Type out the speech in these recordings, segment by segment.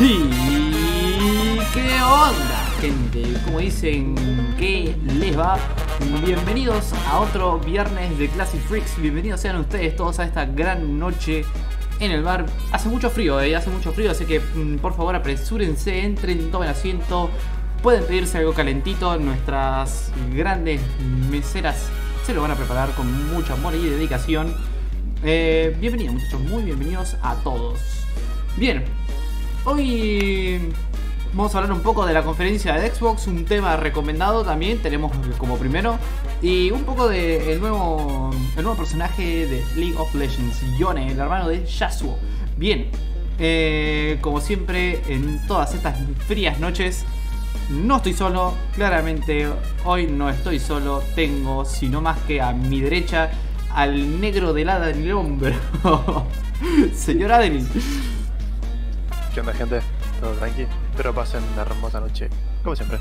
¿Y qué onda, gente? Como dicen, ¿qué les va? Bienvenidos a otro viernes de Classic Freaks. Bienvenidos sean ustedes todos a esta gran noche en el bar. Hace mucho frío, eh, hace mucho frío, así que mm, por favor apresúrense, entren, tomen asiento. Pueden pedirse algo calentito. Nuestras grandes meseras se lo van a preparar con mucho amor y dedicación. Eh, bienvenidos, muchachos, muy bienvenidos a todos. Bien, hoy vamos a hablar un poco de la conferencia de Xbox, un tema recomendado también, tenemos como primero, y un poco del el nuevo, el nuevo personaje de League of Legends, Yone, el hermano de Yasuo. Bien, eh, como siempre, en todas estas frías noches, no estoy solo, claramente hoy no estoy solo, tengo sino más que a mi derecha al negro de hada en el hombro. Señor Adeline. ¿Qué onda, gente? ¿Todo tranqui? Espero pasen una hermosa noche, como siempre.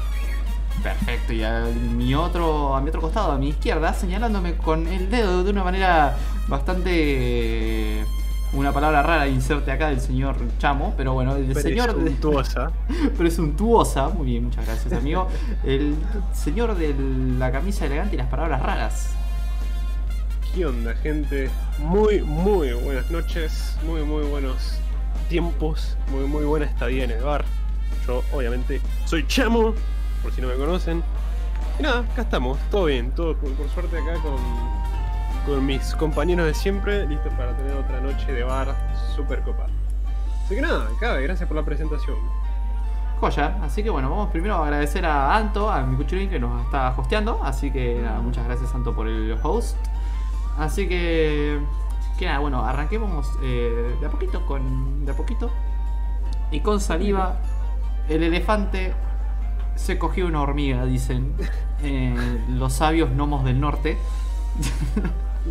Perfecto, y a mi otro, a mi otro costado, a mi izquierda, señalándome con el dedo de una manera bastante una palabra rara inserte acá del señor Chamo, pero bueno, el señor Presuntuosa. presuntuosa, muy bien, muchas gracias amigo. El señor de la camisa elegante y las palabras raras. ¿Qué onda, gente? Muy, muy buenas noches, muy, muy buenos tiempos, muy, muy buena estadía en el bar. Yo, obviamente, soy Chamo, por si no me conocen. Y nada, acá estamos, todo bien, todo por, por suerte acá con, con mis compañeros de siempre, listos para tener otra noche de bar super copada. Así que nada, acá, gracias por la presentación. Joya, así que bueno, vamos primero a agradecer a Anto, a mi cuchulín que nos está hosteando, así que nada, muchas gracias Anto por el host. Así que, que nada, bueno, arranquemos eh, de a poquito con, de a poquito. Y con saliva, el elefante se cogió una hormiga, dicen eh, los sabios gnomos del norte.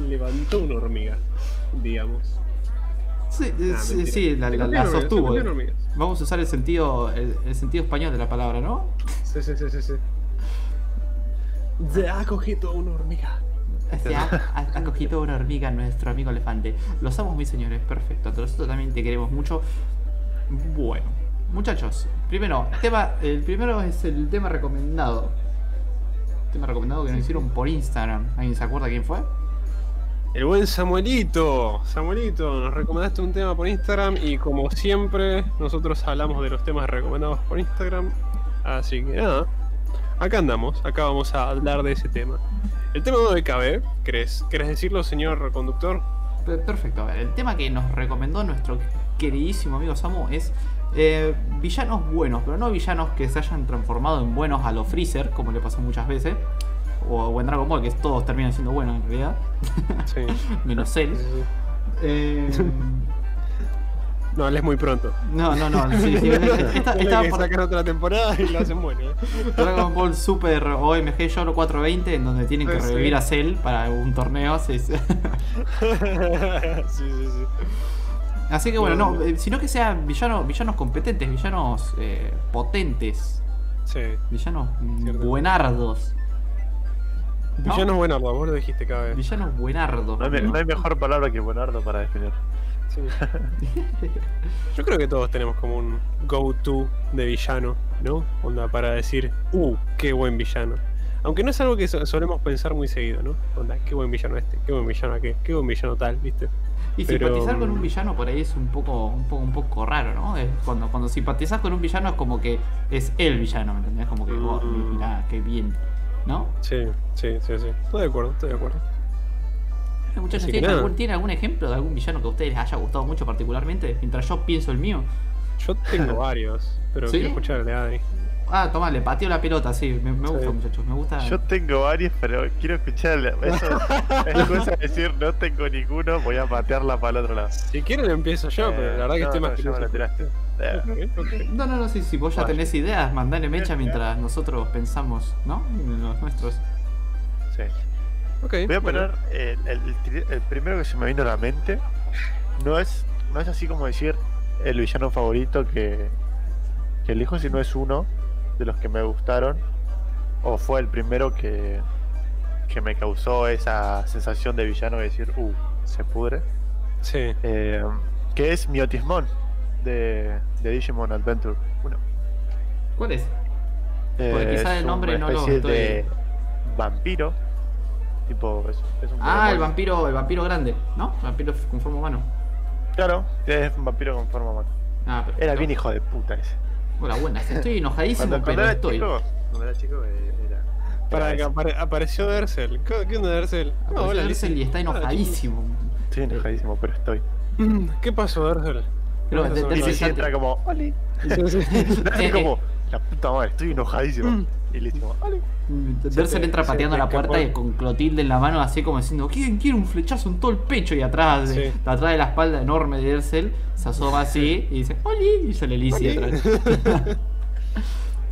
Levantó una hormiga, digamos. Sí, eh, Ah, sí, mentira. sí, la, la- la sostuvo. eh. Vamos a usar el sentido, el, el sentido español de la palabra, ¿no? Sí, sí, sí, sí, sí. Se ha cogido una hormiga. Se ha, ha- ha cogido una hormiga nuestro amigo elefante. Los amo, mis señores, perfecto. Nosotros también te queremos mucho. Bueno, muchachos, primero, tema, el primero es el tema recomendado. Tema recomendado que nos hicieron por Instagram. ¿Alguien se acuerda quién fue? El buen Samuelito, Samuelito, nos recomendaste un tema por Instagram y como siempre nosotros hablamos de los temas recomendados por Instagram, así que nada, acá andamos, acá vamos a hablar de ese tema. El tema de KB, ¿querés, ¿querés decirlo señor conductor? Pe- Perfecto, a ver, el tema que nos recomendó nuestro queridísimo amigo Samu es eh, villanos buenos, pero no villanos que se hayan transformado en buenos a los Freezer, como le pasó muchas veces, o, o en Dragon Ball, que todos terminan siendo buenos en realidad, Sí. menos él. Eh, No, él es muy pronto. no, no, no, sí, sí, esta- que por sacan otra temporada y lo hacen bueno. ¿eh? Dragon Ball Super OMG Yoro 420, en donde tienen que Sí, sí. revivir a Cell para un torneo. sí, sí. sí, sí, sí. Así que bueno, no, eh, sino que sean villanos, villanos competentes, villanos eh, potentes. Sí. Villanos Cierto. buenardos. ¿No? Villano buenardo, vos lo dijiste cada vez. Villanos buenardos. No hay, me- ¿no? no hay mejor palabra que buenardo para definir. Sí. Yo creo que todos tenemos como un go-to de villano, ¿no? Onda para decir, uh, qué buen villano. Aunque no es algo que so- solemos pensar muy seguido, ¿no? Onda, qué buen villano este, qué buen villano aquel, qué buen villano tal, ¿viste? Y pero, simpatizar con un mm, villano por ahí es un poco, un poco, un poco raro, ¿no? Es cuando, cuando simpatizas con un villano es como que es el villano, ¿me entendés? Como que, oh, Mm. mirá, qué bien. ¿No? Sí, sí, sí, sí. Estoy de acuerdo, estoy de acuerdo. Muchachos, que ¿tienen algún, ¿tienen algún ejemplo de algún villano que a ustedes les haya gustado mucho particularmente? Mientras yo pienso el mío. Yo tengo varios, pero ¿Sí? quiero escucharle a Adri. Ah, tomá, le pateo la pelota, sí. Me, me Sí. gusta, muchachos, me gusta. Yo tengo varios, pero quiero escucharle. Eso es cosa de decir no tengo ninguno, voy a patearla para el otro lado. Si quieren empiezo yo, pero la verdad que Eh, no, estoy no, más la curioso. tiraste. Eh, Ok, ok. No, no, no, sí, si vos ya Vaya. tenés ideas, mandale mecha mientras nosotros pensamos, ¿no? En los nuestros. sí. Voy a bueno. poner el, el- el tri- el primero que se me vino a la mente. No es, no es así como decir el villano favorito que, que elijo, sino es uno de los que me gustaron. O fue el primero que, que me causó esa sensación de villano de decir, uh, se pudre. Sí. Eh, que es Miotismón de, de Digimon Adventure 1. ¿Cuál es? Porque quizá el nombre una no lo estoy- de vampiro. Tipo, es, es un Ah, el vampiro, el vampiro grande, ¿no? El vampiro con forma humano. Claro, es un vampiro con forma humana. Ah, perfecto. Era bien hijo de puta ese. Hola, buenas. Estoy enojadísimo, Cuando, cuando pero estoy. chico, cuando era chico eh, era. Para que apare- apareció Dersel. ¿Qué, qué onda Dersel? Apareció hola, Dersel y está Ah, enojadísimo. Estoy enojadísimo, pero estoy. Mm, ¿Qué pasó, Dersel? Pero ¿Qué de- pasó? Dersel entra como, ¡Oli! Eh, como, la puta madre, estoy enojadísimo. Y le te- entra pateando te la puerta y con Clotilde en la mano, así como diciendo: ¿Quién quiere un flechazo en todo el pecho? Y atrás, de, Sí. de atrás de la espalda enorme de Dersel, se asoma así y dice: ¡Oli! Y sale Lizzie atrás.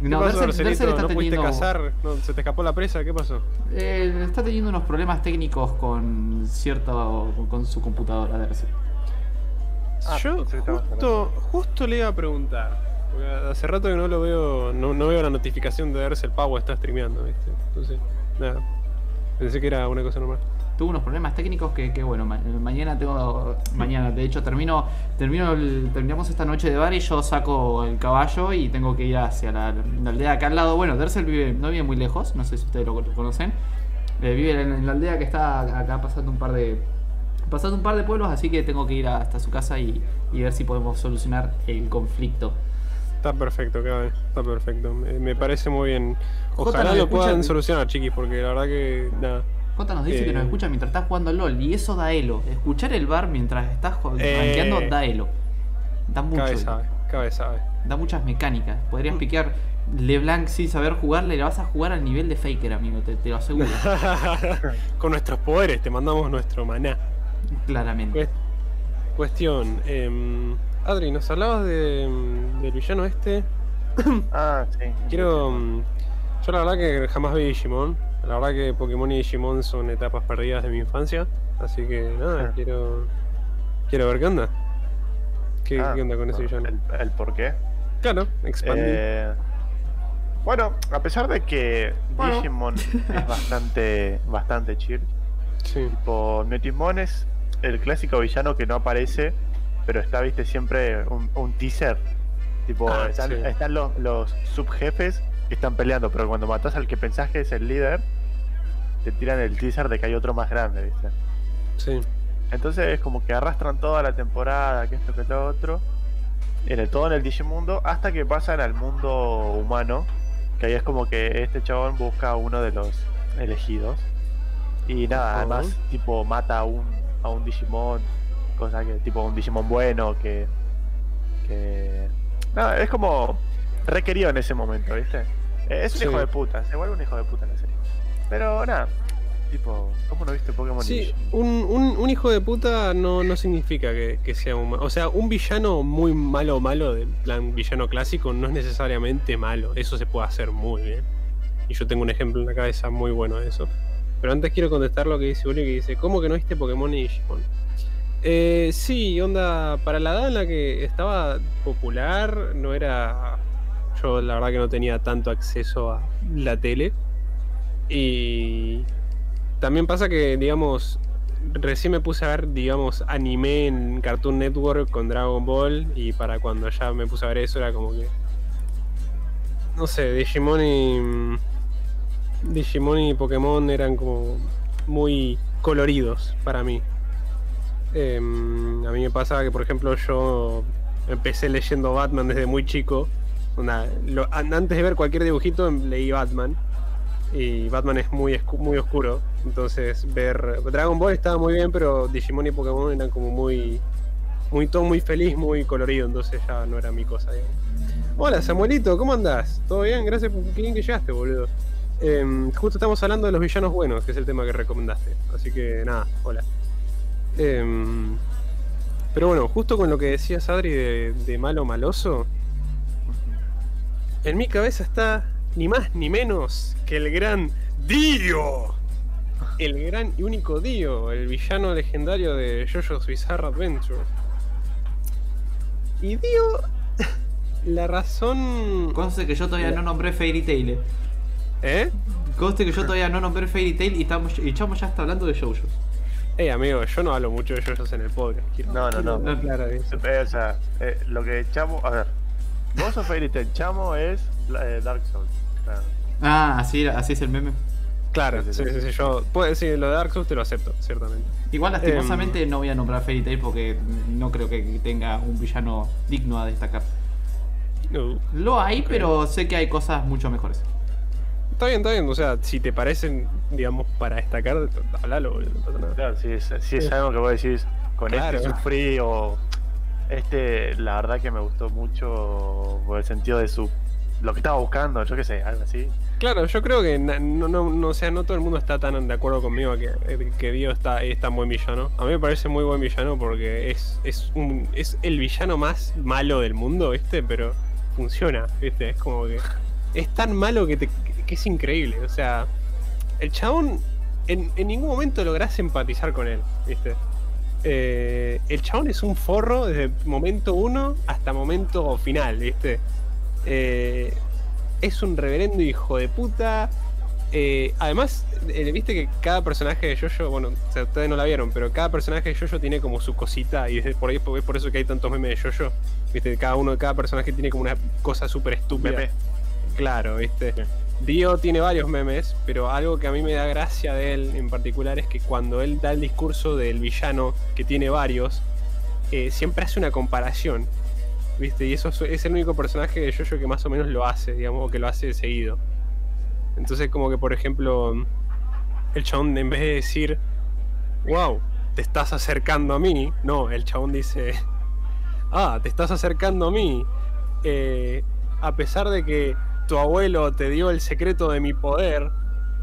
¿Qué no, pasó, Dersel? Dersel está ¿No pudiste teniendo. cazar? No, ¿Se te escapó la presa? ¿Qué pasó? eh, está teniendo unos problemas técnicos con cierto. con, con su computadora, Dersel. Ah, Yo justo, justo le iba a preguntar. Hace rato que no lo veo, no, veo la notificación de Dersel Pavo está streameando, ¿viste? Entonces, nada. Pensé que era una cosa normal. tuve unos problemas técnicos que, bueno, ma- mañana tengo. Mañana, de hecho, termino. termino el- terminamos esta noche de bar y yo saco el caballo y tengo que ir hacia la, aldea acá al lado. Bueno, Dersel vive, no vive muy lejos, no sé si ustedes lo, conocen. Eh, vive en, la aldea que está acá pasando un par de. Pasando un par de pueblos, así que tengo que ir hasta su casa y ver si podemos solucionar el conflicto. Está perfecto, cabe. Está perfecto. Me, me parece muy bien. Ojalá lo escucha- puedan solucionar, chiquis, porque la verdad que. Nada. Jota nos dice Eh. que nos escucha mientras estás jugando LOL y eso da elo. Escuchar el bar mientras estás jo- Eh. rankeando da elo. Da mucho. Cabe sabe, cabe sabe. Da muchas mecánicas. Podrías piquear LeBlanc sin saber jugarle, le vas a jugar al nivel de Faker, amigo, te, te lo aseguro. Con nuestros poderes te mandamos nuestro maná. claramente. Cuest- cuestión. em, Adri, nos hablabas de, em, del villano este. Ah, sí. Quiero. mm, Yo la verdad que jamás vi Digimon. La verdad que Pokémon y Digimon son etapas perdidas de mi infancia. Así que nada, Ah. quiero. Quiero ver qué onda. ¿Qué, Ah, qué onda con ese villano? El, el por qué. Claro, expandir. Eh, bueno, a pesar de que Bueno. Digimon es bastante, bastante chill, sí. tipo Netimon es el clásico villano que no aparece, pero está, viste, siempre un, un teaser. Tipo, Ah, están, sí. están los, los subjefes que están peleando, pero cuando matas al que pensás que es el líder, te tiran el teaser de que hay otro más grande, viste. Sí. Entonces es como que arrastran toda la temporada, que esto, que lo otro, en el todo en el Digimundo, hasta que pasan al mundo humano, que ahí es como que este chabón busca a uno de los elegidos. Y nada, además, tipo, mata a un, a un Digimon, cosa que, tipo, un Digimon bueno, que. que. Nada, es como requerido en ese momento, ¿viste? Eh, Es un Sí. hijo de puta, se vuelve un hijo de puta en la serie. Pero nada, tipo, ¿cómo no viste Pokémon y Sí, un, un, un hijo de puta no, no significa que, que sea un... O sea, un villano muy malo o malo, de plan villano clásico, no es necesariamente malo. Eso se puede hacer muy bien. Y yo tengo un ejemplo en la cabeza muy bueno de eso. Pero antes quiero contestar lo que dice Uli, que dice, ¿cómo que no viste Pokémon y Digimon? Eh, sí, onda, para la edad en la que estaba popular, no era... Yo la verdad que no tenía tanto acceso a la tele. Y también pasa que, digamos, recién me puse a ver, digamos, anime en Cartoon Network con Dragon Ball. Y para cuando ya me puse a ver eso era como que. No sé, Digimon y. Digimon y Pokémon eran como muy coloridos para mí. Em, a mí me pasa que, por ejemplo, yo empecé leyendo Batman desde muy chico. Antes de ver cualquier dibujito em, leí Batman. Y Batman es muy, muy oscuro. Entonces ver Dragon Ball estaba muy bien, pero Digimon y Pokémon eran como muy... Muy todo muy feliz, muy colorido. Entonces ya no era mi cosa, digamos. Hola Samuelito, ¿cómo andás? ¿Todo bien? Gracias por bien que llegaste, boludo. Em, justo estamos hablando de los villanos buenos, que es el tema que recomendaste. Así que nada, hola. Em, pero bueno, justo con lo que decías Adri de, de malo maloso, en mi cabeza está ni más ni menos que el gran Dio. El gran y único Dio, el villano legendario de JoJo's Bizarre Adventure. Y Dio, la razón... Conste que yo todavía no nombré Fairy Tail. eh. ¿Eh? Conste que yo todavía no nombré Fairy Tail y, estamos, y Chamo ya está hablando de JoJo. Hey amigo, yo no hablo mucho de yoyos en el podcast. Quiero- No, no, no. quiero aclarar eso. Eh, o sea, eh, lo que Chamo. A ver. Vos of Fairy Tail, Chamo es eh, Dark Souls. O sea, Ah, así, así es el meme. Claro, Sí, sí, sí, yo. Puede, sí, lo de Dark Souls te lo acepto, ciertamente. Igual lastimosamente Em. no voy a nombrar Fairy Tail porque no creo que tenga un villano digno a destacar. No. Lo hay, pero sé que hay cosas mucho mejores. Está bien, está bien. O sea, si te parecen, digamos, para destacar, hablalo, boludo, no pasa nada. claro, si es, si es algo que vos decís, con Claro. este sufrí o. Este, la verdad que me gustó mucho por el sentido de su. Lo que estaba buscando, yo qué sé, algo así. Claro, yo creo que na- no, no, no, o sea, no todo el mundo está tan de acuerdo conmigo que, eh, que Dio está, es tan buen villano. A mí me parece muy buen villano porque es, es, un, es el villano más malo del mundo, ¿viste? Pero funciona, ¿viste? Es como que es tan malo que, te, que- es increíble. O sea, el chabón en, en ningún momento lográs empatizar con él, ¿viste? Eh, el chabón es un forro desde momento uno hasta momento final, ¿viste? Eh, es un reverendo hijo de puta. Eh, además, viste que cada personaje de Jojo, bueno, o sea, ustedes no la vieron, pero cada personaje de Jojo tiene como su cosita y es por ahí es por eso que hay tantos memes de Jojo. Viste, cada uno, cada personaje tiene como una cosa súper estúpida. Claro, viste. Dio tiene varios memes, pero algo que a mí me da gracia de él en particular es que cuando él da el discurso del villano, que tiene varios, eh, siempre hace una comparación. ¿Viste? Y eso es, el único personaje de Jojo que más o menos lo hace, digamos, o que lo hace seguido. Entonces, como que por ejemplo, el chabón en vez de decir, wow, te estás acercando a mí, no, el chabón dice, ah, te estás acercando a mí. eh, a pesar de que tu abuelo te dio el secreto de mi poder,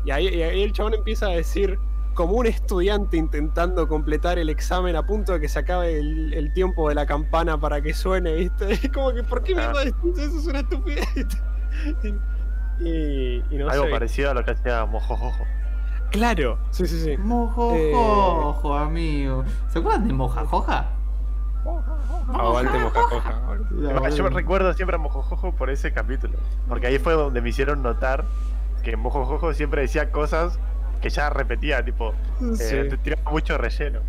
y ahí, y ahí el chabón empieza a decir, como un estudiante intentando completar el examen a punto de que se acabe el, el tiempo de la campana para que suene, ¿viste? Es como que, ¿por qué me Ah. decís eso? Es una estupidez. y, y no Algo sé. parecido a lo que hacía Mojojojo. Claro, sí, sí, sí. Mojojojo, amigo. ¿Se acuerdan de Mojajoja? Aguante mojajoja. Yo me recuerdo siempre a Mojojojo por ese capítulo. Porque ahí fue donde me hicieron notar que Mojojojo siempre decía cosas que ya repetía, tipo, eh, Sí. te tiraba mucho relleno.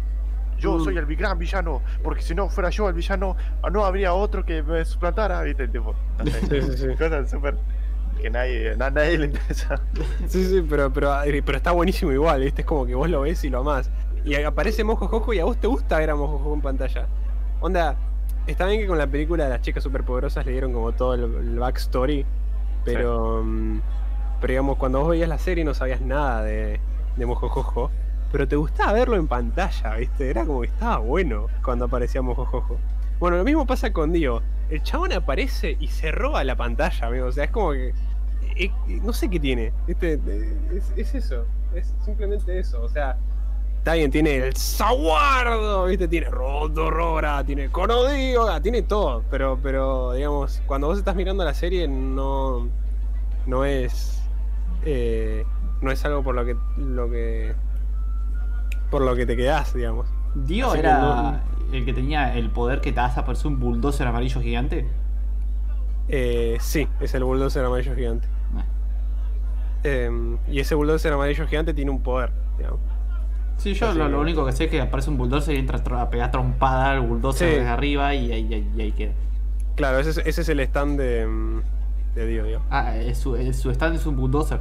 Yo Mm. soy el gran villano, porque si no fuera yo el villano, no habría otro que me suplantara, ¿viste? Tipo, no sé, Sí, sí, sí. cosas súper que nadie, na- nadie le interesa. Sí, sí, pero, pero, pero está buenísimo igual, ¿viste? Es como que vos lo ves y lo amás. Y aparece Mojojojo y a vos te gusta ver a Mojojojo en pantalla. Onda, está bien que con la película de las chicas superpoderosas le dieron como todo el, backstory, pero, mm, pero digamos, cuando vos veías la serie no sabías nada de, de Mojojojo, pero te gustaba verlo en pantalla, ¿viste? Era como que estaba bueno cuando aparecía Mojojojo. Bueno, lo mismo pasa con Dio. El chabón aparece y se roba la pantalla, amigo. O sea, es como que. eh, eh, no sé qué tiene. Eh, Es, es eso. Es simplemente eso. O sea, está bien, tiene el Saguardo, ¿viste? Tiene Rodorora, tiene Conodioga, tiene todo. Pero, pero, digamos, cuando vos estás mirando la serie, no. No es. eh, no es algo por lo que. Lo que por lo que te quedás, digamos. Dio Así que era no- el que tenía el poder que te hace aparecer un bulldozer amarillo gigante. Eh, sí, es el bulldozer amarillo gigante. Ah. Eh, y ese bulldozer amarillo gigante tiene un poder, digamos. Sí, yo lo, lo único que sé es que aparece un bulldozer y entra a pegar trompada al bulldozer Sí. desde arriba y ahí, ahí- y ahí queda. Claro, ese es, ese es el stand de, mm, de Dio, digamos. Ah, es su, es- su stand es un bulldozer.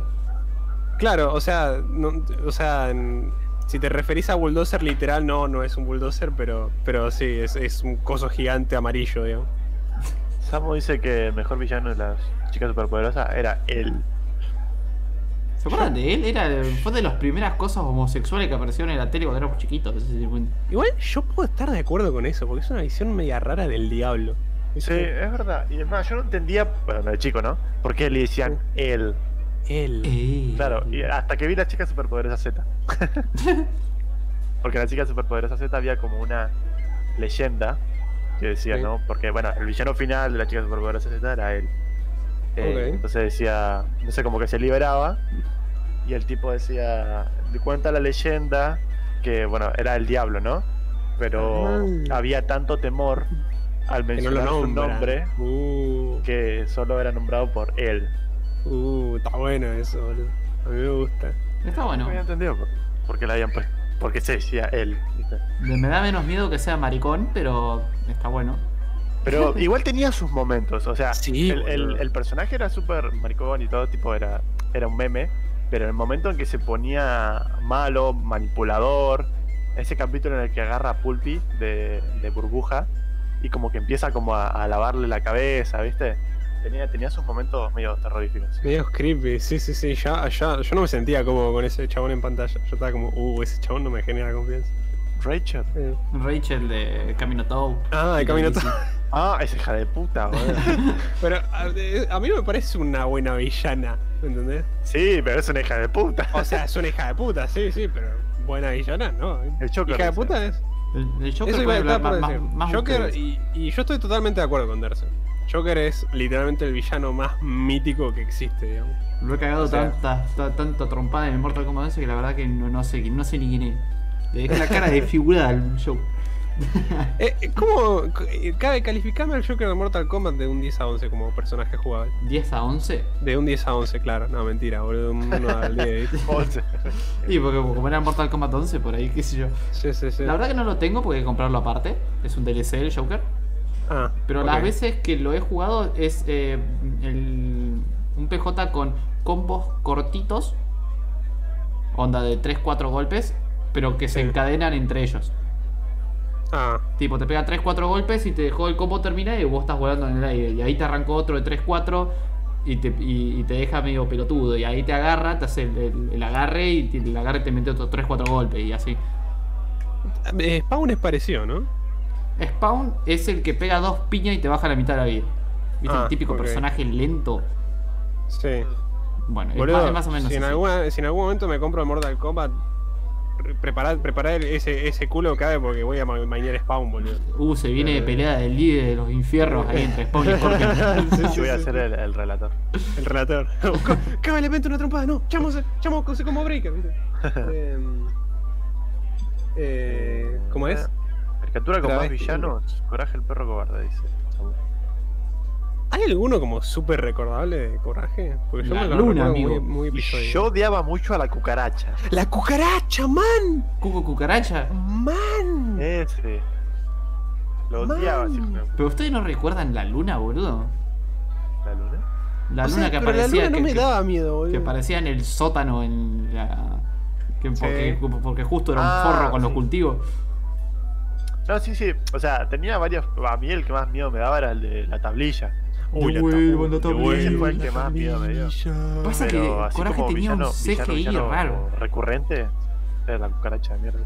Claro, o sea, no- o sea, en- si te referís a bulldozer literal, no, no es un bulldozer, pero, pero sí, es, es un coso gigante amarillo, digamos. Samo dice que el mejor villano de las chicas superpoderosas era él. ¿Se acuerdan de él? Era, fue de las primeras cosas homosexuales que aparecieron en la tele cuando éramos chiquitos. no sé si. Igual yo puedo estar de acuerdo con eso, porque es una visión media rara del diablo. Sí, es verdad. Y es más, yo no entendía, bueno, de chico, ¿no? ¿Por qué le decían él? Él. Eh. Claro, y hasta que vi la chica superpoderosa Z. Porque en la chica superpoderosa Z había como una leyenda que decía. ¿no? Porque, bueno, el villano final de la chica superpoderosa Z era él. Eh, Ok. Entonces decía, no sé, como que se liberaba y el tipo decía, cuenta la leyenda que, bueno, era el diablo, ¿no? Pero Ah. había tanto temor al Que no mencionar su nombre Uh, que solo era nombrado por él. uh, está bueno eso, boludo. A mí me gusta. Está No bueno. había entendido por, por qué le habían puesto. porque se decía él. ¿viste? Me da menos miedo que sea maricón, pero está bueno. Pero igual tenía sus momentos, o sea, Sí, el, el personaje era súper maricón y todo, tipo, era, era un meme, pero en el momento en que se ponía malo, manipulador, ese capítulo en el que agarra a Pulpi de, de burbuja y como que empieza como a, a lavarle la cabeza, ¿viste? Tenía, tenía sus momentos medio terroríficos. Medio creepy, sí, sí, sí. Ya, ya, yo no me sentía como con ese chabón en pantalla. Yo estaba como, uh, ese chabón no me genera confianza. Rachel. Eh. Rachel de Camino Tow. Ah, de Camino Tow. Ah, esa hija de puta, boludo. Pero a, a mí me parece una buena villana, ¿me entendés? Sí, pero es una hija de puta. O sea, es una hija de puta, sí, sí, pero buena villana, ¿no? El Joker hija de puta es. El, el Joker Eso iba a estar hablar por más, decir. más, más Joker, y, y yo estoy totalmente de acuerdo con Dersen. Joker es literalmente el villano más mítico que existe, digamos. Lo he cagado o sea- tanta, ta- tanta trompada en el Mortal Kombat 11 que la verdad que no, no sé, no sé ni quién es. Le dejé la cara de figura al show. Eh, eh, ¿Cómo eh, cabe calificarme al Joker de Mortal Kombat de un 10 a 11 como personaje jugable? 10 a 11. De un 10 a 11, claro. No, mentira, boludo. Un 1 al 10. ¿viste? Once. Y porque como era Mortal Kombat 11, por ahí, qué sé yo. Sí, sí, sí. La verdad que no lo tengo porque hay que comprarlo aparte. Es un DLC el Joker. Ah, Pero ok. las veces que lo he jugado es eh, el- un PJ con combos cortitos. Onda de 3-4 golpes. Pero que se Sí. encadenan entre ellos. Ah, Tipo, te pega 3-4 golpes y te dejó el combo terminar y vos estás volando en el aire. Y ahí te arrancó otro de 3-4 y te, y, y te deja medio pelotudo. Y ahí te agarra, te hace el, el- el agarre y te- el agarre te mete otros 3-4 golpes y así. eh, Spawn es parecido, ¿no? Spawn es el que pega dos piñas y te baja la mitad de la vida. ¿Viste? Ah, el típico personaje lento. Sí. Bueno, Boludo, más, es más o menos si, en alguna, si en algún momento me compro el Mortal Kombat, pre- preparad, preparad ese, ese culo cabe porque voy a ma- mañar Spawn, boludo. Uh, se viene de pelea del líder de los infiernos ahí entre Spawn y Scorpion. Sí, sí, Yo voy a ser el, el relator. El relator. Cabe le mete una trompada, no, chamo, chamo se como breaker, ¿viste? Em, eh, ¿Cómo es? Caricatura con más villanos. Coraje el perro cobarde, dice. ¿Hay alguno como súper recordable de coraje? Porque yo La me lo luna, amigo. muy, muy. Yo odiaba mucho a la cucaracha. ¡La cucaracha, man! Cuco Cucaracha. ¡Man! Ese. Lo odiaba siempre. Pero ustedes no recuerdan la luna, boludo. La luna. La O luna sea, que pero aparecía. la luna no que, me que- daba miedo, boludo. que aparecía en el sótano en la. que porque, porque justo era un Ah, forro con los cultivos. No, sí, sí. O sea, tenía varios. A mí el que más miedo me daba era el de la tablilla. Uy, la Ese fue el que más miedo me dio. Pasa que así Coraje como tenía un villano, CGI villano raro. recurrente, era la cucaracha de mierda.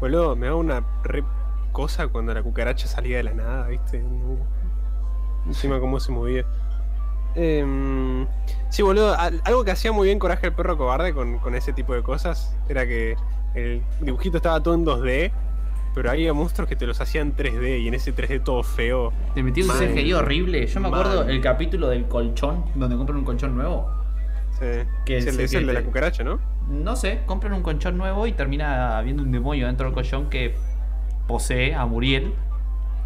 Boludo, me da una re cosa cuando la cucaracha salía de la nada, ¿viste? No. Encima cómo se movía. Em, sí, boludo, al- algo que hacía muy bien Coraje el perro cobarde con, con ese tipo de cosas era que el dibujito estaba todo en 2D, pero había monstruos que te los hacían 3D y en ese 3D todo feo. Te metí un. CGI horrible. Yo me acuerdo Man. el capítulo del colchón, donde compran un colchón nuevo. Sí. Que es el, es el de la cucaracha, ¿no? No sé, compran un colchón nuevo y termina habiendo un demonio dentro del colchón que posee a Muriel.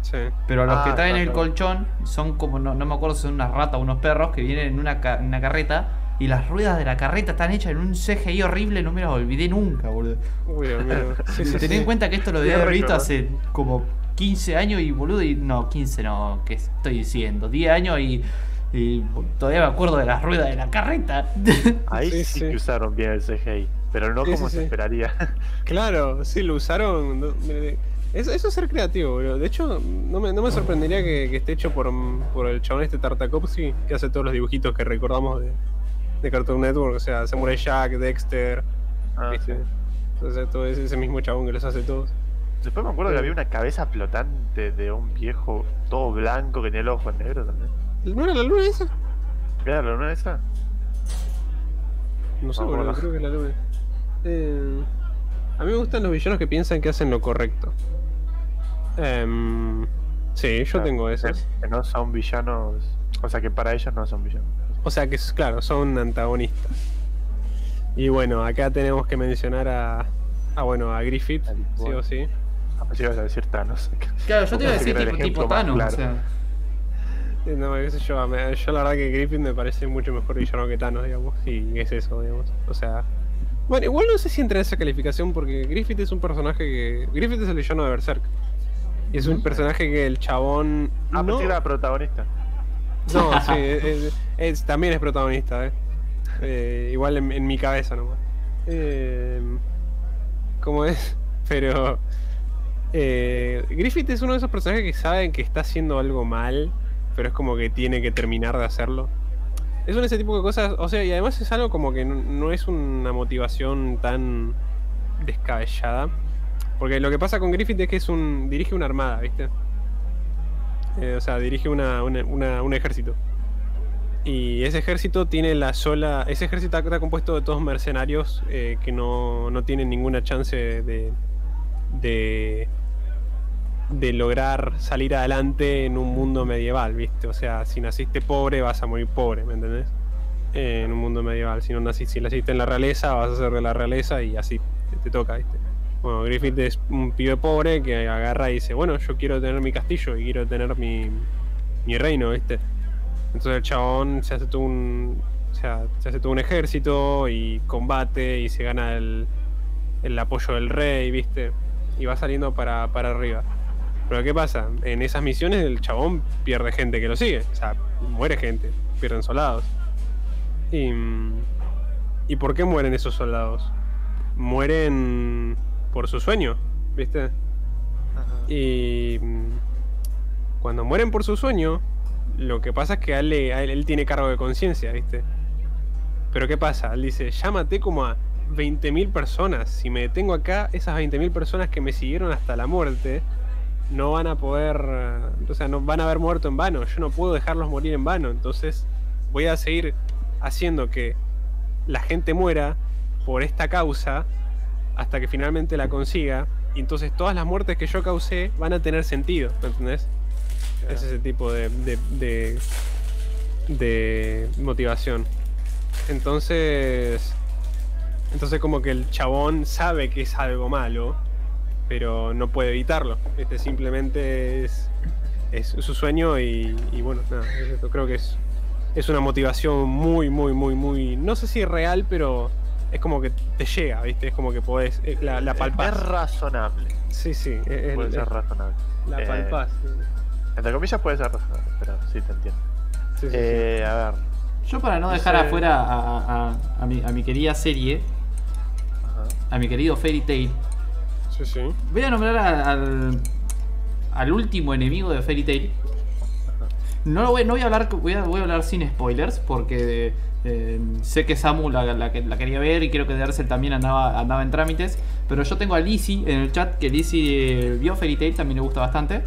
Sí. Pero los Ah, que traen el claro. colchón son como, no, no me acuerdo si son unas ratas o unos perros que vienen en una, ca- en una carreta y las ruedas de la carreta están hechas en un CGI horrible, no me las olvidé nunca, boludo. Uy, mío. Sí, sí, Tened sí. en cuenta que esto lo debí haber visto hace como 15 años y boludo, y no, 15 no, ¿qué estoy diciendo? 10 años y, y todavía me acuerdo de las ruedas de la carreta. Ahí Sí, que usaron bien el CGI, pero no Sí, como sí, se sí. esperaría. Claro, sí, lo usaron. no, mire, Eso, eso es ser creativo, boludo. De hecho, no me, no me sorprendería que, que esté hecho por, por el chabón este Tartakovsky, que hace todos los dibujitos que recordamos de, de Cartoon Network. O sea, Samurai Jack, Dexter, Ah, ¿viste? sí. Entonces, todo ese, ese mismo chabón que los hace todos. Después me acuerdo que había una cabeza flotante de un viejo todo blanco que tenía el ojo en negro también. ¿No era la luna esa? ¿Era la luna esa? No sé, No, boludo, creo que es la luna. Eh, a mí me gustan los villanos que piensan que hacen lo correcto. Em, sí, yo tengo esos. Que no son villanos. O sea, que para ellos no son villanos. O sea que, es- claro, son antagonistas. Y bueno, acá tenemos que mencionar a. Ah, bueno, a Griffith, sí o sí. A ver si ibas a decir Thanos. Claro, yo te iba a decir tipo, tipo Thanos, claro. o sea. Eh, No, qué sé yo, yo la verdad que Griffith me parece mucho mejor villano que Thanos, digamos. Y es eso, digamos. O sea, Bueno, igual no sé si entra en esa calificación porque Griffith es un personaje que. Griffith es el villano de Berserk. Y es un personaje que el chabón. Ah, no, que era protagonista. no, sí, es- es- también es protagonista, ¿eh? Eh, igual en, en mi cabeza nomás. Eh, ¿Cómo es? Pero. eh, Griffith es uno de esos personajes que saben que está haciendo algo mal, pero es como que tiene que terminar de hacerlo. Es un ese tipo de cosas, o sea, y además es algo como que no, es una motivación tan descabellada. Porque lo que pasa con Griffith es que es un. dirige una armada, ¿viste? Eh, o sea, dirige una- un ejército. Y ese ejército tiene la sola. Ese ejército está compuesto de todos mercenarios eh, que no, no tienen ninguna chance de. de. de lograr salir adelante en un mundo medieval, ¿viste? O sea, si naciste pobre vas a morir pobre, ¿me entendés? Eh, en un mundo medieval. Si no naciste, si naciste en la realeza, vas a ser de la realeza y así te, te toca, ¿viste? Bueno, Griffith es un pibe pobre que agarra y dice, bueno, yo quiero tener mi castillo y quiero tener mi, mi reino, ¿viste? Entonces el chabón se hace todo un. O sea, se hace todo un ejército y combate y se gana el, el apoyo del rey, ¿viste? Y va saliendo para, para arriba. Pero ¿qué pasa? En esas misiones el chabón pierde gente que lo sigue. O sea, muere gente, pierden soldados. Y, ¿Y por qué mueren esos soldados? Mueren por su sueño, ¿viste? Y mm, cuando mueren por su sueño, lo que pasa es que él tiene cargo de conciencia, ¿viste? Pero ¿qué pasa? Él dice, llámate como a 20.000 personas. Si me detengo acá, esas 20.000 personas que me siguieron hasta la muerte, no van a poder, eh, o sea, no van a haber muerto en vano. Yo no puedo dejarlos morir en vano. Entonces voy a seguir haciendo que la gente muera por esta causa hasta que finalmente la consiga. Y entonces todas las muertes que yo causé van a tener sentido, ¿me entendés? Es ese tipo de, de, de, de motivación. Entonces, entonces como que el chabón sabe que es algo malo, pero no puede evitarlo. Este simplemente es, es su sueño y, y bueno, nada, es creo que es, es una motivación muy, muy, muy, muy, no sé si real, pero es como que te llega, ¿viste? Es como que podés, eh, la, la palpás. Es razonable. Sí, sí, es- es- Puede ser es- razonable. la Eh, palpás. Entre comillas puede ser razonable, pero sí te entiendo. Sí, sí, sí. Eh, a ver. Yo para no dejar afuera a, a- a- a mi, a mi querida serie, Ajá. a mi querido Fairy Tail, Sí, sí. voy a nombrar a- al, al último enemigo de Fairy Tail. No, lo voy, no voy a hablar, voy a, voy a hablar sin spoilers porque eh, sé que Samu la, la que- la quería ver y creo que Dersel también andaba, andaba en trámites. Pero yo tengo a Lizzie en el chat que Lizzie eh, vio Fairy Tail, también le gusta bastante.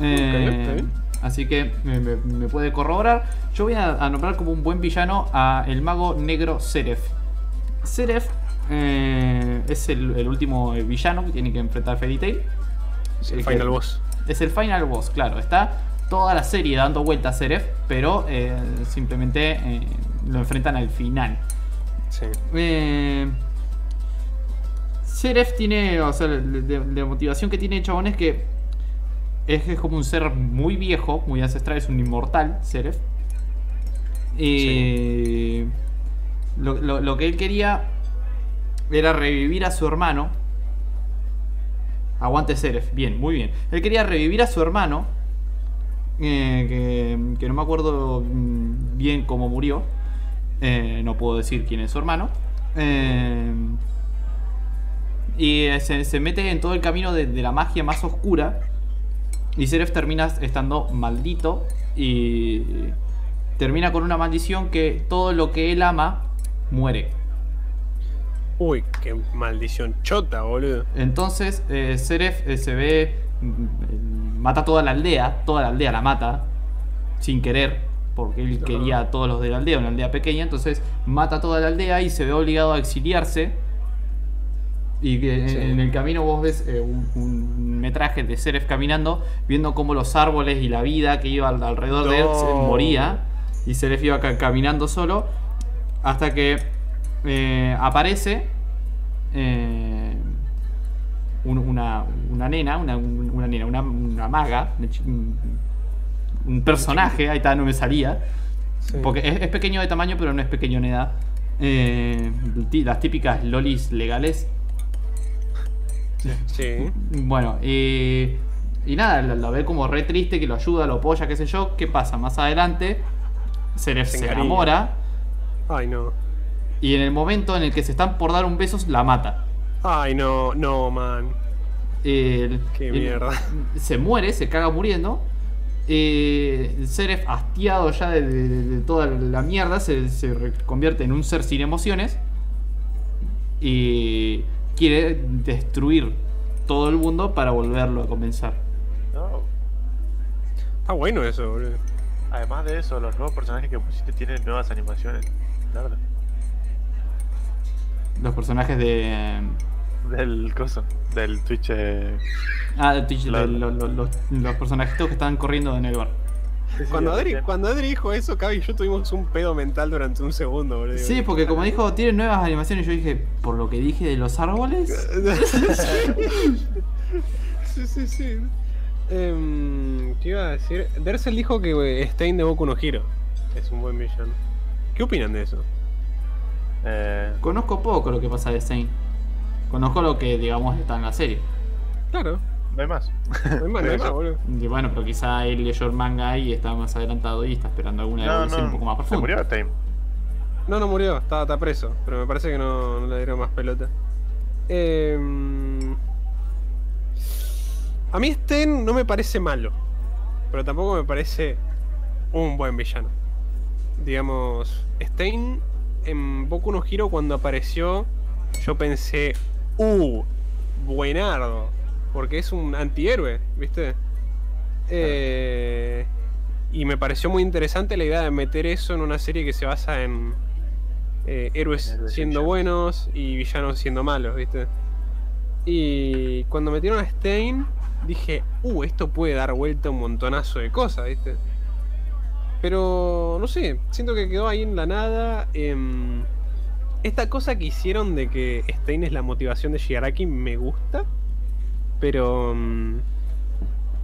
Eh, así que me, me- me puede corroborar. Yo voy a, a nombrar como un buen villano a el mago negro Seref. Seref eh, es el, el último villano que tiene que enfrentar Fairy Tail. Es el Eh, final que- boss. Es el final boss, claro. Está toda la serie dando vueltas a Seref, pero eh, simplemente eh, lo enfrentan al final. Sí. Eh, Seref tiene, o sea, de motivación que tiene el chabón es que es, es como un ser muy viejo, muy ancestral, es un inmortal, Seref. Y lo, lo- que él quería era revivir a su hermano. Aguante Seref, bien, muy bien. Él quería revivir a su hermano, eh, que, que no me acuerdo mm, bien cómo murió. Eh, no puedo decir quién es su hermano. Eh, y eh, se, mete en todo el camino de la magia más oscura. Y Seref termina estando maldito. Y termina con una maldición que todo lo que él ama muere. Uy, qué maldición chota, boludo. Entonces, eh, Seref eh, se ve. mm, Mata toda la aldea. Toda la aldea la mata. Sin querer. Porque él quería a todos los de la aldea, una aldea pequeña. Entonces, mata toda la aldea y se ve obligado a exiliarse. Y que en- Sí. en el camino vos ves eh, un, un metraje de Seref caminando, viendo cómo los árboles y la vida que iba al- alrededor de él se moría. Y Seref iba ca- caminando solo. Hasta que eh, aparece eh, un- una, una nena, una, un- una nena, una, una maga, un, un personaje, ahí está, no me salía. Sí. Porque es, es pequeño de tamaño, pero no es pequeño en edad. Las típicas lolis legales. Sí. Bueno, eh, y nada, lo, lo ve como re triste, que lo ayuda, lo apoya, qué sé yo. ¿Qué pasa? Más adelante se, le- Se enamora Ay, no. y en el momento en el que se están por dar un beso, la mata. Ay, no, no, man. El- Qué el- mierda. Se muere, se caga muriendo. Eh, Seref, hastiado ya de, de- de- de toda la mierda, se, se convierte en un ser sin emociones. Y quiere destruir todo el mundo para volverlo a comenzar. No. Está bueno eso, boludo. Además de eso, los nuevos personajes que pusiste tienen nuevas animaciones. La verdad. Los personajes de. Del coso. Del Twitch. eh, Ah, de Twitch, Claro. de lo- lo- los, los personajitos que están corriendo en el bar. Sí, Cuando Adri, cuando Adri dijo eso, Cavi y yo tuvimos un pedo mental durante un segundo, boludo. Sí, porque como dijo, tiene nuevas animaciones. Yo dije, por lo que dije de los árboles. sí, sí, sí. ¿Qué iba a decir? Dersel dijo que eh, Stein de Boku no Hero es un buen villano. ¿Qué opinan de eso? Eh, Conozco poco lo que pasa de Saint. Conozco lo que, digamos, está en la serie. Claro, no hay más. no hay más, no hay más, boludo. Y bueno, pero quizá él leyó el manga y está más adelantado y está esperando alguna No, evolución no. un poco más Se profunda. murió Time. No, no murió, está, está preso, pero me parece que no, no le dieron más pelota. Em, a mí Sten no me parece malo, pero tampoco me parece un buen villano. Digamos, Stein en Boku no Hero cuando apareció, yo pensé, uh, buenardo, porque es un antihéroe, ¿viste? Eh, y me pareció muy interesante la idea de meter eso en una serie que se basa en eh, héroes siendo buenos y villanos siendo malos, ¿viste? Y cuando metieron a Stein, dije, uh, esto puede dar vuelta un montonazo de cosas, ¿viste? Pero, no sé, siento que quedó ahí en la nada. em, esta cosa que hicieron de que Stein es la motivación de Shigaraki me gusta, pero... mm,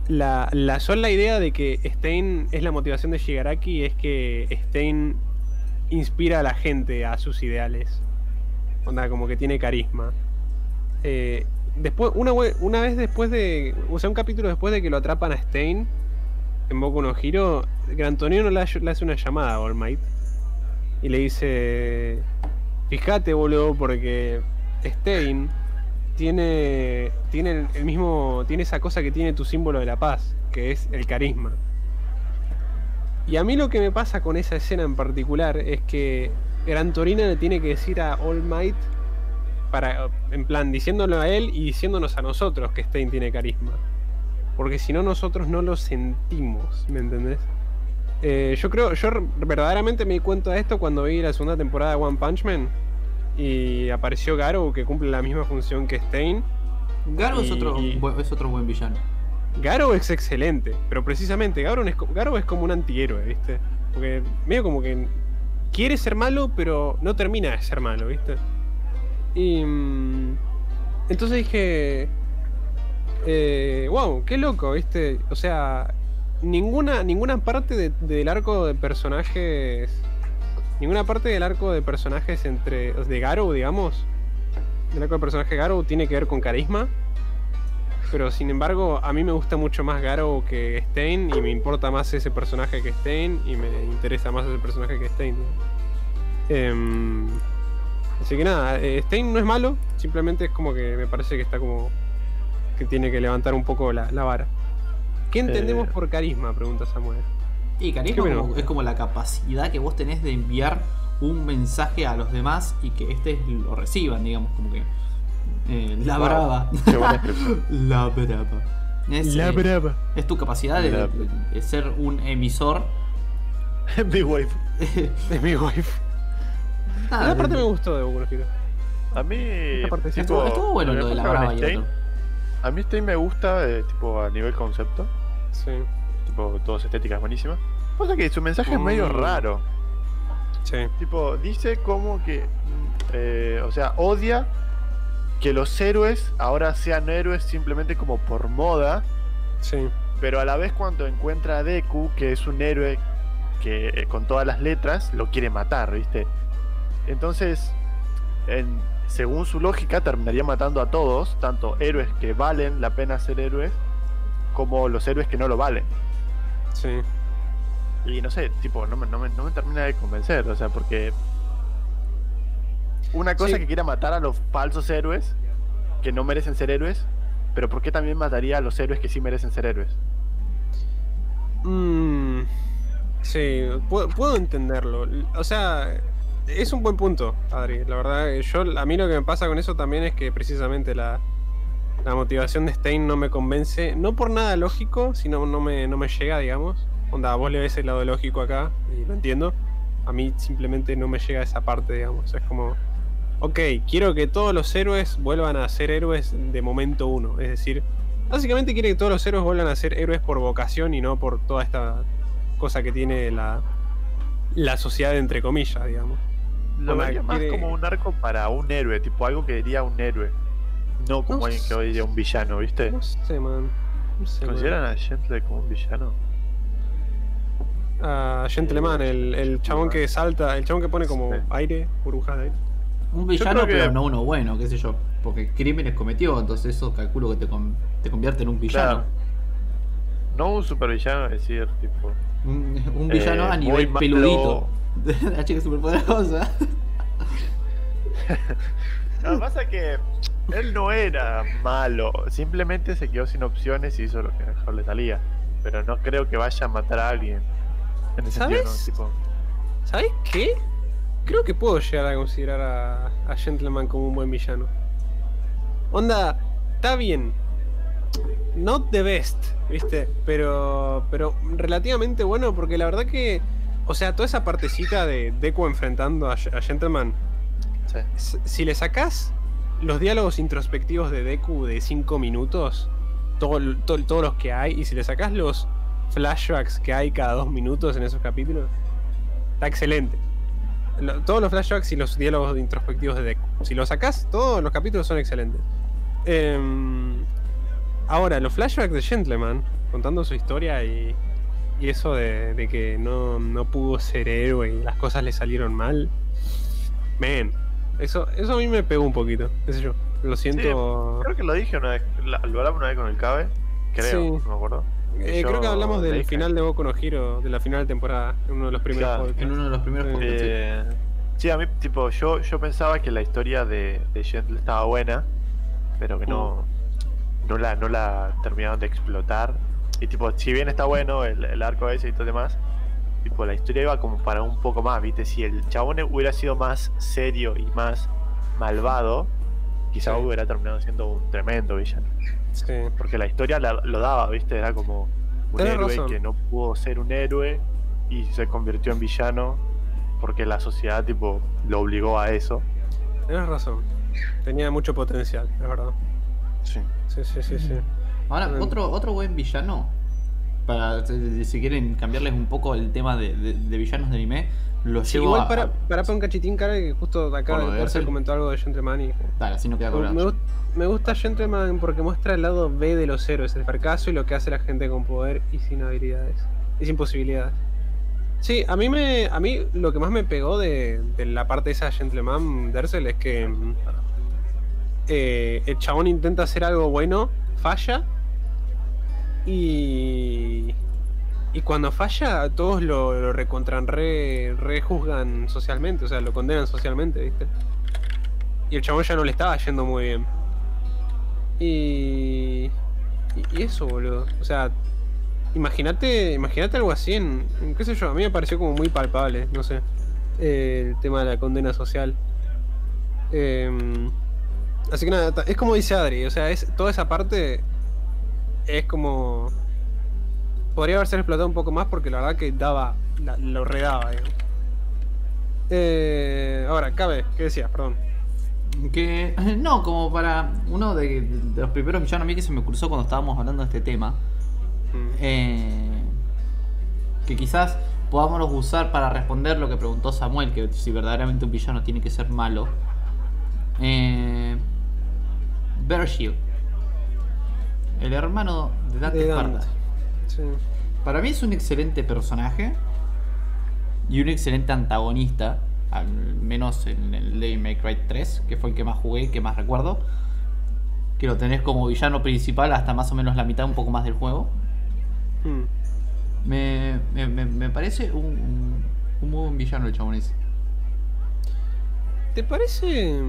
la, la sola idea de que Stein es la motivación de Shigaraki es que Stein inspira a la gente a sus ideales. Onda, como que tiene carisma. Eh, después, una, una vez después de. O sea, un capítulo después de que lo atrapan a Stein en Boku no Hero, Gran Torino le hace una llamada a All Might y le dice: Fíjate, boludo, porque Stein tiene, tiene el, mismo. Tiene esa cosa que tiene tu símbolo de la paz, que es el carisma. Y a mí lo que me pasa con esa escena en particular es que Gran Torino le tiene que decir a All Might, para, en plan, diciéndolo a él y diciéndonos a nosotros que Stein tiene carisma. Porque si no, nosotros no lo sentimos, ¿me entendés? Eh, yo creo, yo verdaderamente me di cuenta de esto cuando vi la segunda temporada de One Punch Man y apareció Garou que cumple la misma función que Stein. Garo es otro, es otro buen villano. Garou es excelente, pero precisamente Garou es, Garou es como un antihéroe, ¿viste? Porque medio como que quiere ser malo, pero no termina de ser malo, ¿viste? Y. mm, entonces dije. Eh, wow, qué loco, ¿viste? O sea, ninguna, ninguna parte de- del arco de personajes. Ninguna parte del arco de personajes entre. de Garou, digamos. Del arco de personaje Garou tiene que ver con carisma. Pero sin embargo, a mí me gusta mucho más Garou que Stein y me importa más ese personaje que Stein y me interesa más ese personaje que Stein. Em, así que nada, eh, Stein no es malo, simplemente es como que me parece que está como que tiene que levantar un poco la, la vara. ¿Qué entendemos Eh. por carisma? Pregunta Samuel. Y carisma como- es como la capacidad que vos tenés de enviar un mensaje a los demás y que estos lo reciban, digamos, como que. eh, la Wow, brava. La brava. Es, eh, brava. es tu capacidad de, La- de- de ser un emisor. Mi wife. Es mi wife. Nada, Esa parte de- me gustó de Boku no Hero. A mí. Esta parte sí estuvo, estuvo bueno lo de la brava y otro. A mí Stein me gusta, eh, tipo, a nivel concepto. Sí. Tipo, toda su estética es buenísima. Pasa que su mensaje es medio Mm. raro. Sí. Tipo, dice como que. eh, o sea, odia que los héroes ahora sean héroes simplemente como por moda. Sí. Pero a la vez, cuando encuentra a Deku, que es un héroe que eh, con todas las letras, lo quiere matar, ¿viste? Entonces, en- según su lógica, terminaría matando a todos, tanto héroes que valen la pena ser héroes, como los héroes que no lo valen. Sí. Y no sé, tipo, no me, no me, no me termina de convencer, o sea, porque una cosa Sí. es que quiera matar a los falsos héroes que no merecen ser héroes, pero ¿por qué también mataría a los héroes que sí merecen ser héroes? Mm, sí, puedo, puedo entenderlo. O sea, es un buen punto, Adri. La verdad, yo a mí lo que me pasa con eso también es que precisamente la, la motivación de Stein no me convence, no por nada lógico, sino no me, no me llega, digamos. Onda, vos le ves el lado lógico acá y lo entiendo. A mí simplemente no me llega esa parte, digamos. Es como, ok, quiero que todos los héroes vuelvan a ser héroes de momento uno. Es decir, Básicamente quiere que todos los héroes vuelvan a ser héroes por vocación y no por toda esta cosa que tiene la, la sociedad entre comillas, digamos. Lo vería más quiere- como un arco para un héroe, tipo algo que diría un héroe, no como No alguien que hoy diría un villano, ¿viste? No sé, man. No sé, man. ¿Consideran a Gentle como un villano? A Gentleman, el, el chabón que salta, el chabón que pone como Sí. aire, burbujas de aire. Un villano, que- pero no uno bueno, qué sé yo. Porque crímenes cometió, entonces eso calculo que te, con- te convierte en un villano. Claro. No un supervillano, es decir, tipo. Un, un villano Eh, a nivel malo. peludito. La chica superpoderosa. Lo que pasa es que él no era malo, simplemente se quedó sin opciones y hizo lo que mejor le salía. Pero no creo que vaya a matar a alguien. En ese sentido, ¿Sabes? ¿no? Tipo, ¿Sabes qué? Creo que puedo llegar a considerar a, a Gentleman como un buen villano. Onda, está bien. Not the best, ¿viste? Pero, pero relativamente bueno porque la verdad que... O sea, toda esa partecita de Deku enfrentando a, a Gentleman, si le sacás los diálogos introspectivos de Deku de 5 minutos, todos los que hay, y si le sacás los flashbacks que hay cada 2 minutos en esos capítulos, está excelente. Todos los flashbacks y los diálogos introspectivos de Deku. Si los sacás, todos los capítulos son excelentes. Em, ahora, los flashbacks de Gentleman, contando su historia y, y eso de, de que no, no pudo ser héroe y las cosas le salieron mal. Man, eso, eso a mí me pegó un poquito, qué sé yo. Lo siento. Creo que lo dije una vez, lo hablamos una vez con el Cabe, creo, Sí. no me acuerdo. Eh, yo creo que hablamos del dije- final de Boku no Hero, de la final de temporada, en uno de los primeros Claro. podcasts. En uno de los primeros Sí. podcasts, sí. Eh, sí, a mí, tipo, yo, yo pensaba que la historia de, de Gentle estaba buena, pero que no, no, la, no la terminaron de explotar. Y, tipo, si bien está bueno el, el arco ese y todo demás, tipo, la historia iba como para un poco más, ¿viste? Si el chabón hubiera sido más serio y más malvado, quizá Sí. hubiera terminado siendo un tremendo villano. Sí. Porque la historia la- lo daba, ¿viste? Era como un Tenés héroe razón. que no pudo ser un héroe y se convirtió en villano porque la sociedad, tipo, lo obligó a eso. Tienes razón. Tenía mucho potencial, es verdad. Sí. Sí, sí, sí, sí. Ahora, Mm. otro, otro buen villano. Para si quieren cambiarles un poco el tema de, de- de villanos de anime, lo Sí, llevo igual a. para, para, para un cachitín, cara, que justo acá de comentó algo de Gentleman y. Dale, así no queda Me, colgado. gust- me gusta Gentleman porque muestra el lado B de los héroes, el fracaso y lo que hace la gente con poder y sin habilidades. Y sin posibilidades. Sí, a mí me. A mí lo que más me pegó de, de la parte esa de Gentleman Dersel es que. mm, eh, el chabón intenta hacer algo bueno, falla. Y. Y cuando falla, todos lo, lo recontran, re, rejuzgan socialmente, o sea, lo condenan socialmente, ¿viste? Y el chabón ya no le estaba yendo muy bien. Y. Y, eso, boludo. O sea, imagínate imagínate algo así en, qué sé yo, a mí me pareció como muy palpable, no sé. el tema de la condena social. Em, así que nada, es como dice Adri, o sea, es, toda esa parte es como. Podría haberse explotado un poco más porque la verdad que daba. la- lo redaba, digamos. Eh, ahora, cabe, ¿qué decías? Perdón. Que. No, como para. Uno de, de los primeros villanos a mí que se me cruzó cuando estábamos hablando de este tema. Mm. eh, que quizás podamos usar para responder lo que preguntó Samuel, que si verdaderamente un villano tiene que ser malo. Eh, Bearshield. El hermano de Dante Esparta. Sí. Para mí es un excelente personaje y un excelente antagonista. al menos en el Devil May Cry 3, que fue el que más jugué, que más recuerdo. Que lo tenés como villano principal hasta más o menos la mitad, un poco más del juego. Hmm. Me, me, me- me parece un, un, un muy buen villano el chabón ese. ¿Te parece.?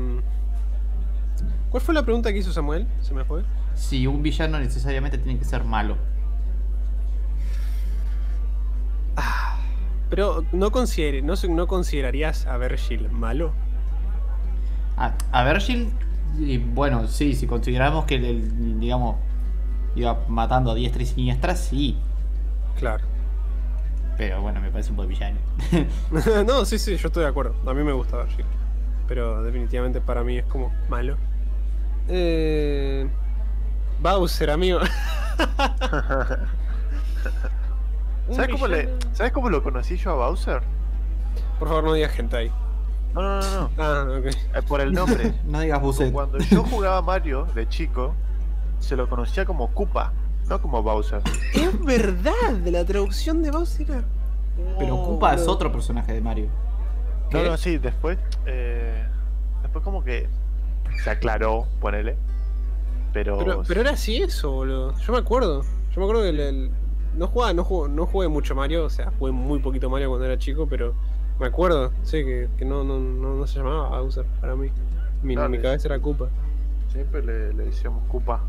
¿Cuál fue la pregunta que hizo Samuel? Se me fue. Si un villano necesariamente tiene que ser malo. Pero no, considere, no, considerarías a Virgil malo. A, a Virgil, bueno, sí, si consideramos que, el, digamos, iba matando a diestra y siniestra, sí. Claro. Pero bueno, me parece un buen villano. no, sí, sí, yo estoy de acuerdo. A mí me gusta Virgil. Pero definitivamente para mí es como malo. Eh... Bowser, amigo. ¿Sabes cómo, le, villano- ¿Sabes cómo lo conocí yo a Bowser? Por favor, no digas hentai. No, no, no, no. Ah. Eh, por el nombre. no digas Buset. Cuando yo jugaba a Mario de chico, se lo conocía como Koopa, no como Bowser. Es verdad, la traducción de Bowser era- Pero Oh, Koopa es otro personaje de Mario. No, ¿Qué? no, sí, después. eh, después, como que se aclaró, ponele. Pero. Pero, pero era así eso, boludo. Yo me acuerdo. Yo me acuerdo que el, el- no jugaba, no jugué, no jugué mucho Mario, o sea, jugué muy poquito Mario cuando era chico, pero me acuerdo, sí, que, que no, no, no, no se llamaba Bowser para mí. Mi, Claro, mi sí. cabeza era Koopa. Siempre le, le decíamos Koopa.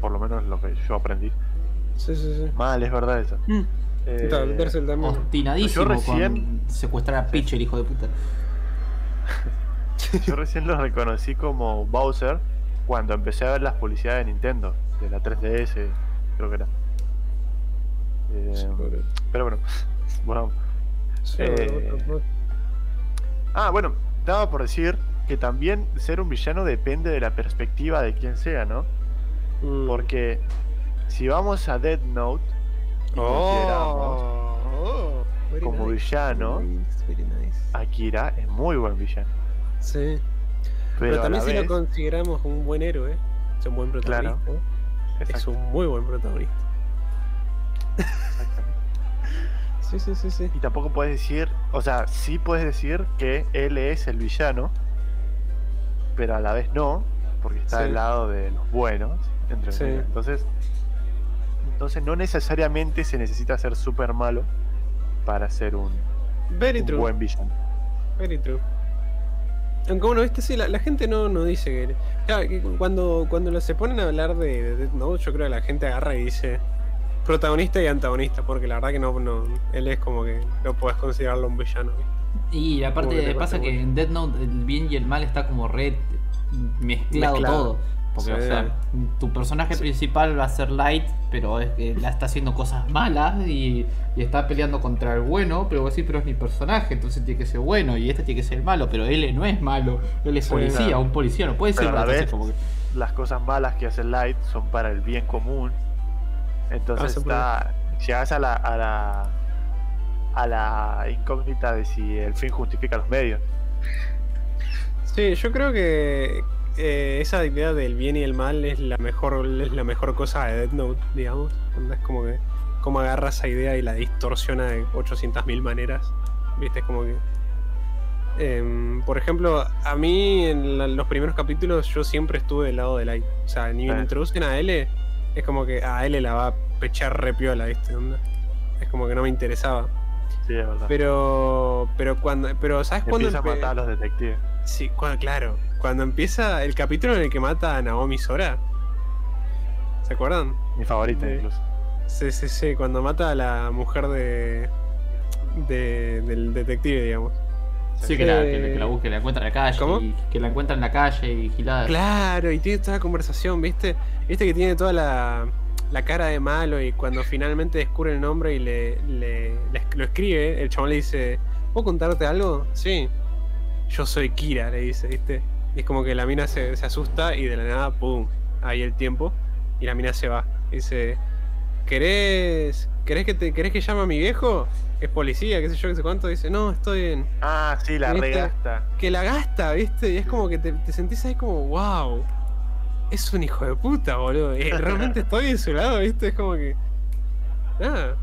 Por lo menos lo que yo aprendí. Sí, sí, sí. Mal, es verdad eso. Mm. Eh, Tal, Berserk también. Obstinadísimo Yo recién- con secuestrar a Peach, el hijo de puta. Yo recién lo reconocí como Bowser cuando empecé a ver las publicidades de Nintendo, de la 3DS, creo que era. Eh, Sí, pero bueno, bueno. Sí, eh. Ah, bueno, daba por decir que también ser un villano depende de la perspectiva de quien sea, ¿no? Mm. Porque si vamos a Dead Note y consideramos Oh, oh, very como nice, villano, very nice, very nice. Akira es muy buen villano. Sí. Pero, también si vez, lo consideramos un buen héroe, es un buen Claro. protagonista. Es un muy buen protagonista. exactamente. Sí, sí, sí, sí. Y tampoco puedes decir, o sea, sí puedes decir que él es el villano, pero a la vez no, porque está Sí. del lado de los buenos, entre Sí. Entonces, entonces no necesariamente se necesita ser súper malo para ser un, Very un true. buen villano. Very true. Aunque bueno, viste, sí, la, la gente no, no dice que. Claro, que cuando, cuando se ponen a hablar de, de Death Note, yo creo que la gente agarra y dice protagonista y antagonista, porque la verdad que no, no él es como que no puedes considerarlo un villano. ¿viste? Y aparte pasa que en Death Note el bien y el mal está como red mezclado, Mezclado. todo. Porque, o sea, tu personaje Sí. principal va a ser Light, pero es que la está haciendo cosas malas y, y está peleando contra el bueno, pero vos decís, pero es mi personaje, entonces tiene que ser bueno y este tiene que ser malo, pero él no es malo, él es Sí, policía, claro. un policía, no puede ser Pero malo, como que- Las cosas malas que hace Light son para el bien común. Entonces Ah, está. Llegas a la, a la a la incógnita de si el fin justifica los medios. Sí, yo creo que eh, esa idea del bien y el mal es la mejor, es la mejor cosa de Death Note, digamos. Es como que cómo agarra esa idea y la distorsiona de 800.000 maneras. Viste, es como que. em, por ejemplo, a mí en la- los primeros capítulos yo siempre estuve del lado de Light. O sea, ni me introducen a L, es como que a L la va a pechar re piola, ¿viste? Onda. Es como que no me interesaba. Sí, es verdad. Pero, pero cuando, pero ¿sabes cuándo Empieza a empe- matar a los detectives. Sí, claro. Cuando empieza el capítulo en el que mata a Naomi Sora. ¿Se acuerdan? Mi favorita incluso. Sí, sí, sí. Cuando mata a la mujer de. de del detective, digamos. Sí, que, la, que, Eh, que la busque, la encuentra en la calle, ¿cómo? y que la encuentra en la calle y gilada. Claro, y tiene toda la conversación, ¿viste? Viste que tiene toda la, la cara de malo y cuando finalmente descubre el nombre y le, le- lo escribe, el chabón le dice, ¿puedo contarte algo? Sí. Yo soy Kira, le dice, ¿viste? Y es como que la mina se, se asusta y de la nada, ¡pum! Ahí el tiempo y la mina se va. Dice, ¿querés, querés, que, te, ¿querés que llame a mi viejo? Es policía, qué sé yo, qué sé cuánto. Dice, no, estoy en Ah, sí, la regasta. que la gasta, ¿viste? Y es como que te, te sentís ahí como, wow, es un hijo de puta, boludo. Y realmente estoy de su lado, ¿viste? Es como que. Nada.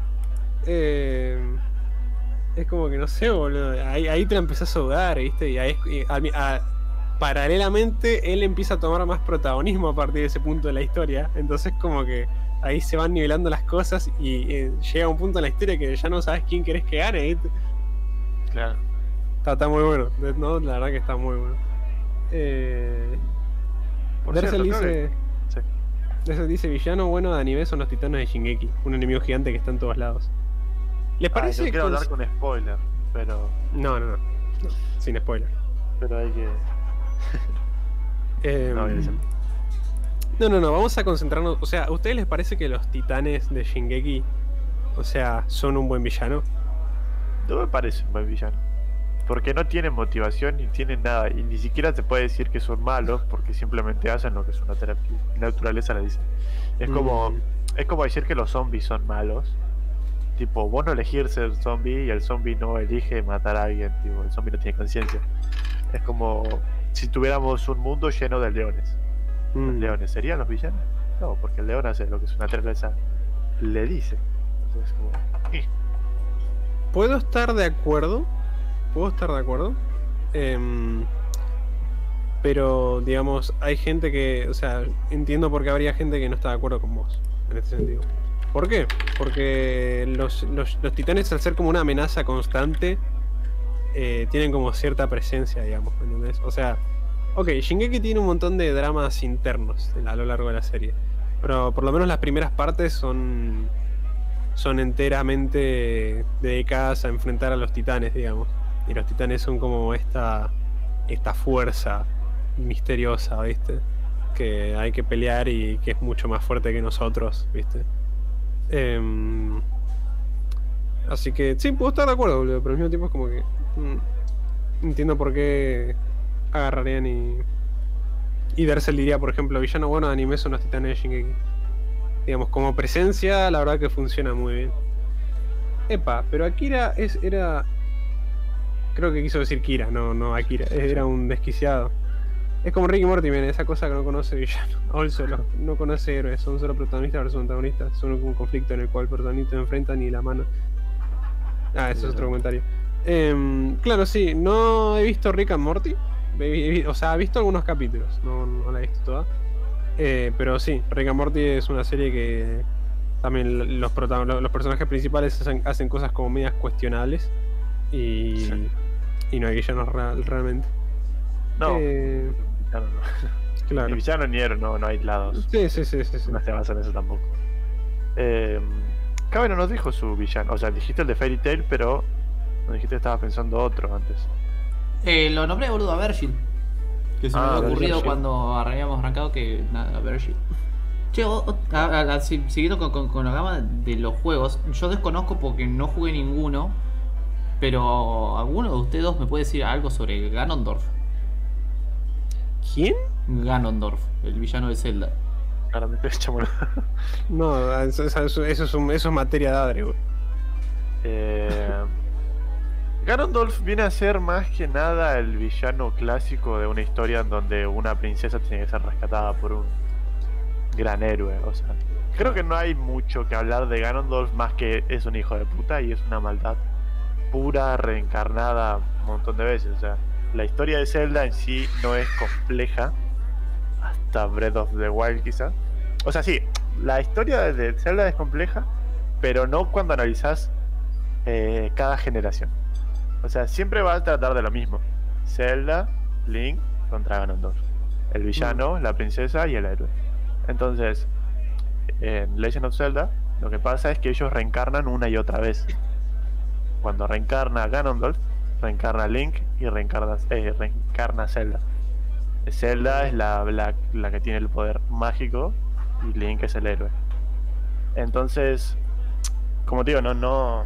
Eh, Es como que no sé, boludo. Ahí, ahí te la empezás a dudar, ¿viste? Y ahí, y a mí- a- paralelamente, él empieza a tomar más protagonismo a partir de ese punto de la historia. Entonces, como que ahí se van nivelando las cosas y eh, llega un punto en la historia que ya no sabes quién querés que gane. Claro. Está, está muy bueno. Death Note, la verdad que está muy bueno. Eh, Por cierto, dice. Sí. Dice: Villano bueno de anime son los titanes de Shingeki. Un enemigo gigante que está en todos lados. ¿Les Ah, parece no quiero cons- hablar con spoiler, pero, No, no, no. No, Sin spoiler. pero hay que. Eh, No, no, no, no, vamos a concentrarnos. O sea, ¿a ustedes les parece que los titanes de Shingeki, o sea, son un buen villano? No me parece un buen villano. Porque no tienen motivación ni tienen nada. Y ni siquiera se puede decir que son malos porque simplemente hacen lo que su natura- naturaleza le dice. Es como, Mm, es como decir que los zombies son malos. Tipo, vos no elegir ser zombie y el zombie no elige matar a alguien. Tipo, el zombie no tiene conciencia. Es como si tuviéramos un mundo lleno de leones. ¿Los mm. leones serían los villanos? No, porque el león hace lo que su naturaleza le dice. Entonces, es como. eh, Puedo estar de acuerdo. Puedo estar de acuerdo. Em, pero, digamos, hay gente que. O sea, entiendo por qué habría gente que no está de acuerdo con vos. En este sentido. ¿Por qué? Porque los, los- los titanes, al ser como una amenaza constante, eh, tienen como cierta presencia, digamos. ¿entendés? O sea, ok, Shingeki tiene un montón de dramas internos a lo largo de la serie. Pero por lo menos las primeras partes son son enteramente dedicadas a enfrentar a los titanes, digamos. Y los titanes son como esta, esta fuerza misteriosa, ¿viste? Que hay que pelear y que es mucho más fuerte que nosotros, ¿viste? Em, así que sí, puedo estar de acuerdo, boludo, pero al mismo tiempo es como que... mm, entiendo por qué agarrarían y... Y Dersel diría, por ejemplo, villano bueno de anime son los titanes de Shingeki digamos, como presencia, la verdad que funciona muy bien. Epa, pero Akira es, era. Creo que quiso decir Kira, no, no Akira. Era un desquiciado. Es como Ricky Morty, man, esa cosa que no conoce villano. O solo, no conoce héroes, son solo protagonistas versus antagonistas. Son un conflicto en el cual el protagonista no enfrenta ni la mano. Ah, ese es otro comentario. Em, claro, sí, no he visto Rick and Morty. O sea, he visto algunos capítulos, no, no la he visto toda. Eh, pero sí, Rick and Morty es una serie que también los, los personajes principales hacen, hacen cosas como medias cuestionables y, Sí. y no hay villanos real- realmente. No, Eh, villano no. Ni claro. villano ni héroe, no, no hay lados. Sí, sí, sí, sí. sí. No se basa en eso tampoco. Eh, Cabe no nos dijo su villano. O sea, dijiste el de Fairy Tail, pero no dijiste que estabas pensando otro antes. Eh, lo nombré, boludo, a Virgil. Que se me Ah, había ocurrido Virgil. cuando habíamos arrancado que nada, Virgil. Che, o- o- a- a- a- si- siguiendo con, con- con la gama de los juegos, yo desconozco porque no jugué ninguno. Pero alguno de ustedes dos me puede decir algo sobre Ganondorf. ¿Quién? Ganondorf, el villano de Zelda. Claramente. No, eso, eso- eso es, un- eso es materia de adre, güey. Eh, Ganondorf viene a ser más que nada el villano clásico de una historia en donde una princesa tiene que ser rescatada por un gran héroe. O sea, creo que no hay mucho que hablar de Ganondorf más que es un hijo de puta y es una maldad pura, reencarnada un montón de veces. O sea, la historia de Zelda en sí no es compleja. Hasta Breath of the Wild quizás. O sea, sí, la historia de Zelda es compleja, pero no cuando analizás eh, cada generación. O sea, siempre va a tratar de lo mismo. Zelda, Link contra Ganondorf. El villano, la princesa y el héroe. Entonces, en Legend of Zelda, lo que pasa es que ellos reencarnan una y otra vez. Cuando reencarna Ganondorf, reencarna Link y reencarna, eh, reencarna Zelda. Zelda es la, la- la que tiene el poder mágico y Link es el héroe. Entonces, como te digo, no, no,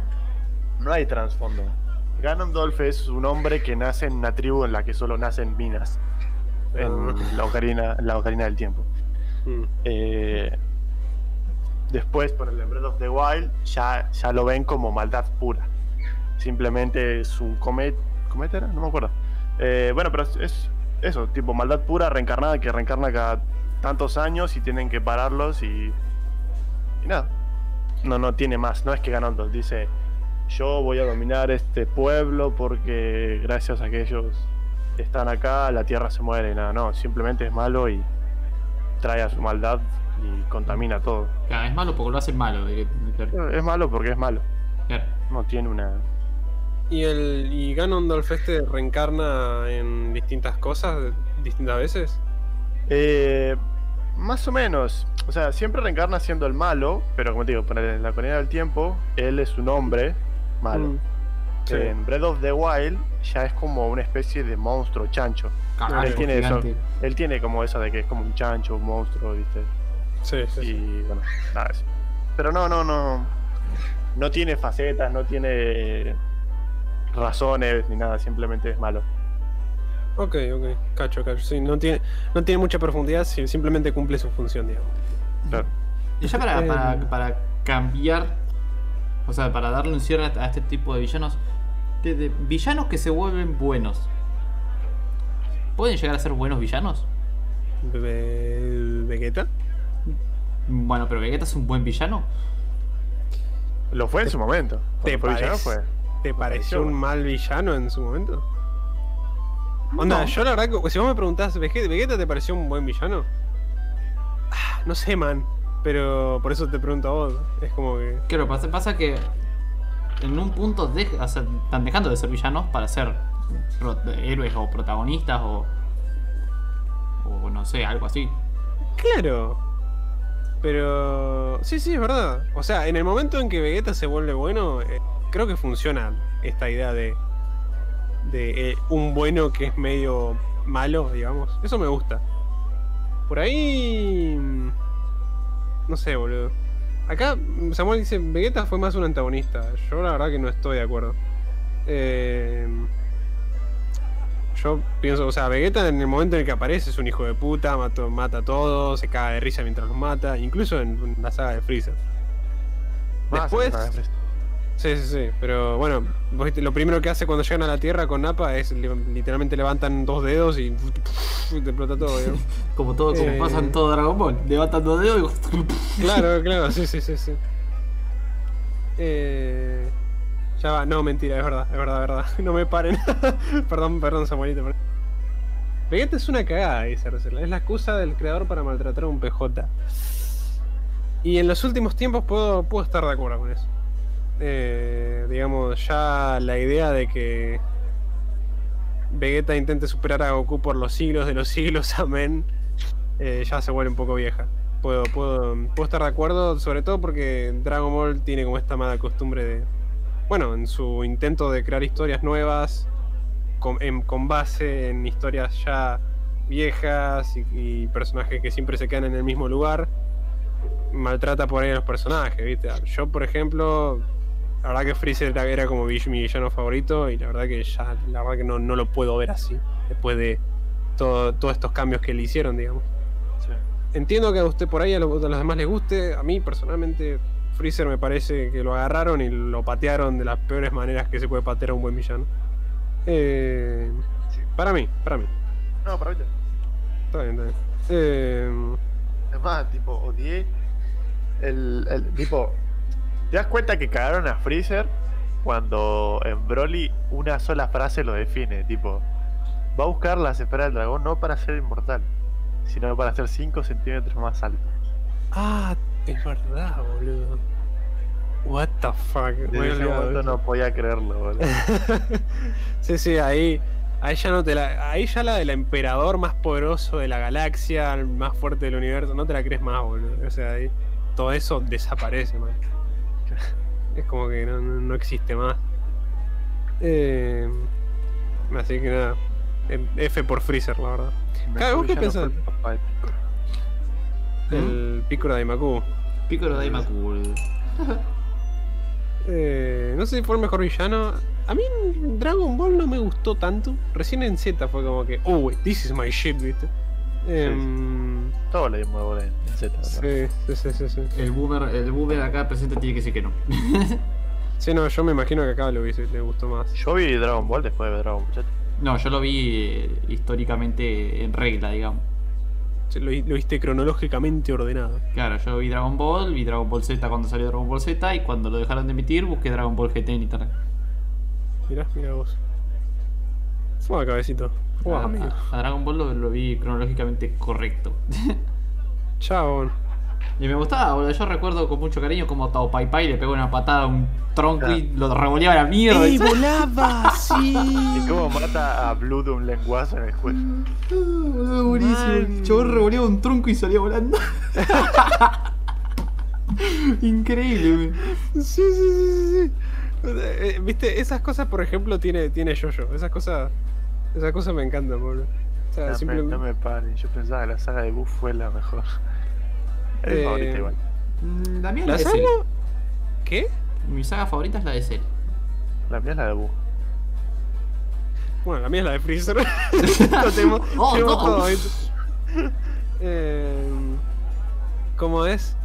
no hay trasfondo. Ganondorf es un hombre que nace en una tribu en la que solo nacen minas. En Ah. la ocarina, la ocarina del tiempo. Mm. Eh, después, por el Breath of the Wild, ya, ya lo ven como maldad pura. Simplemente es un comet. ¿Comet era? No me acuerdo. Eh, bueno, pero es, es eso, tipo maldad pura reencarnada que reencarna cada tantos años y tienen que pararlos y. Y nada. No, no tiene más. No es que Ganondorf dice. Yo voy a dominar este pueblo porque gracias a que ellos están acá, la tierra se muere y nada, no, simplemente es malo y trae a su maldad y contamina todo. Claro, es malo porque lo hacen malo. Es malo porque es malo, claro. no tiene una... ¿Y, el, ¿Y Ganondorf este reencarna en distintas cosas, distintas veces? Eh, más o menos, o sea, siempre reencarna siendo el malo, pero como te digo, en la Corona del Tiempo, él es un hombre malo. Mm. Sí. En Breath of the Wild ya es como una especie de monstruo chancho. Él tiene eso. Él tiene como esa de que es como un chancho, un monstruo, ¿viste? Sí, sí, sí. Y bueno, nada eso. Pero no, no, no. No tiene facetas, no tiene razones ni nada, simplemente es malo. Ok, ok. Cacho, cacho. Sí, no tiene, no tiene mucha profundidad, si- simplemente cumple su función, digamos. Claro. Y ya para, para, para cambiar, o sea, para darle un cierre a este tipo de villanos, de, de villanos que se vuelven buenos. ¿Pueden llegar a ser buenos villanos? Be- ¿Vegeta? Bueno, pero Vegeta es un buen villano. Lo fue en su momento. ¿Te, Cuando fue villano parece- fue. ¿Te pareció un mal villano en su momento? Onda, No. yo la verdad que si vos me preguntás, ¿Vegeta, ¿Vegeta te pareció un buen villano? Ah, no sé, man. Pero por eso te pregunto a vos. Es como que. Claro, pasa, pasa que en un punto deja- o sea, están dejando de ser villanos para ser héroes o protagonistas o, o no sé, algo así. Claro. Pero. Sí, sí, es verdad. O sea, en el momento en que Vegeta se vuelve bueno, eh, creo que funciona esta idea de. de eh, un bueno que es medio malo, digamos. Eso me gusta. Por ahí. No sé, boludo. Acá Samuel dice: Vegeta fue más un antagonista. Yo la verdad que no estoy de acuerdo. Eh. Yo pienso, o sea, Vegeta en el momento en el que aparece es un hijo de puta, mato- mata a todos, se caga de risa mientras los mata, incluso en, en la saga de Freezer. Después-. Sí, sí, sí, pero bueno, lo primero que hace cuando llegan a la Tierra con Nappa es li- literalmente levantan dos dedos y, te explota todo, digamos. Como todo, como Eh. pasa en todo Dragon Ball. Levantando dedos y. Claro, claro, sí, sí, sí, sí. Eh, ya va, no, mentira, es verdad, es verdad, es verdad. No me paren. perdón, perdón, Samuelito. perdón. Vegeta es una cagada, dice Rosela. Es la excusa del creador para maltratar a un PJ. Y en los últimos tiempos puedo, puedo estar de acuerdo con eso. Eh, digamos, ya la idea de que Vegeta intente superar a Goku por los siglos de los siglos, amén, eh, ya se vuelve un poco vieja. Puedo, puedo, puedo estar de acuerdo, sobre todo porque Dragon Ball tiene como esta mala costumbre de, bueno, en su intento de crear historias nuevas, con, base en historias ya viejas y, y personajes que siempre se quedan en el mismo lugar, maltrata por ahí a los personajes, ¿viste? Yo, por ejemplo, la verdad que Freezer era, era como mi villano favorito y la verdad que ya, la verdad que no, no lo puedo ver así, después de todo- todos estos cambios que le hicieron, digamos. Sí. Entiendo que a usted por ahí a, lo- a los demás les guste. A mí personalmente Freezer me parece que lo agarraron y lo patearon de las peores maneras que se puede patear a un buen villano. Eh, Sí. para mí, para mí. No, para mí. Está bien, está bien. Eh, Es más, tipo, odié el, el tipo. ¿Te das cuenta que cagaron a Freezer cuando en Broly una sola frase lo define? Tipo, va a buscar las esferas del dragón no para ser inmortal, sino para ser 5 centímetros más alto. ah, es verdad, boludo. What the fuck. Desde ese olvidado momento de no podía creerlo, boludo. sí, sí, ahí. Ahí ya no te la. Ahí ya la del emperador más poderoso de la galaxia, más fuerte del universo, no te la crees más, boludo. O sea, ahí todo eso desaparece, man. Es como que no, no- no existe más. Eh, así que nada. F por Freezer, la verdad. Claro, ¿vos qué pensás? el de Piccolo. El Piccolo Daimaku. Eh, no sé si fue el mejor villano. A mí Dragon Ball no me gustó tanto. Recién en Z fue como que, oh, this is my shit, ¿viste? Em, Todo le dimos bola en Z. sí, sí, sí, sí, sí. El boomer, el boomer acá presente tiene que decir que no. Sí, no, yo me imagino que acá lo hubiese, le gustó más. Yo vi Dragon Ball después de ver Dragon Ball Z. No, yo lo vi eh, históricamente en regla, digamos. Lo viste cronológicamente ordenado. Claro, yo vi Dragon Ball, vi Dragon Ball Z cuando salió Dragon Ball Z y cuando lo dejaron de emitir busqué Dragon Ball GT en internet. Mirá, mirá vos. Fuma, cabecito. Fuma, a, amigo. a- a Dragon Ball lo, lo vi cronológicamente correcto. Chao. y me gustaba, boludo. Yo recuerdo con mucho cariño como Tao Pai Pai le pegó una patada a un tronco y lo revoleaba a la mierda. ¡Ey, volaba! ¡Sí! Y cómo mata a Blue de un lenguazo en el juego. Ah, boludo, buenísimo. Man. El chabón revoleaba un tronco y salía volando. Increíble, Sí, sí, sí, sí, sí. Eh, Viste, esas cosas, por ejemplo, tiene, tiene Jojo. Esas cosas. Esas cosas me encantan, boludo. O sea, No, me, simplemente. no me paren, yo pensaba que la saga de Buff fue la mejor. Es mi Eh, favorita igual. Mm, La mía es la ¿La de? Cell. ¿Qué? Mi saga favorita es la de Cell. La mía es la de Buff. Bueno, la mía es la de Freezer. Lo tenemos, Oh, tenemos no. todo. Eh, ¿Cómo es?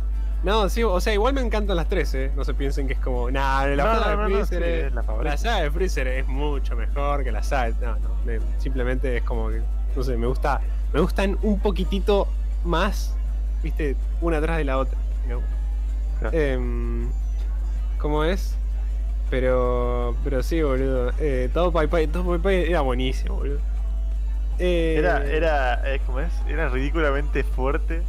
No, sí, o sea, igual me encantan las tres, ¿eh? No se piensen que es como, nah, la No, saga no, de no, Freezer sí, es... la favorita. La saga de Freezer es mucho mejor que la saga... No, no, me- simplemente es como que, no sé, me gusta... Me gustan un poquitito más, viste, una atrás de la otra. digamos. Claro. Em, ¿Cómo es? Pero, pero sí, boludo. Eh, Todo Pai Pai, Todo Pai Pai era buenísimo, boludo. Eh, Era, era, eh, ¿cómo es? Era ridículamente fuerte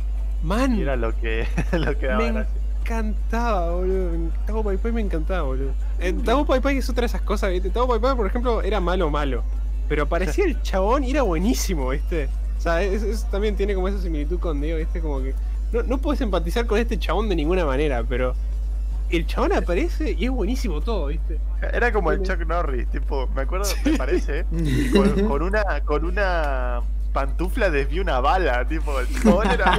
Man, era lo que, lo que daba me encantaba, boludo. Tao Pai Pai me encantaba, boludo. Eh, Tao Pai Pai es otra de esas cosas, ¿viste? Tao Pai Pai, por ejemplo, era malo, malo. Pero aparecía el chabón y era buenísimo, ¿viste? O sea, eso, eso también tiene como esa similitud con Diego, ¿viste? Como que no, no puedes empatizar con este chabón de ninguna manera, pero el chabón aparece y es buenísimo todo, ¿viste? Era como el Chuck Norris, tipo, me acuerdo, me parece, con, con una, con una pantufla desvió una bala, tipo, el chabón era,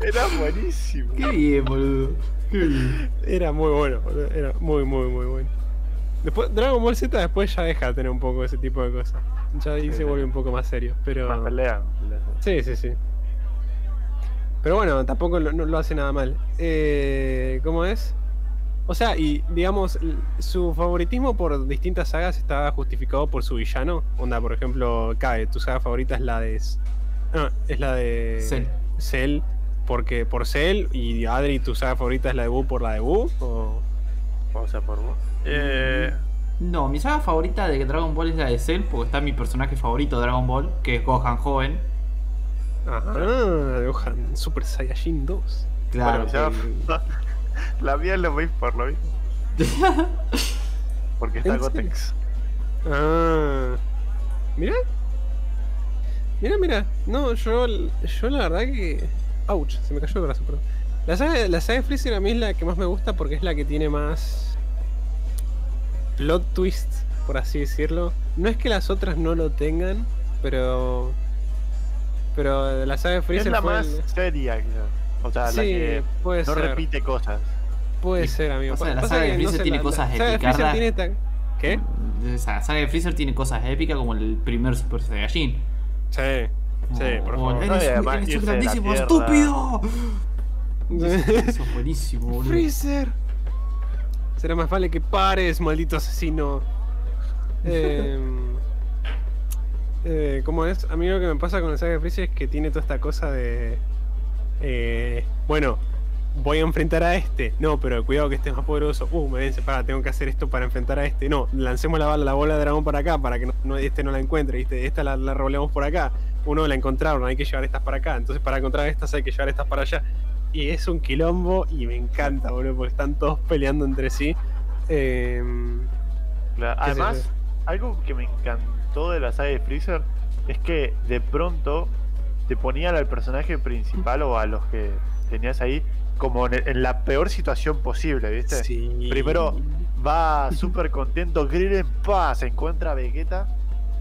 era buenísimo. Qué bien, boludo. Qué bien. Era muy bueno, boludo, era muy, muy, muy bueno. Después, Dragon Ball Z después ya deja de tener un poco ese tipo de cosas. Ya ahí Sí, se sí. vuelve un poco más serio, pero... Más pelea. Sí, sí, sí. Pero bueno, tampoco lo, no lo hace nada mal. Eh, ¿Cómo es? O sea, y digamos, su favoritismo por distintas sagas está justificado por su villano. Onda, por ejemplo, Kae, tu saga favorita es la de. No, es la de. Cell. Cell, porque por Cell. Y Adri, tu saga favorita es la de Boo por la de Boo. O... Vamos a por vos. Eh, No, mi saga favorita de Dragon Ball es la de Cell, porque está mi personaje favorito de Dragon Ball, que es Gohan joven. Ajá, Gohan Super Saiyajin 2. Claro. bueno, la mía lo veis por lo mismo. Porque está. Gotex. Ah. Mira. Mira, mira. No, yo, yo la verdad que. Ouch, se me cayó el brazo, perdón. La saga, la saga de Freezer a mí es la que más me gusta porque es la que tiene más. plot twist, por así decirlo. No es que las otras no lo tengan, pero. Pero la saga de Es Freezer la fue más el- seria, quizás. O sea, la Sí, que puede no ser. repite cosas. Puede ser, amigo. pasa que la saga de Freezer tiene la- cosas la saga de Freezer épicardas. tiene tan- ¿Qué? La saga de Freezer tiene cosas épicas como el primer Super Saiyajin. Sí. Sí, por Como, favor. Eres, No, además eres un la grandísimo estúpido. Eso es buenísimo, boludo. Freezer. Será más vale que pares, maldito asesino. Eh, eh, ¿Cómo es? A mí lo que me pasa con la saga de Freezer es que tiene toda esta cosa de. Eh, bueno, voy a enfrentar a este. No, pero cuidado que este es más poderoso. Uh, me vence, para, tengo que hacer esto para enfrentar a este. No, lancemos la, bala- la bola de dragón para acá para que no, no- este no la encuentre. ¿viste? Esta la, la roleamos por acá. Uno la encontraron, hay que llevar estas para acá. Entonces, para encontrar estas hay que llevar estas para allá. Y es un quilombo y me encanta, boludo, porque están todos peleando entre sí. Eh, sé Además, algo que me encantó de la saga de Freezer es que de pronto te ponían al personaje principal o a los que tenías ahí como en, en la peor situación posible, ¿viste? sí. Primero va súper contento, Krillin, pa, se encuentra a Vegeta,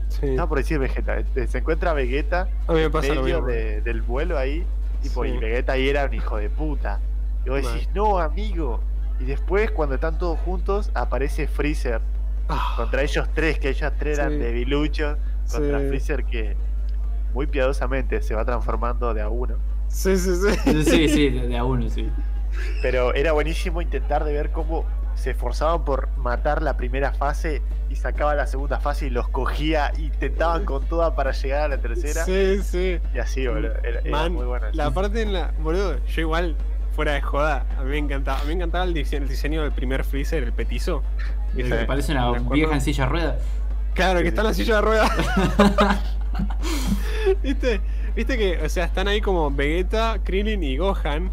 Sí. no por decir Vegeta, este, se encuentra a Vegeta A mí me en pasa medio de- del vuelo ahí, tipo, Sí. y Vegeta ahí era un hijo de puta. Y vos decís, no, amigo. Y después, cuando están todos juntos, aparece Freezer Ah, contra ellos tres, que ellos tres eran Sí. debiluchos, contra. Freezer que muy piadosamente se va transformando de a uno. sí, sí, sí. Sí, sí, de, de a uno, sí. Pero era buenísimo intentar de ver cómo se esforzaban por matar la primera fase y sacaba la segunda fase y los cogía y intentaban con toda para llegar a la tercera. Sí, sí. Y así, boludo. Era, era Man, muy bueno. la parte en la. Boludo, yo igual, fuera de joda, a mí me encantaba. A mí me encantaba el diseño, el diseño del primer freezer, el petizo. Que Sí. parece una vieja en silla de ruedas. Claro, Sí, que está en la sí. silla de ruedas. ¿Viste? Viste que, o sea, están ahí como Vegeta, Krillin y Gohan.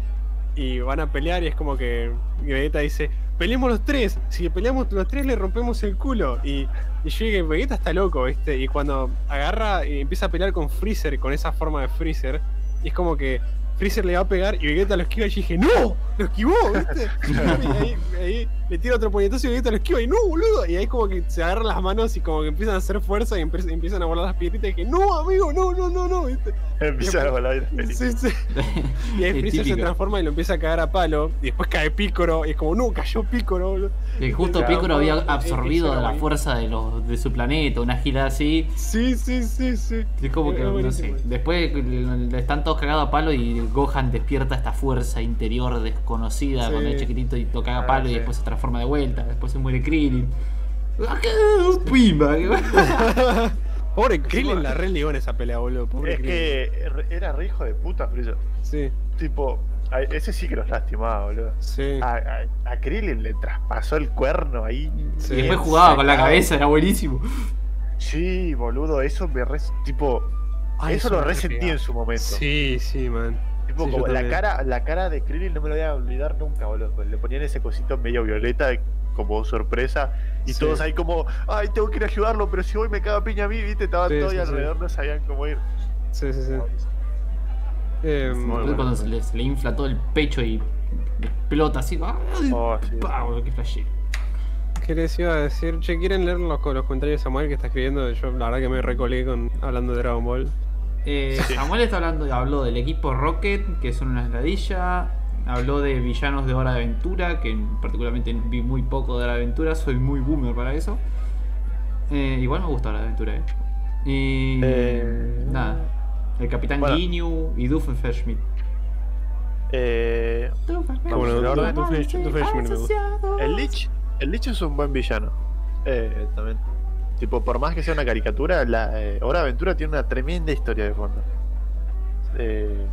Y van a pelear y es como que Vegeta dice, peleemos los tres. Si peleamos los tres le rompemos el culo. Y, y yo dije, Vegeta está loco, ¿viste? Y cuando agarra y empieza a pelear con Freezer, con esa forma de Freezer, y es como que Freezer le va a pegar y Vegeta lo esquiva y yo dije, ¡No! ¡Lo esquivó! ¿viste? y ahí, ahí le tira otro puñetazo y Vegeta lo esquiva y ¡No, boludo! Y ahí como que se agarran las manos y como que empiezan a hacer fuerza y empiezan a volar las piedritas y dije, ¡No, amigo! ¡No, no, no, no! ¿viste? Empieza a volar y. Sí, sí. Y ahí Freezer se transforma y lo empieza a cagar a palo. Y después cae Pícoro. Y es como, no, cayó Pícoro, boludo. Que justo Piccolo había absorbido la fuerza de los de su planeta, una gira así. Sí, sí, sí, sí. Es como que, no sé. Después le- están todos cagados a palo y Gohan despierta esta fuerza interior desconocida Sí. cuando es chiquitito y lo caga a Ah, palo y sí. después se transforma de vuelta. Después se muere Krillin. ¡Ah, qué ¡Pimba! Pobre Krillin la re ligó en esa pelea, boludo. Pobre Es Krillin. que era re hijo de puta, Freezer. Sí, Tipo, a- ese sí que los lastimaba, boludo. sí. A, a, a Krillin le traspasó el cuerno ahí. Sí. Y después jugaba con la cabeza, era buenísimo. Sí, boludo, eso me re, tipo, Ay, eso eso lo resentí en su momento. Sí, sí, man. Sí, la también. cara, la cara de Krillin no me lo voy a olvidar nunca, boludo. porque Le ponían ese cosito medio violeta como sorpresa. Y Sí. todos ahí como, ay, tengo que ir a ayudarlo, pero si voy me caga piña a mí, viste, estaban Sí, todos ahí alrededor, no sabían cómo ir. Sí, sí, sí. Eh, bueno. cuando se le, se le infla todo el pecho y explota así. ¡ah! Oh, ¡Qué flashero! ¿Qué les iba a decir? Che, ¿quieren leer los, los comentarios de Samuel que está escribiendo? Yo la verdad que me recolé con hablando de Dragon Ball. Eh, Samuel está hablando, habló del equipo Rocket, que son una ladilla. Habló de villanos de Hora de Aventura, que particularmente vi muy poco de Hora de Aventura, soy muy boomer para eso. Eh, igual me gusta Hora de Aventura, eh. Y. Eh, Nada. El Capitán bueno. Ginyu y Doofenshmirtz. Eh, Doofenshmirtz me gusta. el Lich, el Lich es un buen villano. Eh, también. Tipo, por más que sea una caricatura, la eh, Hora de Aventura tiene una tremenda historia de fondo. Eh,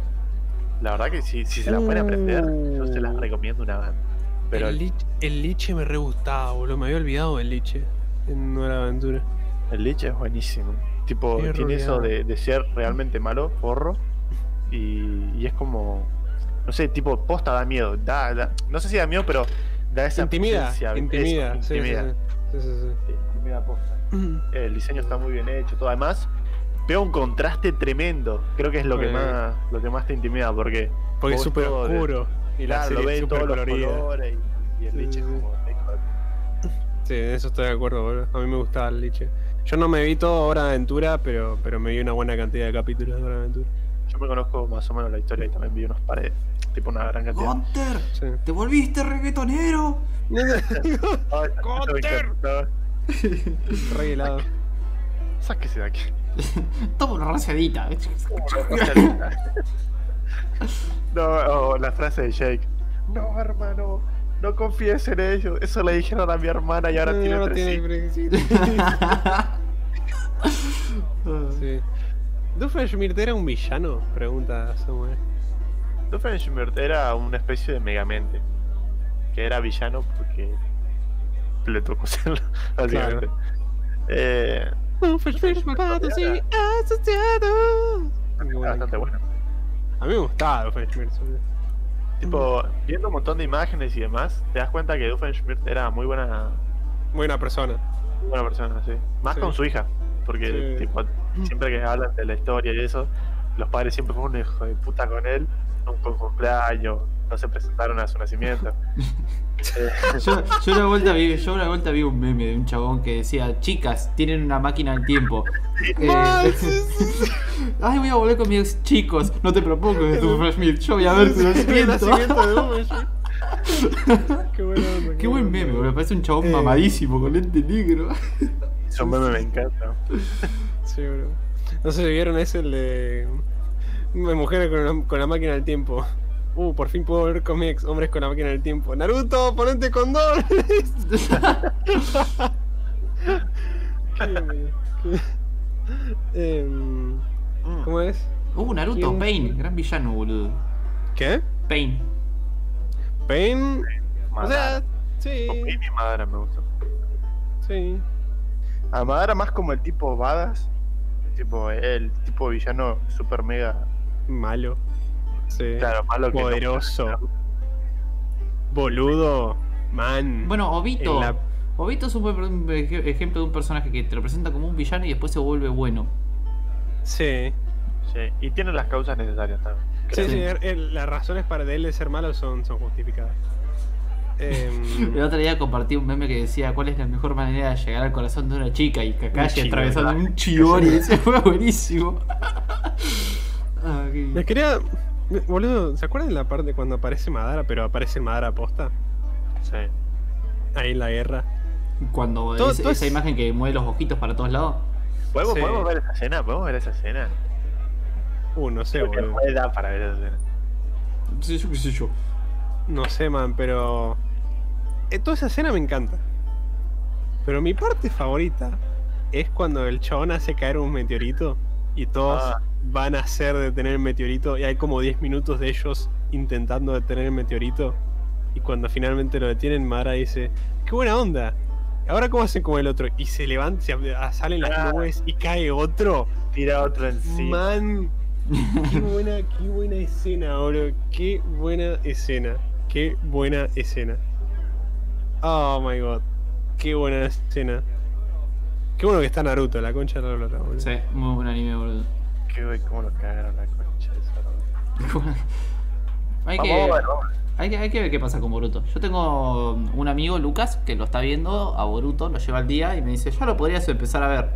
la verdad que si, si se la pueden aprender, yo se las recomiendo una banda. Pero el, lich, el liche me re gustaba, boludo. Me había olvidado del liche en Nueva Aventura. El Lich es buenísimo. Tipo, Qué tiene eso de, de ser realmente malo, forro. Y, y es como. No sé, tipo, posta da miedo. Da, da- no sé si da miedo, pero da esa Intimida, intimida. eso, sí, sí, Sí, intimida posta. El diseño está muy bien hecho, todo. Además, veo un contraste tremendo. Creo que es lo que más lo que más te intimida, porque. Porque es súper de- oscuro. Y la claro, lo serie ves es en súper todos los colorida. colores y, y el Sí, Lich sí, es sí. como. Sí, en eso estoy de acuerdo, boludo. A mí me gustaba el liche. Yo no me vi todo Hora de Aventura, pero, pero me vi una buena cantidad de capítulos de Hora de Aventura. Yo me conozco más o menos la historia y también vi unos pares. Tipo una gran cantidad. ¡Gunter! Sí. ¡Te volviste reggaetonero! Re helado. Sáquese de aquí. Toma una raciadita. No, o la frase de Jake. No, hermano, no confíes en ellos. Eso le dijeron a mi hermana y ahora No, tiene hijos. tiene- Sí. ¿Doofenshmirtz era un villano? Pregunta Samuel. Doofenshmirtz era una especie de megamente. Que era villano porque le tocó básicamente. Eh, Doofenshmirtz malvados y asociados. bastante bueno. A mí me gustaba Doofenshmirtz. Tipo, viendo un montón de imágenes y demás, te das cuenta que Doofenshmirtz era muy buena, Buena persona. muy buena persona, sí. Más Sí. con su hija. Porque, Sí. tipo, siempre que hablan de la historia y eso, los padres siempre fueron un hijo de puta con él, nunca un cumpleaños, no se presentaron a su nacimiento. Eh, Yo, yo una vuelta vi, yo una vuelta vi un meme de un chabón que decía, chicas, tienen una máquina del tiempo. Eh, Ay, sí. Ay, voy a volver con mis chicos. No te propongo tu Smith. Yo voy a ver tu El nacimiento. Qué buena onda, Qué buen meme, boludo. Parece un chabón Eh. mamadísimo con lente negro. Esos memes me encantan. Sí, bro. No sé si vieron ese, el de. mujeres con, con la máquina del tiempo. Uh, por fin puedo ver cómics, hombres con la máquina del tiempo. Naruto, ponente condón. Mm. ¿Cómo es? Uh, Naruto, ¿Quién? Pain, gran villano, boludo. ¿Qué? Pain. Pain. O sea, sí, Con Pain y Madara me gusta. sí. A Madara más como el tipo badass. Tipo, el tipo villano super mega. Malo. Sí. Claro, malo que no- Poderoso. Boludo. Man. Bueno, Obito. La- Obito es un buen ejemplo de un personaje que te lo presenta como un villano y después se vuelve bueno. Sí. Sí, y tiene las causas necesarias también. Sí, sí, er- er- las razones para de él de ser malo son, son justificadas. Em, El otro día compartí un meme que decía cuál es la mejor manera de llegar al corazón de una chica y Kakashi Un atravesando un chidori. Ese fue buenísimo. Ah, qué- les quería. Boludo, ¿se acuerdan de la parte cuando aparece Madara, pero aparece Madara posta? Sí. Ahí en la guerra. Cuando Todo- esa es- imagen que mueve los ojitos para todos lados. ¿Podemos, Sí. ¿Podemos ver esa escena? ¿Podemos ver esa escena? Uh, no sé, Creo boludo. para ver esa escena. Sí, yo qué sé yo. No sé, man, pero. eh, toda esa escena me encanta. Pero mi parte favorita es cuando el chabón hace caer un meteorito y todos Ah. Van a hacer detener el meteorito y hay como 10 minutos de ellos intentando detener el meteorito y cuando finalmente lo detienen Mara dice, qué buena onda. Ahora cómo hacen como el otro y se levanta, se ah, salen las Ah. nubes y cae otro. Tira otro encima. Man, qué buena, qué buena escena, bro. Qué buena escena. Qué buena escena. Oh my god. Qué buena escena. Qué bueno que está Naruto, la concha de la boludo. Sí, muy buen anime, boludo. Güey, cómo lo cagaron la concha de esa hay, Vamos que, hay, que, hay que ver qué pasa con Boruto. Yo tengo un amigo, Lucas, que lo está viendo a Boruto, lo lleva al día y me dice, ya lo podrías empezar a ver.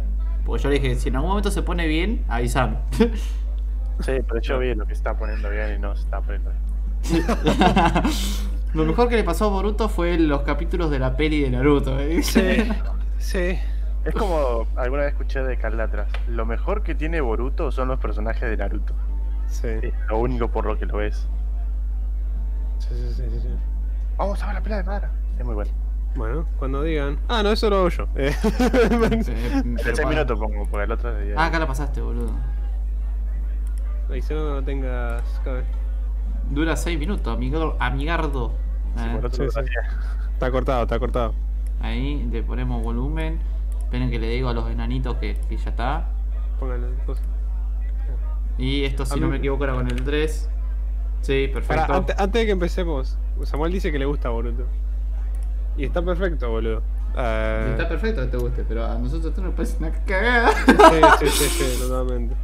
Porque yo le dije, si en algún momento se pone bien, avísame. Sí, pero yo vi lo que está poniendo bien y no se está poniendo bien. lo mejor que le pasó a Boruto fue los capítulos de la peli de Naruto. ¿eh? Sí, sí. Es como alguna vez escuché de Calatras. Lo mejor que tiene Boruto son los personajes de Naruto. Sí, Es lo único por lo que lo ves. sí, sí, sí, sí, sí. Vamos a ver la pelea de Madara. Es muy bueno. Bueno, cuando digan. Ah, no, eso lo hago yo. Eh, En pero 6 para- minutos pongo, porque el otro día. Ah, acá la pasaste, boludo. y si no, no tengas. cabe. Dura 6 minutos, amigo, amigardo. Sí, Eh, por otro sí, sí. Está cortado, está cortado. Ahí le ponemos volumen. Esperen que le digo a los enanitos que, que ya está. Pónganle cosas. Y esto, si A no mí- me equivoco, era con el 3. Sí, perfecto. Antes, antes de que empecemos, Samuel dice que le gusta Boruto. Y está perfecto, boludo. Eh, Está perfecto que te guste, pero a nosotros esto nos parece una cagada. sí, sí, sí, sí, totalmente.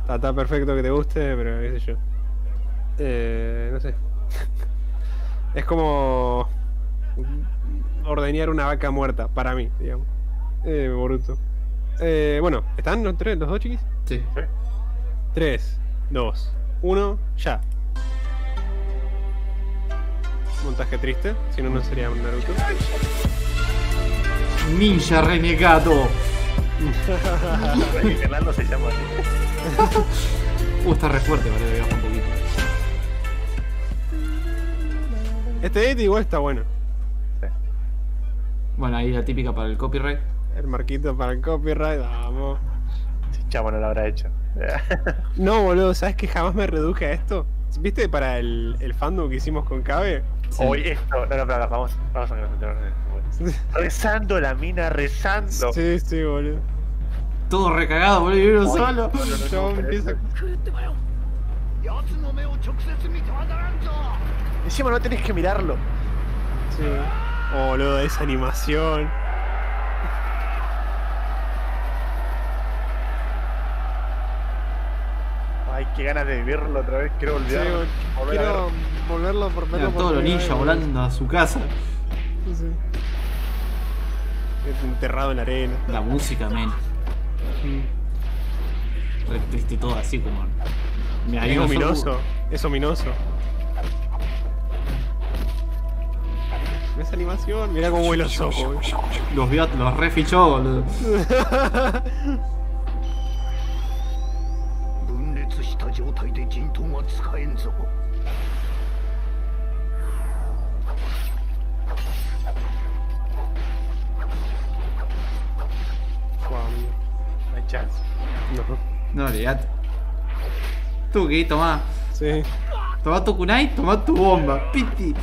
Está, está perfecto que te guste, pero qué sé yo. Eh, no sé. es como ordeñar una vaca muerta, para mí, digamos. Eh, Boruto. Eh, bueno, ¿están los tres, los dos chiquis? Sí. 3, 2, 1, ya. Montaje triste, si no, no sería un Naruto. Ninja renegado. Fernando se llama así. Uh, está re fuerte, vale, voy a bajar un poquito. Este edit igual está bueno. Bueno, ahí la típica para el copyright. El marquito para el copyright, vamos. Si chamo no lo habrá hecho. No, boludo, ¿sabes que jamás me reduje a esto? ¿Viste para el, el fandom que hicimos con Cabe? Sí. Hoy esto. No, no, pero vamos, vamos a en esto. Rezando la mina, rezando. Sí, sí, boludo. Todo recagado, boludo, y uno solo. empieza- eso- Encima no tenés que mirarlo. Sí. Oh, boludo, esa animación. Ay, qué ganas de vivirlo otra vez. Quiero Sí, olvidarlo. boludo. volver a Quiero verlo. volverlo por por todos los ninjas volando a su casa. Sí, sí. Enterrado en la arena. La música, men. Mm. Re triste todo así como. Mira, Es ominoso, es ominoso. Esa animación, mira cómo vuelan los ojos. boludo. Los vio, los refichó, boludo. 脱した状態で陣頭は使えんぞ No hay chance. No. No, olvídate. Tú, Gui, toma. Sí. Toma tu kunai, toma tu bomba. Piti.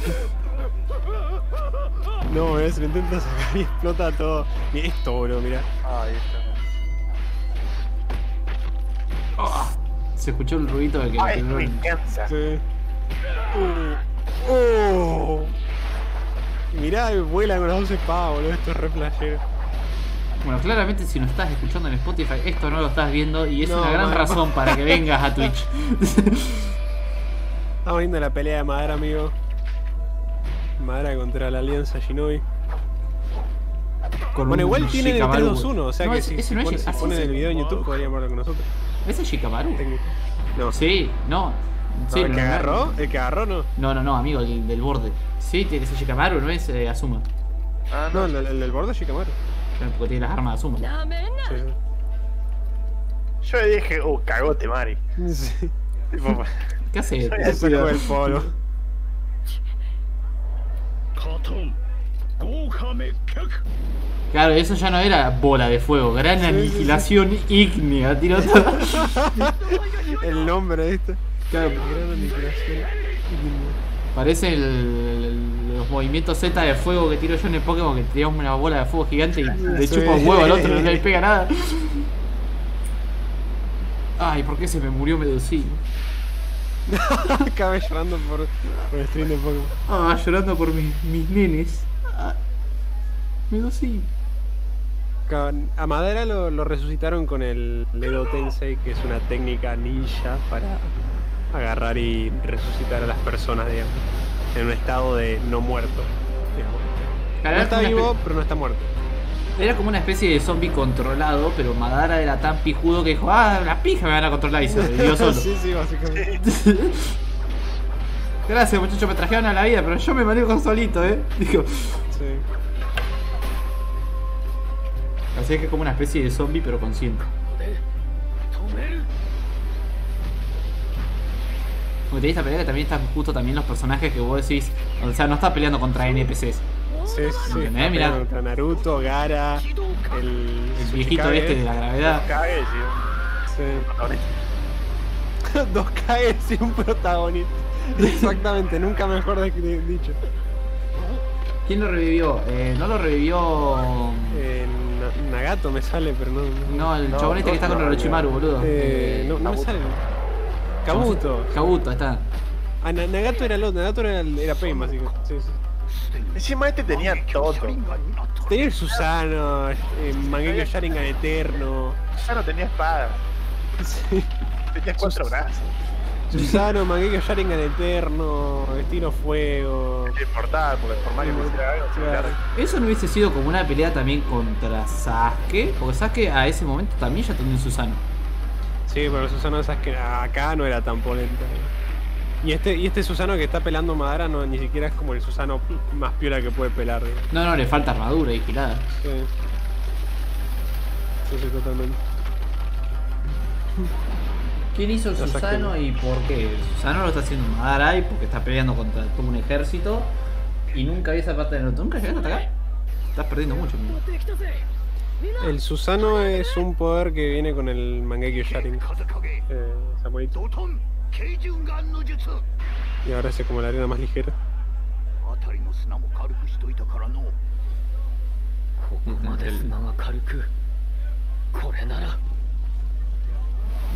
No, bro, se lo intenta sacar y explota todo. Mira esto, bro, mira. Ahí está. Oh. Se escuchó el ruido de que Ay, me encanta. Sí. Uh, oh. Mirá, vuela con las 11 pavos, boludo. Esto es re flashero. Bueno, claramente si no estás escuchando en Spotify, esto no lo estás viendo y es No, una gran madre. razón para que vengas a Twitch. Estamos viendo la pelea de Madara, amigo. Madara contra la Alianza Shinobi. Con Bueno, igual tienen el Shikamaru. 3-2-1, o sea No, que ese- si, ese si no es ponen, si ponen el video en YouTube podrían verlo con nosotros. ¿Ese es Shikamaru? No. Sí, no. Sí, No, el que no, agarró, el que agarró no. No, no, no, amigo, el del borde. Sí, tiene que ser Shikamaru, no es eh, Asuma. Ah, No, no. el, el del borde es Shikamaru. Porque tiene las armas de Asuma. Sí, Yo le dije, uh, cagote, Mari. sí. Tipo, ¿Qué hace? Se sacó el polvo. Claro, eso ya no era bola de fuego, gran aniquilación ígnea, tiró todo. El nombre este. Claro. Gran aniquilación ígnea. Parece los movimientos Z de fuego que tiro yo en el Pokémon, que tiramos una bola de fuego gigante y le chupa un huevo al otro, no le pega nada. Ay, ¿por qué se me murió Medusín? Acabé llorando por, por el stream de Pokémon. Ah, llorando por mis, mis nenes. Ah. Ca- A Madara lo, lo resucitaron con el Ledo Tensei, que es una técnica ninja para agarrar y resucitar a las personas, digamos, en un estado de no muerto. digamos. No está vivo, pero no está muerto. Era como una especie de zombie controlado, pero Madara era tan pijudo que dijo, ah, la pija me van a controlar y se dio solo. sí, sí, básicamente. Gracias muchachos, me trajeron a la vida, pero yo me manejo solito, eh. Dijo. Sí. Así que es como una especie de zombie pero consciente. Porque tenés esta pelea que también están justo también los personajes que vos decís. O sea, no está peleando contra NPCs. Sí, sí, ¿Entendés? Contra Naruto, Gara, el, viejito este de la gravedad. Dos Kages y un protagonista. Exactamente, nunca mejor dicho. ¿Quién lo revivió? Eh, no lo revivió. Eh, Na- Nagato me sale, pero no. No, el No, chabón este que está no, con no, Orochimaru, boludo. Eh, no, no me sale. Kabuto. Kabuto, está. Ah, Na- Nagato era el otro, Nagato era, el- era Pain, básicamente. Sí, sí. Encima este tenía todo. Tenía el Susano, eh, Mangekyo Sharingan Eterno. Ya no tenía espada. Sí. Tenía cuatro brazos. Susano, Mangekyo Sharingan Eterno, Destino Fuego. Importaba, porque por más que algo, se Claro. Eso no hubiese sido como una pelea también contra Sasuke. Porque Sasuke a ese momento también ya tenía un Susano. Sí, pero el Susano esas que acá no era tan polenta. Y este, y este Susano que está pelando Madara no, ni siquiera es como el Susano más piola que puede pelar. No, no, le falta armadura y girada. Sí. Sí, sí, totalmente. ¿Quién hizo los Susano y por qué? Susano lo está haciendo Madarai porque está peleando contra todo un ejército y nunca vi esa parte de Naruto. ¿Nunca llegaste hasta acá? Estás perdiendo mucho. Mira. El Susano es un poder que viene con el Mangekyo Sharingan. Eh, y ahora hace como la arena más ligera.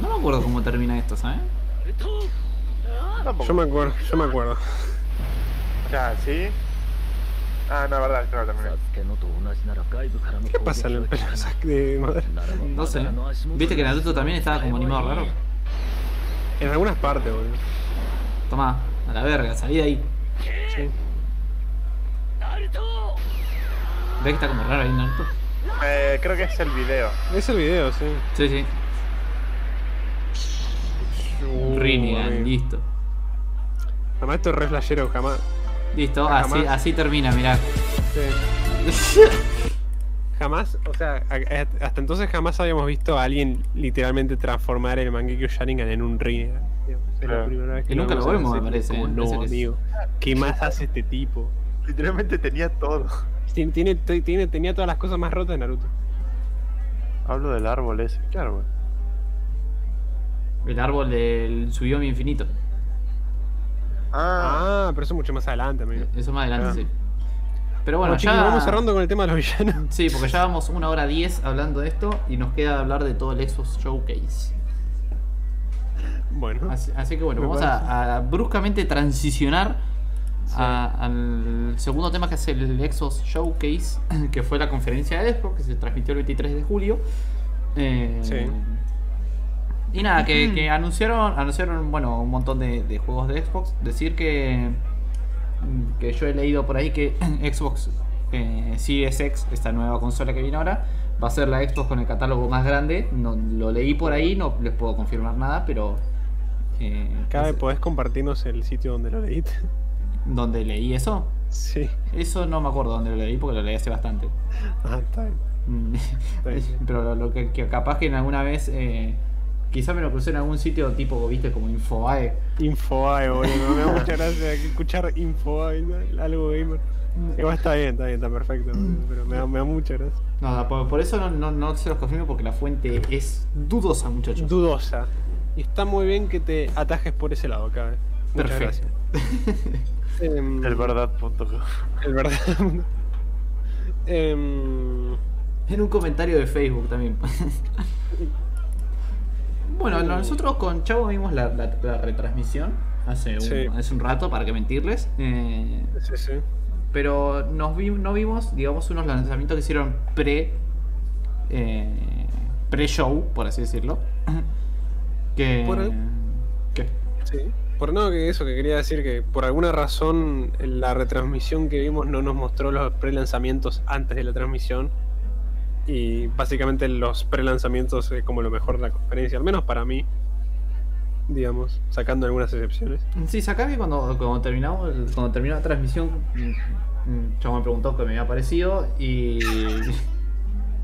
No me acuerdo cómo termina esto, ¿sabes? Yo me acuerdo, yo me acuerdo. Ya, ¿sí? Ah, no, verdad, claro, también. ¿Qué pasa en el pelo de madera? No sé. Viste que Naruto también estaba como animado raro. En algunas partes, boludo. Tomá, a la verga, salí de ahí. Sí. ¿Ves que está como raro ahí Naruto? Eh, creo que es el video. Es el video, sí. Sí, sí. Rinnegan, amigo. listo. Además esto es re flashero, jamás. Listo, Jamás. así, así termina, mirá. Sí. Jamás, o sea, hasta entonces jamás habíamos visto a alguien literalmente transformar el Mangekyo Sharingan en un Rinnegan. digamos. Es la Claro. primera vez que Y nunca lo vemos me parece, Como, ¿eh? no, Parece amigo. ¿Qué más hace este tipo? Literalmente tenía todo. Tiene, tiene- tenía todas las cosas más rotas de Naruto. Hablo del árbol ese. ¿Qué árbol? El árbol del su bioma infinito. Ah, Ah, pero eso mucho más adelante, amigo. Eso más adelante, Ah. sí. Pero bueno, Bueno, chicos, ya. vamos cerrando con el tema de los villanos. Sí, porque ya vamos una hora diez hablando de esto y nos queda hablar de todo el Xbox Showcase. Bueno, Así, así que bueno, vamos a, a bruscamente transicionar Sí. a- al segundo tema que es el Xbox Showcase, que fue la conferencia de Xbox que se transmitió el 23 de julio. Eh, Sí. Y nada, que, que anunciaron, anunciaron bueno, un montón de, de juegos de Xbox. Decir que, que yo he leído por ahí que Xbox eh, Series X, esta nueva consola que viene ahora, va a ser la Xbox con el catálogo más grande. No, lo leí por ahí, no les puedo confirmar nada, pero... eh, Cabe, ¿podés compartirnos el sitio donde lo leíste? ¿Dónde leí eso? Sí. Eso no me acuerdo dónde lo leí porque lo leí hace bastante. Ah, está. Mm, bien. Pero lo, lo que, que capaz que en alguna vez, eh, quizá me lo crucé en algún sitio tipo, viste, como Infobae. Infobae, boludo. Me da mucha gracia escuchar Infobae, ¿no? algo gamer. Igual está bien, está bien, está perfecto. Pero me da, me da mucha gracia. No, por, por eso no, no, no se los confirmo porque la fuente es dudosa, muchachos. Dudosa. Y está muy bien que te atajes por ese lado, cabe. Muchas Perfecto. gracias. El verdad.com. El verdad. En un comentario de Facebook también. bueno, Uh. nosotros con Chavo vimos la, la- la retransmisión hace un, Sí. hace un rato, para que mentirles. Eh, sí, sí. Pero nos vi- no vimos, digamos, unos lanzamientos que hicieron pre. eh, pre-show, por así decirlo. que. Por el- ¿Qué? Sí. Por no, que eso que quería decir que por alguna razón la retransmisión que vimos no nos mostró los pre-lanzamientos antes de la transmisión. Y básicamente los pre-lanzamientos es como lo mejor de la conferencia, al menos para mí. Digamos, sacando algunas excepciones. Sí, acá que cuando, cuando terminamos, cuando terminó la transmisión, Chavo me preguntó qué me había parecido y.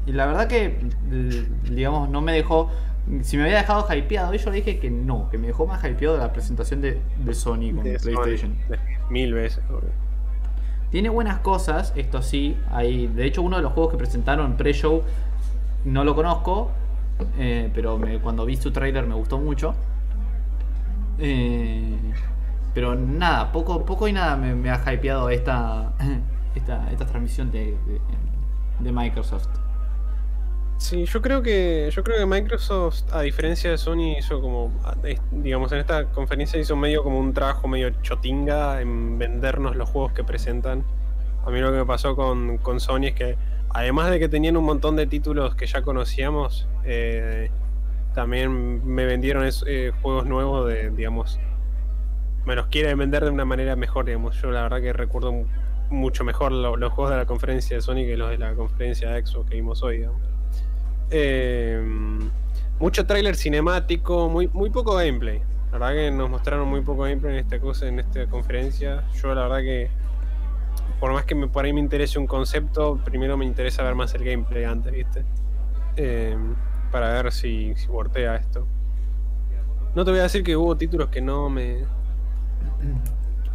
Y la verdad que, digamos, no me dejó. Si me había dejado hypeado, y yo le dije que no, que me dejó más hypeado de la presentación de, de Sony con De PlayStation. mil veces, boludo. Tiene buenas cosas, esto sí. Hay, de hecho, uno de los juegos que presentaron pre-show no lo conozco, eh, pero cuando vi su trailer me gustó mucho. Eh, pero nada, poco, poco y nada me, ha hypeado esta, esta, esta transmisión de- de Microsoft. Sí, yo creo que yo creo que Microsoft, a diferencia de Sony, hizo como, digamos, en esta conferencia hizo medio como un trabajo medio chotinga en vendernos los juegos que presentan. A mí lo que me pasó con, con Sony es que, además de que tenían un montón de títulos que ya conocíamos, eh, también me vendieron eh, juegos nuevos de, digamos, me los quieren vender de una manera mejor, digamos. Yo la verdad que recuerdo mu- mucho mejor lo- los juegos de la conferencia de Sony que los de la conferencia de Xbox que vimos hoy, digamos. Eh, mucho tráiler cinemático, muy, muy poco gameplay. La verdad que nos mostraron muy poco gameplay en esta cosa, en esta conferencia. Yo la verdad que por más que por ahí me interese un concepto, primero me interesa ver más el gameplay antes, ¿viste? Eh, para ver si, si wortea esto. No te voy a decir que hubo títulos que no me.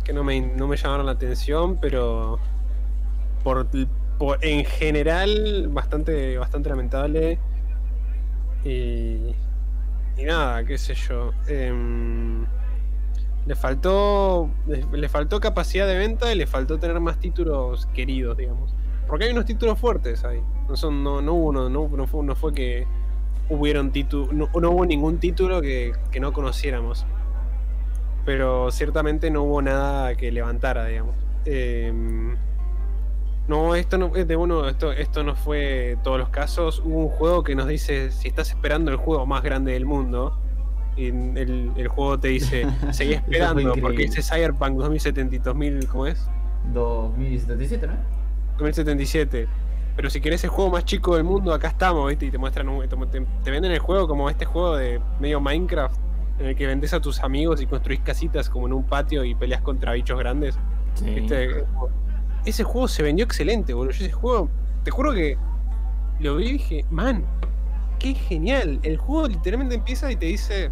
que no me, no me llamaron la atención, pero. Por, en general, bastante, bastante lamentable. Y. Nada, qué sé yo. em, le faltó. Le, faltó capacidad de venta y le faltó tener más títulos queridos, digamos. Porque hay unos títulos fuertes ahí. No son, no, no hubo no, no fue, no fue que hubieron. No, no hubo ningún título que, que no conociéramos. Pero ciertamente no hubo nada que levantara, digamos. Em, no, esto no es de uno, esto, esto no fue todos los casos. Hubo un juego que nos dice si estás esperando el juego más grande del mundo. Y el, el juego te dice, seguí esperando, porque ese Cyberpunk 2070, 2000, ¿cómo es? 2077, ¿no? 2077. Pero si querés el juego más chico del mundo, acá estamos, ¿viste? Y te muestran un, te, venden el juego como este juego de medio Minecraft, en el que vendés a tus amigos y construís casitas como en un patio y peleas contra bichos grandes. Sí. Ese juego se vendió excelente, boludo. Yo ese juego, te juro que lo vi y dije, man, qué genial. El juego literalmente empieza y te dice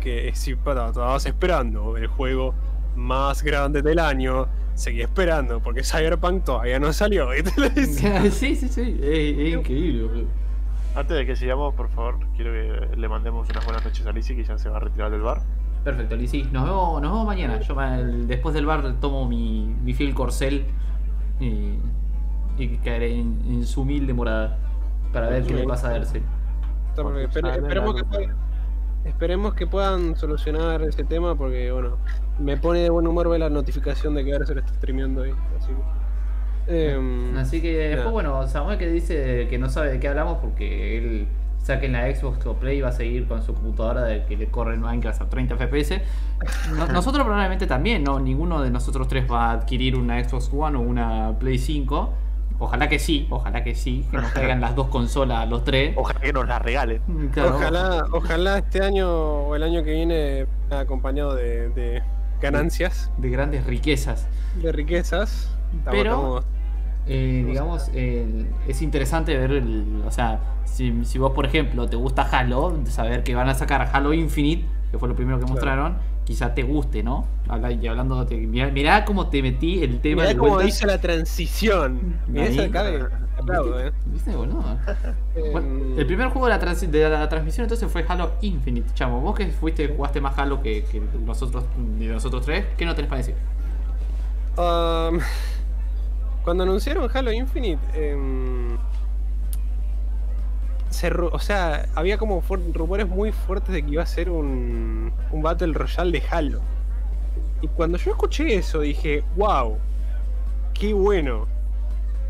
que si para, estabas esperando el juego más grande del año, seguí esperando porque Cyberpunk todavía no salió. ¿viste? Le dice. sí, sí, sí. Es, es increíble, boludo. Antes de que sigamos, por favor, quiero que le mandemos unas buenas noches a Lizzie, que ya se va a retirar del bar. Perfecto, Lizzy. Nos vemos, nos vemos mañana. Yo el- después del bar tomo mi, mi fiel corcel y, y caeré en, en su humilde morada para ver qué le pasa a Ercel. Espere- esperemos, que puedan, esperemos que puedan solucionar ese tema porque, bueno, me pone de buen humor ver la notificación de que ahora se lo está streameando ahí. Así que, em, Así que después, nada. bueno, Samuel que dice que no sabe de qué hablamos porque él saque en la Xbox o Play y va a seguir con su computadora de que le corre el Minecraft a 30 FPS. No- nosotros probablemente también, ¿no? Ninguno de nosotros tres va a adquirir una Xbox One o una Play 5. Ojalá que sí, ojalá que sí, que nos caigan las dos consolas los tres. Ojalá que nos la regalen. Claro, Ojalá, ojalá este año o el año que viene acompañado de, de ganancias, De grandes riquezas. de riquezas. Estamos- Pero- estamos- Eh, digamos, es interesante ver, el, o sea, si, si vos, por ejemplo, te gusta Halo, saber que van a sacar Halo Infinite, que fue lo primero que Claro. mostraron, quizá te guste, ¿no? Y hablando, de, mirá, mirá cómo te metí el tema Mirá de cómo hizo la transición. Mirá Ahí. esa cara de- aplaudo, eh. ¿Viste, boludo? Bueno, el primer juego de la, de la transmisión entonces fue Halo Infinite, chamo. Vos que fuiste, jugaste más Halo que, que nosotros, de nosotros tres, ¿qué no tenés para decir? Um, cuando anunciaron Halo Infinite, ru- o sea, había como rumores muy fuertes de que iba a ser un, un Battle Royale de Halo. Y cuando yo escuché eso dije, wow, qué bueno.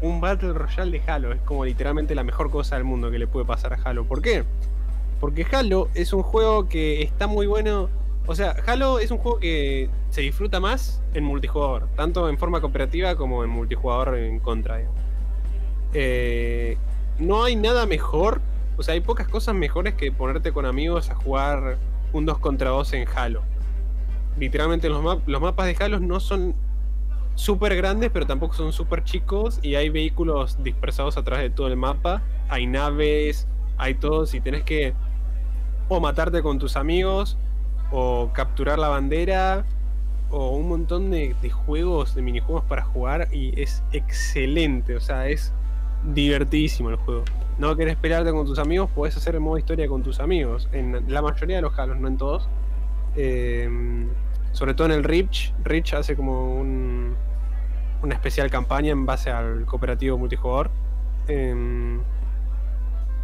Un Battle Royale de Halo es como literalmente la mejor cosa del mundo que le puede pasar a Halo. ¿Por qué? Porque Halo es un juego que está muy bueno. O sea, Halo es un juego que se disfruta más en multijugador, tanto en forma cooperativa como en multijugador en contra. Eh, no hay nada mejor, o sea, hay pocas cosas mejores que ponerte con amigos a jugar un 2 contra 2 en Halo. Literalmente los, map- los mapas de Halo no son súper grandes, pero tampoco son súper chicos y hay vehículos dispersados a través de todo el mapa, hay naves, hay todo, si tenés que o matarte con tus amigos o capturar la bandera o un montón de, juegos, de minijuegos para jugar y es excelente, o sea, es divertidísimo el juego. No querés pelearte con tus amigos, podés hacer el modo historia con tus amigos, en la mayoría de los Halos, no en todos. Eh, sobre todo en el Reach, Reach hace como un, una especial campaña en base al cooperativo multijugador. Em,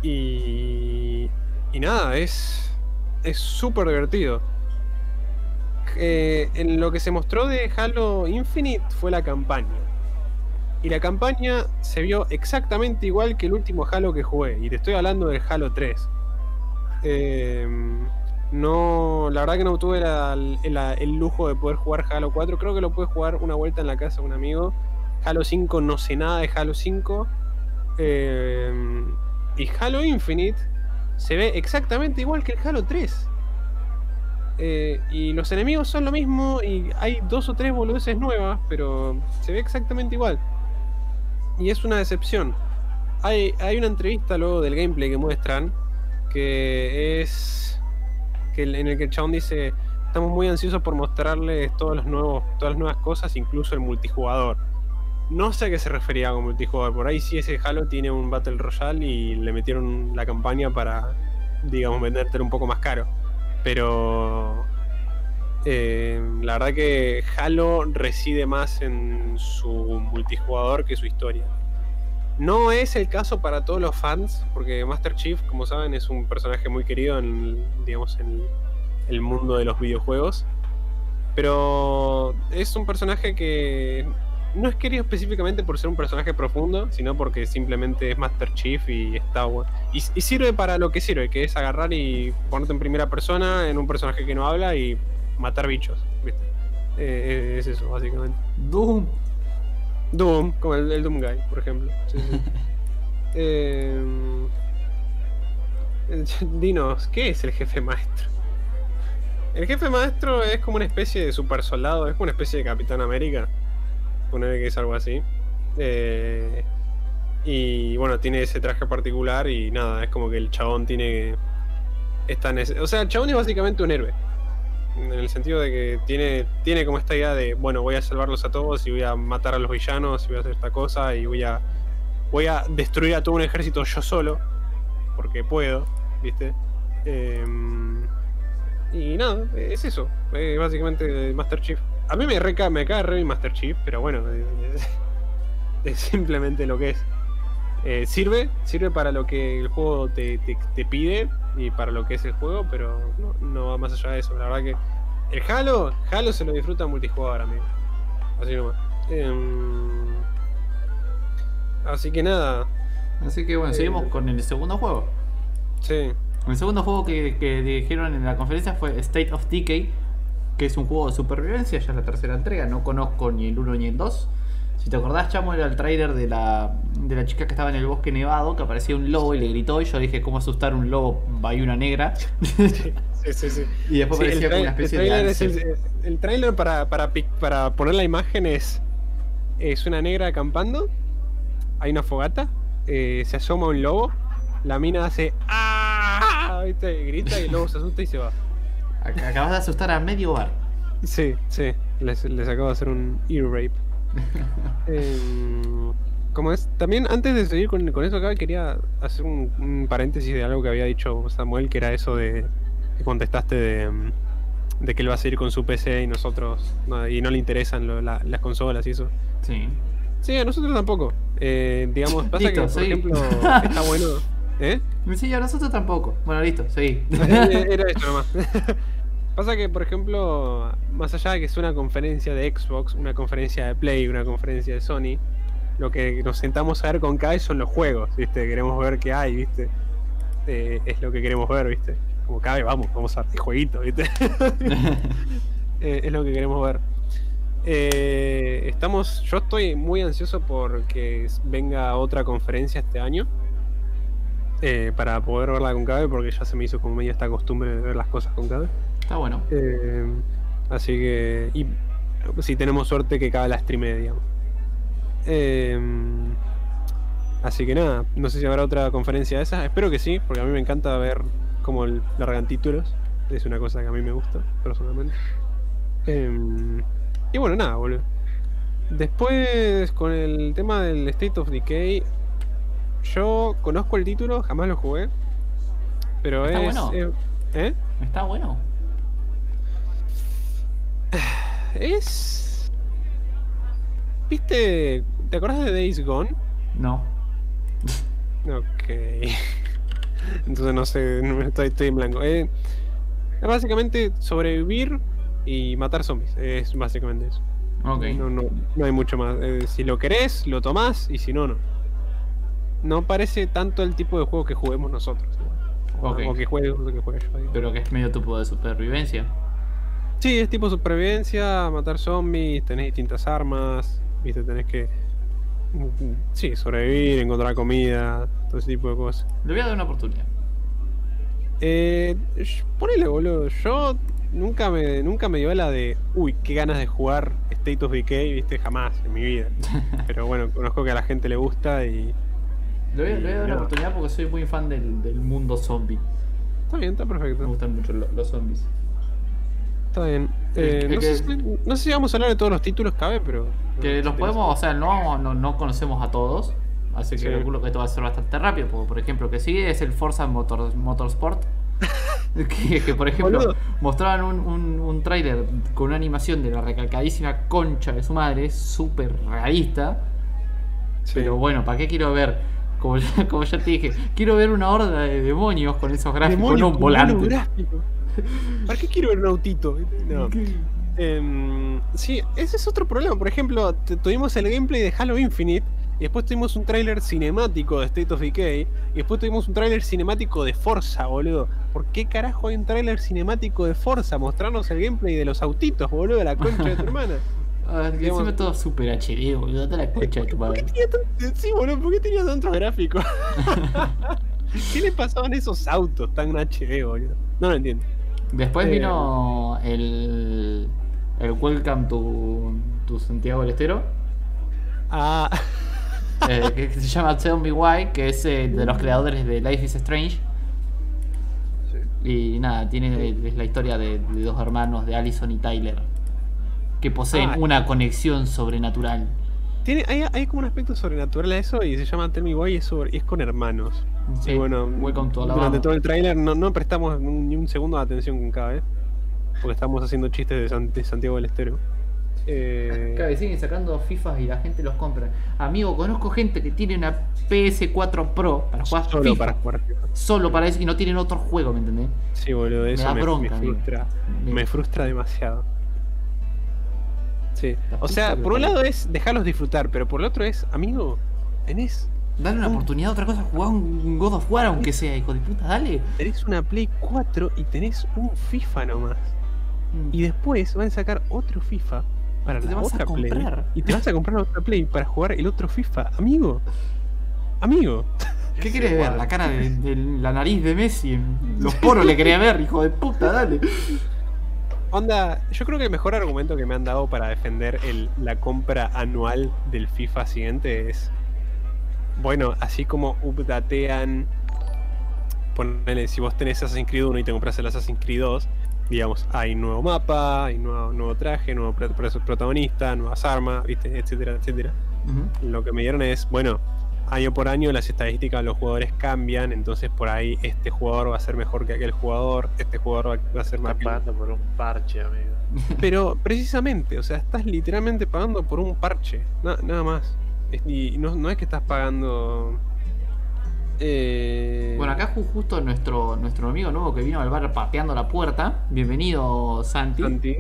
y, y nada, es es súper divertido. Eh, en lo que se mostró de Halo Infinite fue la campaña. Y la campaña se vio exactamente igual que el último Halo que jugué. Y te estoy hablando del Halo 3. Eh, no, la verdad que no tuve el lujo de poder jugar Halo 4. Creo que lo pude jugar una vuelta en la casa de un amigo. Halo 5 no sé nada de Halo 5. Eh, y Halo Infinite se ve exactamente igual que el Halo 3. Eh, y los enemigos son lo mismo y hay dos o tres boludeces nuevas, pero se ve exactamente igual. Y es una decepción. Hay, hay una entrevista luego del gameplay que muestran que es que en el que el chabón dice estamos muy ansiosos por mostrarles todos los nuevos, todas las nuevas cosas, incluso el multijugador. No sé a qué se refería con multijugador. Por ahí sí ese Halo tiene un Battle Royale y le metieron la campaña para, digamos, vendértelo un poco más caro. Pero eh, la verdad que Halo reside más en su multijugador que su historia. No es el caso para todos los fans, porque Master Chief, como saben, es un personaje muy querido en, digamos, en el mundo de los videojuegos. Pero es un personaje que no es querido específicamente por ser un personaje profundo, sino porque simplemente es Master Chief y está bueno. Y, y sirve para lo que sirve, que es agarrar y ponerte en primera persona en un personaje que no habla y matar bichos, ¿viste? Eh, es eso, básicamente. Doom. Doom, como el, el Doom Guy, por ejemplo. Sí, sí. Eh, eh, dinos, ¿qué es el jefe maestro? El jefe maestro es como una especie de super soldado, es como una especie de Capitán América. Poner que es algo así. Eh, y bueno, tiene ese traje particular y nada, es como que el chabón tiene. Esta nece- o sea, el chabón es básicamente un héroe. En el sentido de que tiene, tiene como esta idea de, bueno, voy a salvarlos a todos y voy a matar a los villanos y voy a hacer esta cosa y voy a, voy a destruir a todo un ejército yo solo. porque puedo, ¿viste? Em, y nada, es eso. Es básicamente Master Chief. A mí me, reca me cae re Master Chief, pero bueno, es, es simplemente lo que es. Eh, sirve, sirve para lo que el juego te, te- te pide y para lo que es el juego, pero no, no va más allá de eso. La verdad que el Halo, Halo se lo disfruta multijugador, amigo. Así nomás. Em, así que nada, Así que bueno, Eh, seguimos con el segundo juego. sí. El segundo juego que, que dijeron en la conferencia fue State of Decay, que es un juego de supervivencia, ya es la tercera entrega, no conozco ni el 1 ni el 2. Si te acordás, Chamo, era el trailer de la, de la chica que estaba en el bosque nevado, que aparecía un lobo y le gritó, y yo dije, ¿cómo asustar un lobo una negra? Sí, sí, sí. y después Sí, parecía el, como una especie el de es el, el trailer para, para, para poner la imagen es, es una negra acampando, hay una fogata, eh, se asoma un lobo, la mina hace ¡Ah! ¿viste? grita y el lobo se asusta y se va. Ac- Acabas de asustar a medio bar. Sí, sí, les, les acabo de hacer un ear rape. Em, como es, también antes de seguir con, con eso acá quería hacer un, un paréntesis de algo que había dicho Samuel, que era eso de que contestaste de, mm, de que él va a seguir con su PC y nosotros no, y no le interesan lo- la- las consolas y eso. Sí. Sí, a nosotros tampoco. Eh, digamos, pasa Listo, que por seguí. ejemplo está bueno. ¿Eh? Sí, a nosotros tampoco. Bueno, listo, seguí. Eh, Era esto nomás. Pasa que, por ejemplo, más allá de que es una conferencia de Xbox, una conferencia de Play, una conferencia de Sony, lo que nos sentamos a ver con Kai son los juegos, ¿viste? Queremos ver qué hay, ¿viste? Eh, es lo que queremos ver, ¿viste? Como Kai, vamos, vamos a ver jueguito, ¿viste? Eh, es lo que queremos ver. Eh, estamos, yo estoy muy ansioso porque venga otra conferencia este año eh, para poder verla con Cabe porque ya se me hizo como medio esta costumbre de ver las cosas con Cabe. Está bueno. Eh, así que, y si tenemos suerte que Cabe la streame, digamos. Eh, así que nada, no sé si habrá otra conferencia de esas, espero que sí, porque a mí me encanta ver cómo el- largan títulos, es una cosa que a mí me gusta personalmente. Em, y bueno, nada, boludo. Después, con el tema del State of Decay, yo conozco el título, jamás lo jugué. Pero Está es. bueno. eh, ¿Eh? Está bueno. Es. ¿Viste? ¿Te acordás de Days Gone? No. Ok. Entonces no sé, estoy, estoy en blanco. Eh, es básicamente sobrevivir y matar zombies. Es básicamente eso. Ok. No, no, no hay mucho más. Eh, si lo querés, lo tomás y si no, no. No parece tanto el tipo de juego que juguemos nosotros. igual. O, Ok. o que juegue o que juegue yo. Pero que es medio tipo de supervivencia. Sí, es tipo supervivencia, matar zombies, tenés distintas armas, viste, tenés que. mm, Sí, sobrevivir, encontrar comida, todo ese tipo de cosas. Le voy a dar una oportunidad. Eh, ponele, boludo. Yo nunca me, nunca me dio la de. Uy, qué ganas de jugar State of Decay, viste, jamás en mi vida. Pero bueno, conozco que a la gente le gusta y. Le voy, a- le voy a dar una oportunidad porque soy muy fan del, del mundo zombie. Está bien, está Me perfecto. gustan mucho lo- los zombies. Está bien. Eh, que- no, que- sé, si- no sé si vamos a hablar de todos los títulos, cabe, pero. Que los podemos, o sea, no, no, no conocemos a todos. Así que Sí. calculo que esto va a ser bastante rápido. Porque, por ejemplo, que sigue es el Forza Motor, Motorsport. que, que, por ejemplo, Boludo. mostraban un, un, un tráiler con una animación de la recalcadísima concha de su madre, súper realista. Sí. Pero bueno, ¿para qué quiero ver? Como ya, como ya te dije, quiero ver una horda de demonios con esos gráficos, Demonios no un volante. ¿Para qué quiero ver un autito? No. Em, sí, ese es otro problema. Por ejemplo, tuvimos el gameplay de Halo Infinite. Y después tuvimos un tráiler cinemático de State of Decay. Y después tuvimos un tráiler cinemático de Forza, boludo. ¿Por qué carajo hay un tráiler cinemático de Forza? Mostrarnos el gameplay de los autitos, boludo, de la concha de tu hermana. Ah, que Digamos- encima todo super HD, boludo. Date la concha de tu ¿Por qué madre. tan- Sí, boludo, ¿por qué tenía tantos gráficos? ¿Qué le pasaban a esos autos tan HD, boludo? No lo entiendo. Después Eh, vino el, el Welcome to, to Santiago del Estero, Ah, eh, que se llama Tell Me Why, que es eh, de los creadores de Life is Strange. Y nada, tiene es la historia de, de dos hermanos, de Allison y Tyler, que poseen Ah. una conexión sobrenatural. Tiene, hay, hay como un aspecto sobrenatural a eso y se llama Tell Me Why y es, sobre- y es con hermanos. Sí, y bueno, durante todo el tráiler no, no prestamos ni un segundo de atención con cada vez. Porque estamos haciendo chistes de, San- de Santiago del Estero. Eh, siguen sacando FIFA y la gente los compra. Amigo, conozco gente que tiene una PS4 Pro para jugar solo FIFA. para jugar. Solo para eso y no tienen otro juego, ¿me entendés? Sí, boludo, eso da me, bronca, me frustra. Me- Me frustra demasiado. Sí. O sea, por un lado es dejarlos disfrutar, pero por el otro es, amigo, tenés, Dale una Mm. oportunidad a otra cosa, jugar un God of War aunque sea, hijo de puta, dale. tenés una Play 4 y tenés un FIFA nomás. Y después van a sacar otro FIFA para Te la vas a otra Play. comprar. Y te vas a comprar la otra Play para jugar el otro FIFA. Amigo. Amigo. ¿Qué querés ver? La cara de, de la nariz de Messi, los poros le quería ver, hijo de puta, dale. Onda, yo creo que el mejor argumento que me han dado para defender el, la compra anual del FIFA siguiente es. Bueno, así como updatean. Ponele, si vos tenés Assassin's Creed 1 y te compras el Assassin's Creed 2, digamos, hay nuevo mapa, hay nuevo, nuevo traje, nuevo pro- pro- protagonista, nuevas armas, ¿viste? etcétera, etcétera. Lo que me dieron es, bueno, año por año las estadísticas de los jugadores cambian, entonces por ahí este jugador va a ser mejor que aquel jugador, este jugador va, a ser más Estás pagando por un parche, amigo. pero precisamente, o sea, estás literalmente pagando por un parche, na- nada más. Y no, no es que estás pagando. Eh... Bueno, acá ju- justo nuestro, nuestro amigo nuevo que vino al bar pateando la puerta. Bienvenido, Santi. Santi.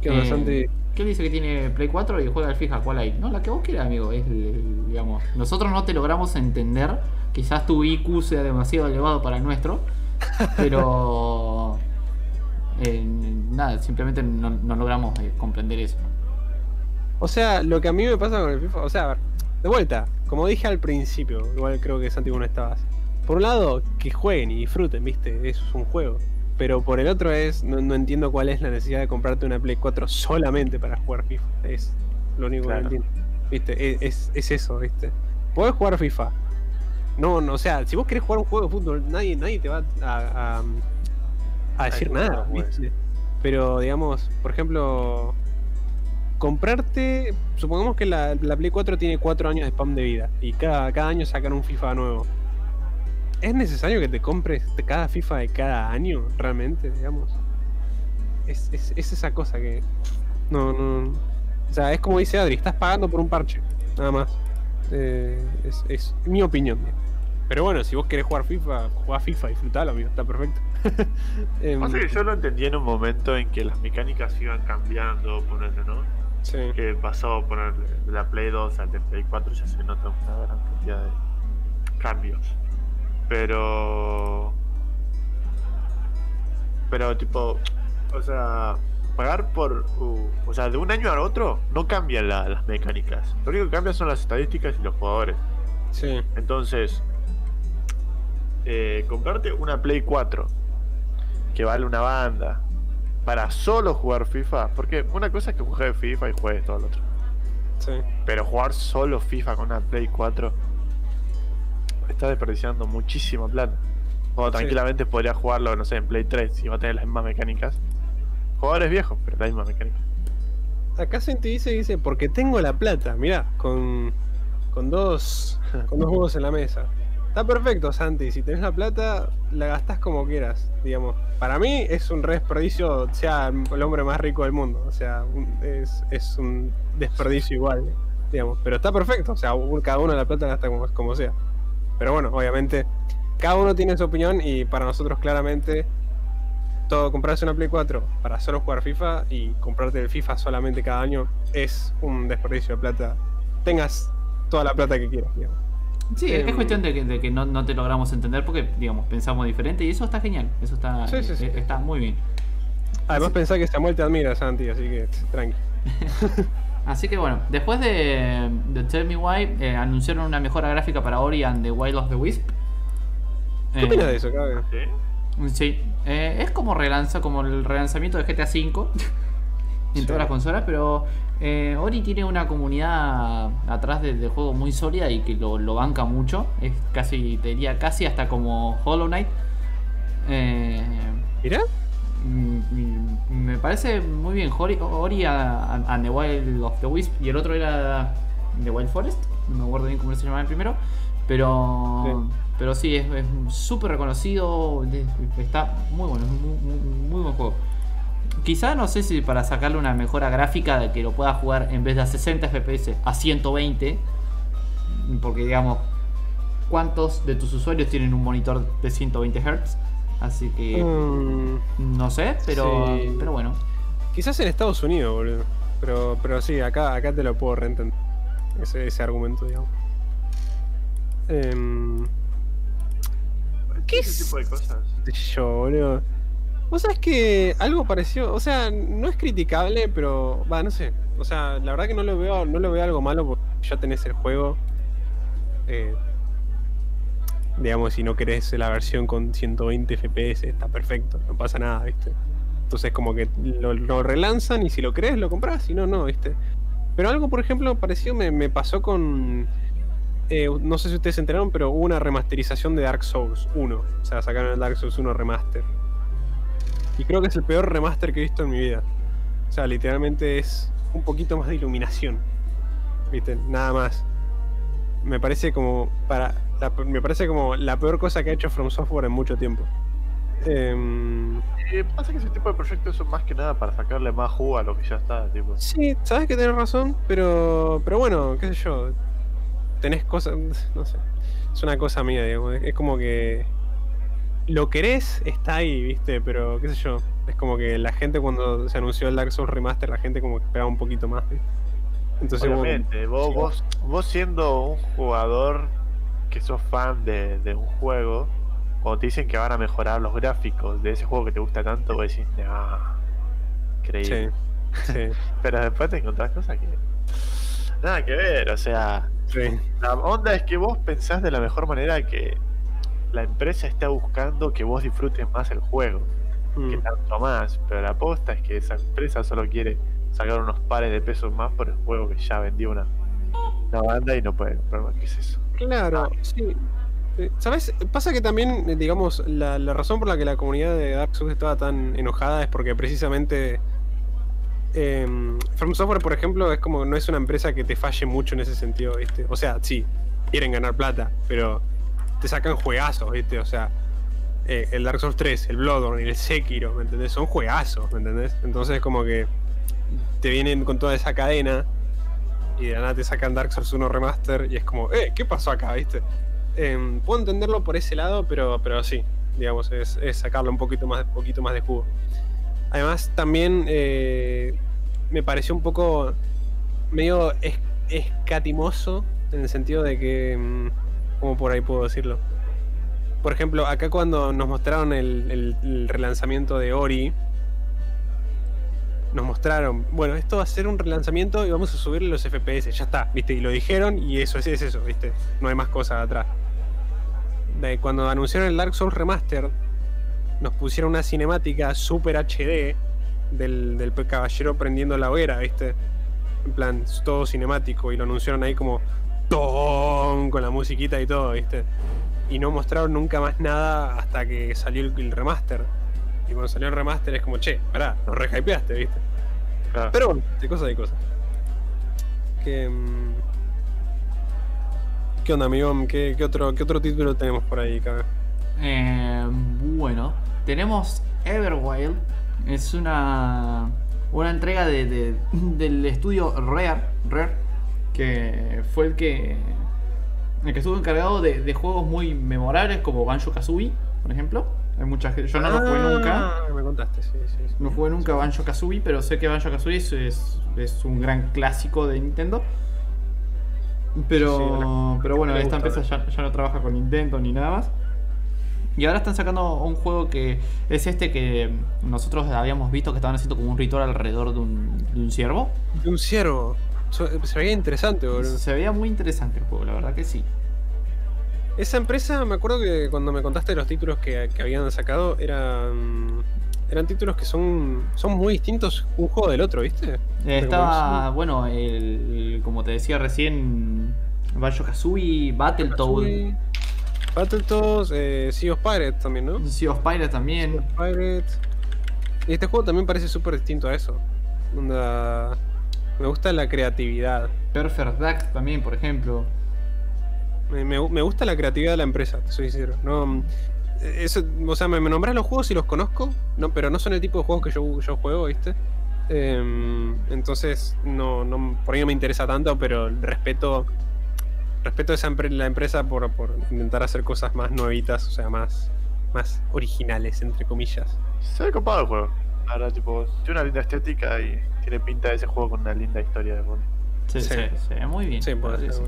¿Qué onda, Eh, Santi? ¿Qué dice que tiene Play 4 y juega al FIFA? ¿Cuál hay? No, la que vos quieras, amigo. Es, el- el- digamos, nosotros no te logramos entender. Quizás tu IQ sea demasiado elevado para el nuestro. Pero. eh, nada, simplemente no, logramos eh, comprender eso. O sea, lo que a mí me pasa con el FIFA, o sea, a ver, de vuelta, como dije al principio, igual creo que Santi no estabas. Por un lado, que jueguen y disfruten, viste, es un juego. Pero por el otro es, no, no entiendo cuál es la necesidad de comprarte una Play 4 solamente para jugar FIFA. Es lo único Claro. que no entiendo. Viste, es, es, es eso, viste. Podés jugar FIFA. No, no, o sea, si vos querés jugar un juego de fútbol, nadie, nadie te va a, a, a decir Ay, nada, no, ¿viste? Pero digamos, por ejemplo, comprarte, supongamos que la, la Play 4 tiene 4 años de spam de vida y cada, cada año sacan un FIFA nuevo. ¿Es necesario que te compres de cada FIFA de cada año, realmente, digamos? Es, es, es esa cosa que... No, no... O sea, es como dice Adri, estás pagando por un parche, nada más. Eh, es, es mi opinión. Pero bueno, si vos querés jugar FIFA, jugá FIFA, disfrutalo, amigo, está perfecto. Em, Pasa que yo lo entendí en un momento en que las mecánicas iban cambiando, ponerle, ¿no? sí. Que pasó de la Play 2 al de Play 4 ya se nota una gran cantidad de cambios. Pero. Pero tipo. O sea. Pagar por. uh, o sea, de un año al otro no cambian la- las mecánicas. Lo único que cambia son las estadísticas y los jugadores. Sí. Entonces, eh, comprarte una Play 4 que vale una banda para solo jugar FIFA, porque una cosa es que juegues FIFA y juegues todo lo otro, Sí. pero jugar solo FIFA con una Play 4 está desperdiciando muchísima plata. O Sí. tranquilamente podría jugarlo, no sé, en Play 3 si va a tener las mismas mecánicas. Jugadores viejos, pero la misma mecánica. Acá Santi dice, dice, porque tengo la plata, mirá, con, con dos con dos huevos en la mesa. Está perfecto, Santi, si tenés la plata, la gastás como quieras, digamos. Para mí es un re desperdicio, sea el hombre más rico del mundo, o sea, un- es, es un desperdicio igual, digamos. Pero está perfecto, o sea, cada uno la plata gasta como, como sea. Pero bueno, obviamente, cada uno tiene su opinión y para nosotros claramente todo comprarse una Play 4 para solo jugar FIFA y comprarte el FIFA solamente cada año es un desperdicio de plata. Tengas toda la plata que quieras, digamos. Sí, es Em, cuestión de que, de que no, no te logramos entender porque, digamos, pensamos diferente y eso está genial. Eso está, Sí, sí, sí. eh, está muy bien. Además pensá que Samuel te admira, Santi, así que tranqui. Así que bueno, después de, de Tell Me Why, eh, anunciaron una mejora gráfica para Ori and the Wild of the Wisp. ¿Qué Eh, opinas de eso, cabrón? ¿Sí? Sí, eh, es como relanza, como el relanzamiento de GTA V en Sí. todas las consolas, pero eh, Ori tiene una comunidad atrás del del juego muy sólida y que lo, lo banca mucho. Es casi, te diría casi hasta como Hollow Knight. Mm, me parece muy bien Ori, Ori and the Wild of the Wisp y el otro era de Wild Forest. No me acuerdo bien cómo se llamaba el primero. Pero Sí. pero sí, es es súper reconocido. es- Está muy bueno, es muy, muy- muy buen juego. Quizá no sé si para sacarle una mejora gráfica de que lo pueda jugar en vez de a 60 FPS a 120. Porque digamos, ¿cuántos de tus usuarios tienen un monitor de 120 Hz? Así que Mm, no sé, pero, Sí. pero bueno. quizás en Estados Unidos, boludo. Pero, pero sí, acá, acá te lo puedo reentender. Ese, ese argumento, digamos. Em, ¿Qué es? tipo de cosas. yo, boludo? Vos sabés que algo pareció, o sea, no es criticable, pero va, no sé. O sea, la verdad que no lo veo, no lo veo algo malo porque ya tenés el juego. Eh, digamos, si no querés la versión con 120 FPS, está perfecto, no pasa nada, ¿viste? Entonces como que lo, relanzan y si lo crees lo compras, si no, no, ¿viste? Pero algo, por ejemplo, parecido me, me pasó con... eh, no sé si ustedes se enteraron, pero hubo una remasterización de Dark Souls 1. O sea, sacaron el Dark Souls 1 remaster. Y creo que es el peor remaster que he visto en mi vida. O sea, literalmente es un poquito más de iluminación. ¿Viste? Nada más. Me parece como para la- me parece como la peor cosa que ha hecho From Software en mucho tiempo. Em, Y pasa que ese tipo de proyectos son más que nada para sacarle más jugo a lo que ya está, tipo. sí, sabes que tenés razón, pero pero bueno, qué sé yo. Tenés cosas, no sé. Es una cosa mía, digamos. Es como que lo querés, está ahí, ¿viste? Pero qué sé yo. Es como que la gente cuando se anunció el Dark Souls Remaster, la gente como que esperaba un poquito más, ¿viste? Entonces, Obviamente, vos, vos, vos siendo un jugador que sos fan de, de un juego, cuando te dicen que van a mejorar los gráficos de ese juego que te gusta tanto, vos decís, sí, increíble. sí, Pero después te encontrás cosas que. Nada que ver, o sea. sí. La onda es que vos pensás de la mejor manera que la empresa está buscando que vos disfrutes más el juego, que Mm. tanto más. Pero la aposta es que esa empresa solo quiere sacar unos pares de pesos más por el juego que ya vendió una, una banda y no puede comprar más. ¿Qué es eso? Claro, sí. Eh, ¿Sabes? Pasa que también, eh, digamos, la, la razón por la que la comunidad de Dark Souls estaba tan enojada es porque precisamente From Software, por ejemplo, es como no es una empresa que te falle mucho en ese sentido, ¿viste? O sea, sí, quieren ganar plata, pero te sacan juegazos, ¿viste? O sea, eh, el Dark Souls 3, el Bloodborne y el Sekiro, ¿me entendés? Son juegazos, ¿me entendés? Entonces como que te vienen con toda esa cadena y de la nada te sacan Dark Souls 1 Remaster y es como, eh, ¿qué pasó acá, viste? Em, puedo entenderlo por ese lado, pero, pero sí, digamos, es, es sacarle un poquito más, poquito más de jugo. Además, también eh, me pareció un poco medio es- escatimoso en el sentido de que, mm, ¿cómo por ahí puedo decirlo? Por ejemplo, acá cuando nos mostraron el relanzamiento de Ori, nos mostraron, bueno, esto va a ser un relanzamiento y vamos a subirle los FPS, ya está, ¿viste? Y lo dijeron y eso es, es eso, ¿viste? No hay más cosas atrás. Cuando anunciaron el Dark Souls Remaster, nos pusieron una cinemática super HD del, del caballero prendiendo la hoguera, ¿viste? En plan, todo cinemático y lo anunciaron ahí como ¡Tom! con la musiquita y todo, ¿viste? Y no mostraron nunca más nada hasta que salió el remaster. Y cuando salió el remaster es como, che, pará, nos rehypeaste, ¿viste? Claro. Pero bueno, de cosas de cosas. ¿Qué, mm, ¿Qué onda, amigo? ¿Qué, qué otro, ¿Qué otro título tenemos por ahí, cabrón? Eh, bueno, tenemos Everwild. Es una, una entrega de, de- del estudio Rare, Rare, que fue el que, el que estuvo encargado de, de juegos muy memorables como Banjo Kazooie, por ejemplo. Hay mucha gente, yo no lo jugué nunca. Ah, Me contaste, sí, sí. sí. No jugué nunca Banjo Kazooie, pero sé que Banjo Kazooie es, es, es un gran clásico de Nintendo. Pero, pero bueno, esta empresa ya, ya no trabaja con Nintendo ni nada más. Y ahora están sacando un juego que es este que nosotros habíamos visto que estaban haciendo como un ritual alrededor de un, de un ciervo. De un ciervo. Se veía interesante, boludo. Se veía muy interesante el juego, la verdad que sí. Esa empresa, me acuerdo que cuando me contaste los títulos que, que habían sacado, eran. Eran títulos que son, son muy distintos un juego del otro, ¿viste? Eh, Estaba, bueno, el, como te decía recién, Banjo Kazooie, Battletoad, Battletoads, eh, Sea of Pirates también, ¿no? Sea of Pirates también. Sea of Pirates. Y este juego también parece súper distinto a eso. Me gusta la creatividad. Perfect Dark también, por ejemplo. Me, me- me gusta la creatividad de la empresa, te soy sincero. No, mm, eso, o sea, me, me nombras los juegos y los conozco, no, pero no son el tipo de juegos que yo, yo juego, ¿viste? Em, entonces, no, no, por ahí no me interesa tanto, pero respeto respeto a esa empre- la empresa por, por intentar hacer cosas más nuevitas, o sea, más, más originales, entre comillas. Se ve copado el juego. La verdad, tipo, tiene una linda estética y tiene pinta de ese juego con una linda historia de fondo. Se, Sí. se- se ve muy bien. Sí, puede Sí, ser.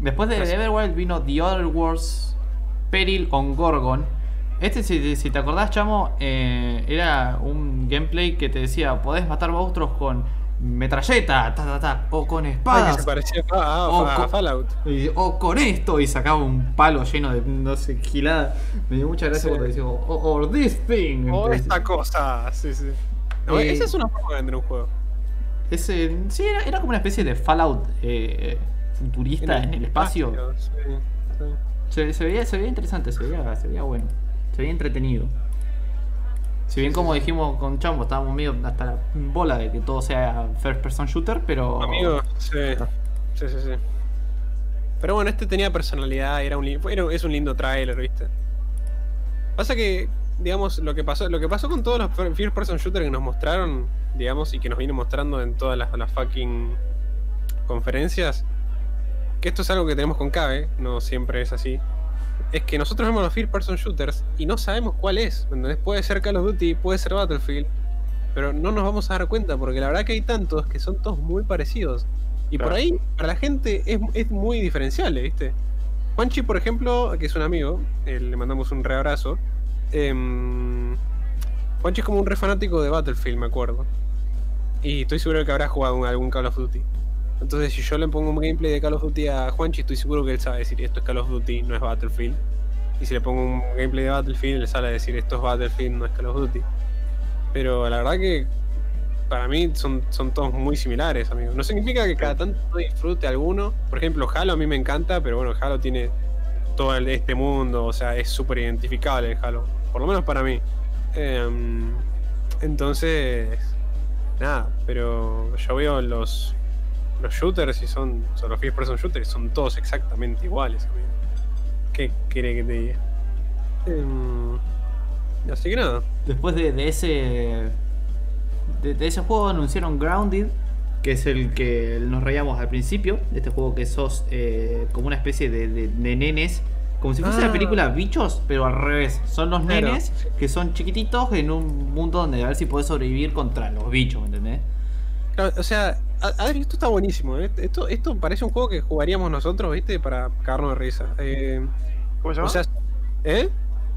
Después de Gracias. Everwild vino The Other Wars Peril on Gorgon. Este, si, si te acordás, chamo, eh, era un gameplay que te decía: podés matar monstruos con metralleta, ta, ta, ta, o con Ay, espadas, se parecía O a co- Fallout. y- o con esto, y sacaba un palo lleno de no sé, gilada. Me dio mucha gracia Sí. cuando decía: "O- or this thing. O Entonces, esta cosa, sí, sí. No, Eh, esa es una forma de vender un juego. ese, sí, era, era como una especie de Fallout eh, futurista en el espacio. sí, sí. Se, se veía, se veía interesante, se veía, se veía bueno, se veía entretenido. Si bien como dijimos con Chambo, estábamos medio hasta la bola de que todo sea first person shooter, pero... Amigo, sí. Sí, sí, sí. Pero bueno, este tenía personalidad, era un, era- es un lindo trailer, ¿viste? Pasa que, digamos, lo que pasó, lo que pasó con todos los fir- first person shooters que nos mostraron, digamos, y que nos viene mostrando en todas las, las fucking conferencias, que esto es algo que tenemos con Cabe, no siempre es así. Es que nosotros vemos los first person shooters y no sabemos cuál es. ¿me entendés? Puede ser Call of Duty, puede ser Battlefield, pero no nos vamos a dar cuenta porque la verdad que hay tantos que son todos muy parecidos. Y por ahí, para la gente, es, es muy diferenciable, ¿viste? Juanchi, por ejemplo, que es un amigo, eh, le mandamos un reabrazo. em, Juanchi es como un re fanático de Battlefield, me acuerdo. Y estoy seguro que habrá jugado algún Call of Duty. Entonces, si yo le pongo un gameplay de Call of Duty a Juanchi, estoy seguro que él sabe decir esto es Call of Duty, no es Battlefield. Y si le pongo un gameplay de Battlefield, él sale a decir esto es Battlefield, no es Call of Duty. Pero la verdad que para mí son, son todos muy similares, amigo. No significa que cada tanto disfrute alguno. Por ejemplo, Halo a mí me encanta, pero bueno, Halo tiene todo el- este mundo, o sea, es súper identificable el Halo. Por lo menos para mí. Em, entonces, nada, pero yo veo los, los shooters y son, son los first person shooters, son todos exactamente iguales, amigo. ¿Qué quiere que te diga? Em, así que nada. Después de, de ese de, de ese juego anunciaron Grounded, que es el que nos reíamos al principio, de este juego que sos eh, como una especie de, de- nenes, como si fuese Ah. la película Bichos, pero al revés. Son los Claro. nenes que son chiquititos en un mundo donde a ver si podés sobrevivir contra los bichos, ¿me entendés? Claro, o sea, a- Adri, esto está buenísimo. ¿eh? Esto, esto parece un juego que jugaríamos nosotros, ¿viste? Para cagarnos de risa. Eh, ¿Cómo se llama? o sea, ¿eh?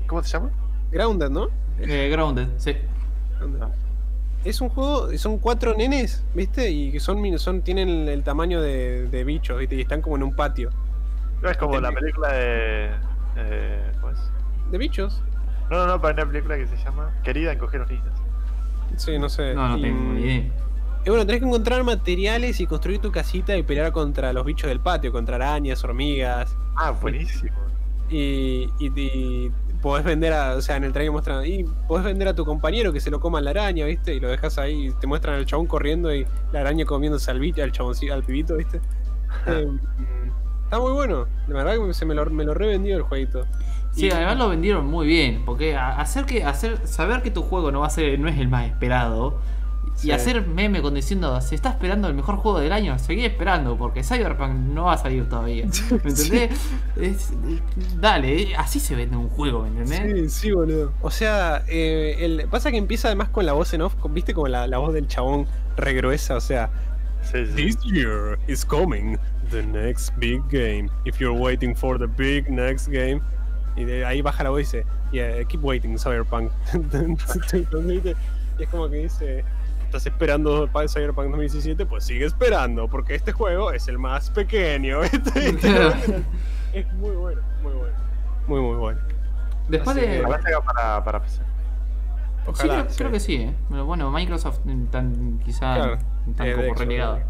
¿Cómo se llama? Grounded, ¿no? Eh, Grounded, sí. Grounded. Es un juego, son cuatro nenes, ¿viste? Y que son, min- son tienen el, el tamaño de, de bichos, ¿viste? Y están como en un patio. No, es como la película de. Eh, ¿Cómo es? ¿De bichos? No, no, no, para una película que se llama Querida encoger los niños. Sí, no sé. No, no Y, tengo ni idea. Y bueno, tenés que encontrar materiales y construir tu casita y pelear contra los bichos del patio, contra arañas, hormigas. Ah, buenísimo. Y, y, y podés vender a, o sea, en el trailer muestran, y podés vender a tu compañero que se lo coma la araña, ¿viste? Y lo dejas ahí, y te muestran al chabón corriendo y la araña comiéndose al, bicho, al chaboncito, al pibito, ¿viste? Eh, está muy bueno, la verdad que se me lo, me lo revendió el jueguito. Sí, Y- además lo vendieron muy bien, porque hacer que hacer saber que tu juego no va a ser no es el más esperado Sí. y hacer meme con diciendo se está esperando el mejor juego del año, seguí esperando porque Cyberpunk no va a salir todavía. ¿Me entendés? Es- dale, así se vende un juego, ¿me entendés? Sí, sí, boludo. O sea, eh, el, pasa que empieza además con la voz en off, con- ¿viste? Como la, la voz del chabón regruesa, o sea, sí. This year is coming the next big game. If you're waiting for the big next game. Y de ahí baja la voz y dice, yeah, keep waiting, Cyberpunk. y es como que dice, estás esperando para Cyberpunk 2017, pues sigue esperando, porque este juego es el más pequeño. es muy bueno, muy bueno. Muy, muy bueno. Después Así de... que- para, para PC. Sí, Ojalá, creo, creo que sí, ¿eh? Pero bueno, Microsoft mm, tan, quizá Claro, tan eh, como Xbox, relegado. claro.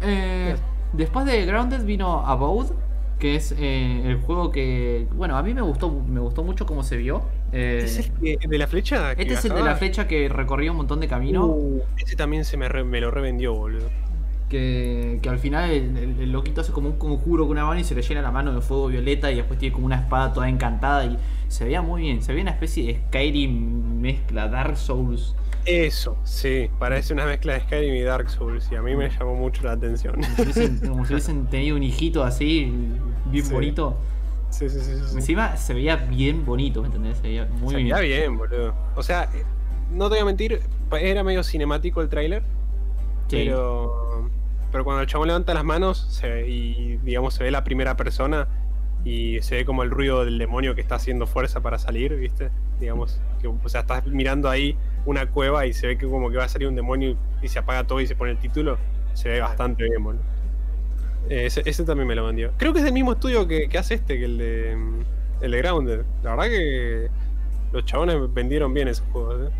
Eh, después de Grounded vino Abode, que es eh, el juego que, bueno, a mí me gustó, me gustó mucho cómo se vio. Eh, ¿Es el que- de la flecha? que este es el de la flecha que recorría un montón de camino. Uh, ese también se me, re- me lo revendió, boludo. Que, que al final el, el- el loquito hace como un conjuro con una mano y se le llena la mano de fuego violeta y después tiene como una espada toda encantada y se veía muy bien, se veía una especie de Skyrim mezcla Dark Souls. Eso, sí, parece una mezcla de Skyrim y Dark Souls y a mí me llamó mucho la atención. Como si hubiesen, como si hubiesen tenido un hijito así, bien Sí. bonito. Sí, sí, sí, sí, sí. Encima se veía bien bonito, ¿me entendés? Se veía muy Se veía bien, boludo. O sea, eh, no te voy a mentir, era medio cinemático el tráiler, Sí. pero pero cuando el chabón levanta las manos se ve- y digamos se ve la primera persona y se ve como el ruido del demonio que está haciendo fuerza para salir, ¿viste? Digamos, que, o sea, estás mirando ahí una cueva y se ve que como que va a salir un demonio y se apaga todo y se pone el título, se ve bastante bien, boludo. Eh, Ese, ese también me lo vendió. Creo que es del mismo estudio que, que hace este, que el de, el de Grounded. La verdad que los chabones vendieron bien esos juegos, ¿eh?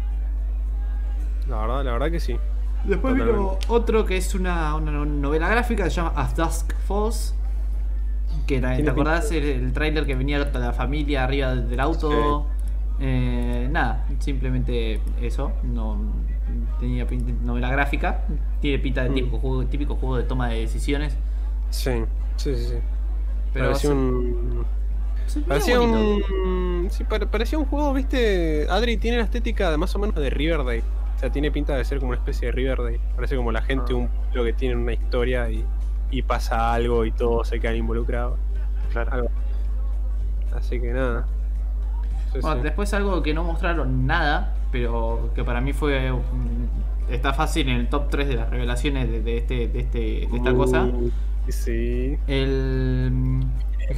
La verdad, la verdad que sí. Después vino otro que es una, una novela gráfica que se llama As Dusk Falls. Que era- ¿te acordás el, el tráiler que venía toda la familia arriba del auto? Eh, nada, simplemente eso. No tenía novela gráfica. Tiene pinta de Mm. típico juego, típico juego de toma de decisiones. Sí, sí, sí. Pero parecía un. se Parecía un. Sí, pare- parecía un juego, viste. Adri tiene la estética de más o menos de Riverdale. O sea, tiene pinta de ser como una especie de Riverdale. Parece como la gente, Ah. un pueblo que tiene una historia y, y pasa algo y todos se quedan involucrados. Claro. Algo. Así que nada. Sí, Bueno, sí. después algo que no mostraron nada, pero que para mí fue. Está fácil en el top 3 de las revelaciones de, de este, de, este, de esta cosa. Sí. El mm,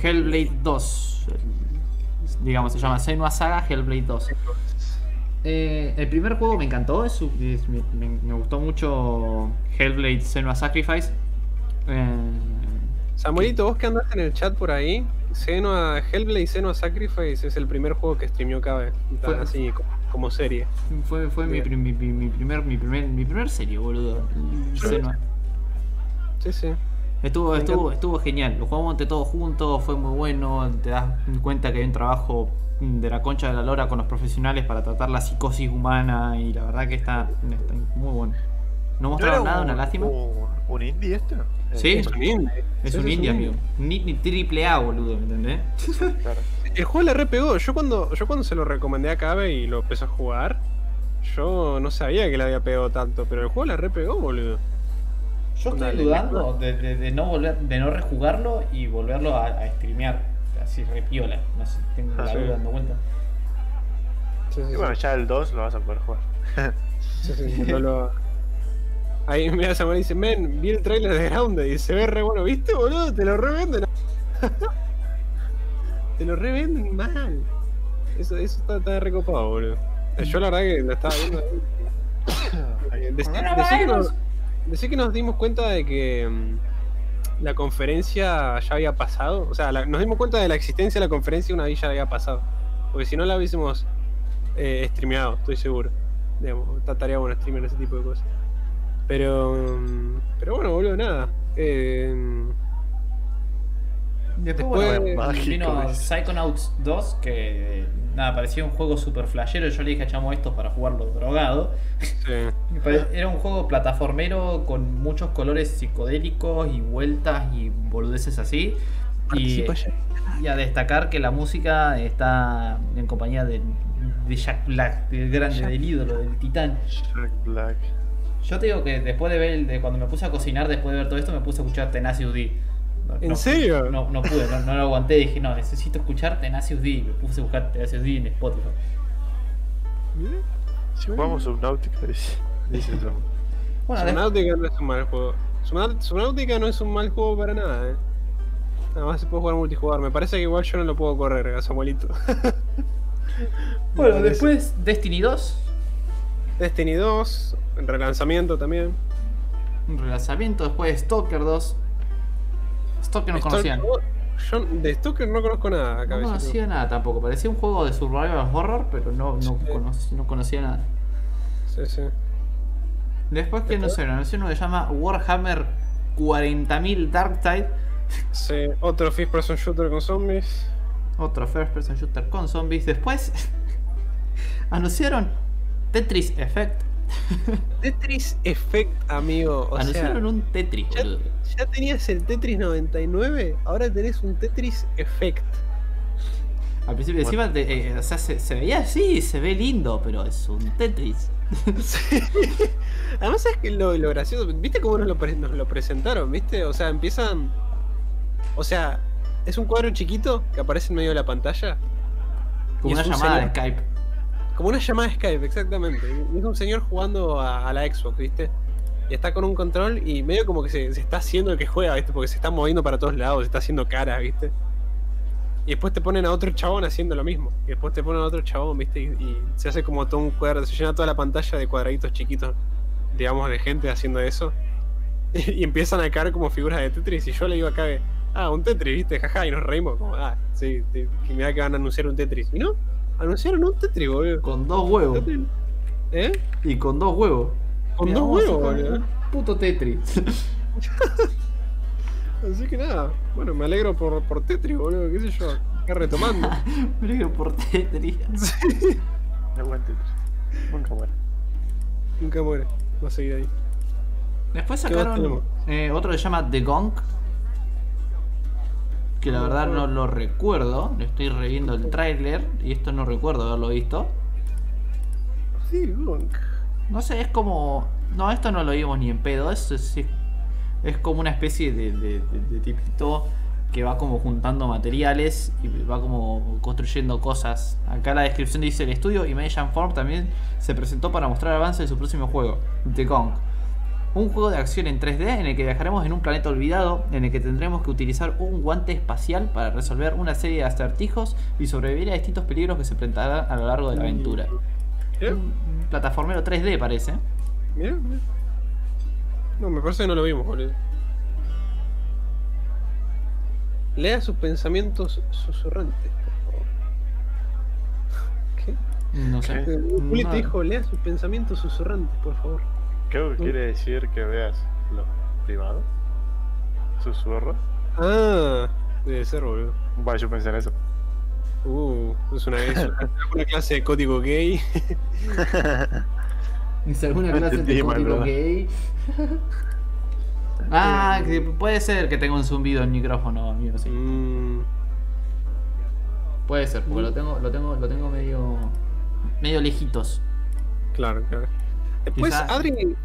Hellblade 2. el- digamos, se llama Senua Saga Hellblade 2. Eh, el primer juego me encantó, es, me, gustó mucho Hellblade Senua Sacrifice. Eh, Samuelito, vos que andaste en el chat por ahí, Senua, Hellblade Senua Sacrifice es el primer juego que streameó Cabe, Fue- así como, como serie. fue fue mi, mi- mi primer, mi, primer, mi primer serie, boludo. Senua. Sí, sí. Estuvo, estuvo, estuvo genial. Lo jugamos entre todos juntos, fue muy bueno. Te das cuenta que hay un trabajo de la concha de la lora con los profesionales para tratar la psicosis humana y la verdad que está, está muy bueno. No ¿No mostraron nada, un- una lástima. Un, un indie esto? Sí. Es un indie. Es un indie, amigo. Ni, ni triple A, boludo, ¿me entendés? Claro. El juego le repegó. Yo cuando, yo cuando se lo recomendé a Cabe y lo empezó a jugar, yo no sabía que le había pegado tanto, pero el juego le repegó, boludo. Yo estoy dudando de, de, no volver, de no rejugarlo y volverlo a, a streamear. Así repiola. No sé, tengo la Sí. duda dando vuelta. Sí, sí, Y bueno, sí. ya el 2 lo vas a poder jugar. Sí, sí, sí, no lo- Ahí mira Samuel dice, men, vi el trailer de Grounded y se ve re bueno, ¿viste boludo? Te lo revenden. Te lo revenden mal. Eso, eso está, está recopado, boludo. Yo la verdad que lo estaba viendo ahí. Decí- decí que nos, decí que nos dimos cuenta de que mm, la conferencia ya había pasado. O sea, nos dimos cuenta de la existencia de la conferencia una vez ya había pasado. Porque si no la hubiésemos eh, streameado, estoy seguro. Digamos, estaría bueno streamear ese tipo de cosas. Pero. mm, Pero bueno, boludo, nada. Eh, Después, Después- bueno, Mágico, vino dice. Psychonauts 2, que nada, parecía un juego super flashero. Yo le dije a Chamo esto para jugarlo drogado. sí. Era un juego plataformero con muchos colores psicodélicos y vueltas y boludeces así. Y, a destacar que la música está en compañía de, de Jack Black, del grande, del ídolo, del titán. Jack Black. Yo te digo que después de ver, el- de cuando me puse a cocinar, después de ver todo esto, me puse a escuchar Tenacious D. No- ¿En no- serio? No, no pude, no, no lo aguanté. Dije, no, necesito escuchar Tenacious D. Me puse a buscar Tenacious D en Spotify. Si jugamos Subnautica, dice. dice eso. Bueno, Subnautica no es un mal juego. Subnau- Subnautica no es un mal juego para nada, eh. Nada más se puede jugar multijugador. Me parece que igual yo no lo puedo correr a Samuelito. bueno, después Destiny 2. Destiny 2, el relanzamiento también. Un relanzamiento. Después Stalker 2. Stalker no conocían. 2, Yo de Stalker no conozco nada, No cabecito. conocía nada tampoco. Parecía un juego de survival horror, pero no, no, Sí. no conocía nada. Sí, sí. Después que no sé, anunció uno que se llama Warhammer 40.000 Darktide Sí, otro first person shooter con zombies. Otro first person shooter con zombies. Después anunciaron Tetris Effect. Tetris Effect, amigo. O anunciaron sea, un Tetris, ya. Ya tenías el Tetris 99, ahora tenés un Tetris Effect. Al principio encima, de- eh, o sea, se, se veía así, se ve lindo, pero es un Tetris. Sí. Además es que lo, lo gracioso, ¿viste cómo nos lo, pre- nos lo presentaron? ¿Viste? O sea, empiezan... O sea, es un cuadro chiquito que aparece en medio de la pantalla. Como una un llamada de Skype. Como una llamada de Skype, exactamente. Es un señor jugando a, a la Xbox, ¿viste? Y está con un control y medio como que se, se está haciendo el que juega, ¿viste? Porque se está moviendo para todos lados, se está haciendo caras, ¿viste? Y después te ponen a otro chabón haciendo lo mismo. Y después te ponen a otro chabón, ¿viste? Y, y se hace como todo un cuadro, se llena toda la pantalla de cuadraditos chiquitos, digamos, de gente haciendo eso. Y, empiezan a caer como figuras de Tetris. Y yo le digo acá, ah, un Tetris, ¿viste? Jaja, y nos reímos. Como, ah, sí, que mira que van a anunciar un Tetris. Y no, anunciaron un Tetris, boludo. Con dos huevos. ¿Eh? Y con dos huevos. Con dos huevos, Puto Tetris. Así que nada, bueno, me alegro por, por Tetris, boludo, qué sé yo, acá retomando. Me alegro por Tetris. De buen Tetris. Nunca muere. Nunca muere, va a seguir ahí. Después ¿Qué más sacaron eh, otro que se llama The Gong. Que la verdad no. lo recuerdo. Le estoy reviendo el tráiler y esto no recuerdo haberlo visto. Sí, Gonk. No sé, es como. No, esto no lo vimos ni en pedo. Es, es, es como una especie de, de- de- tipito que va como juntando materiales y va como construyendo cosas. Acá la descripción dice: el estudio Imagine Form también se presentó para mostrar avance de su próximo juego, The Gong. Un juego de acción en 3D en el que viajaremos en un planeta olvidado, en el que tendremos que utilizar un guante espacial para resolver una serie de acertijos y sobrevivir a distintos peligros que se enfrentarán a lo largo de la aventura. ¿Eh? Un plataformero 3D parece. Mira, mira. No, me parece que no lo vimos, boludo. Lea sus pensamientos susurrantes, por favor. ¿Qué? No sé. ¿Qué? Juli No. te dijo, lea sus pensamientos susurrantes, por favor. Que quiere decir que veas los privados. Susurros. Ah, debe ser, boludo. Vale, yo pensé en eso. Uh, es una, es una clase de código gay. ¿Es alguna No clase de entendí, código gay? ah, que puede ser que tenga un zumbido en micrófono, amigo, sí. Mm, Puede ser, porque lo tengo, lo tengo, lo tengo medio. medio lejitos. claro, claro. Después, Quizá- Adri,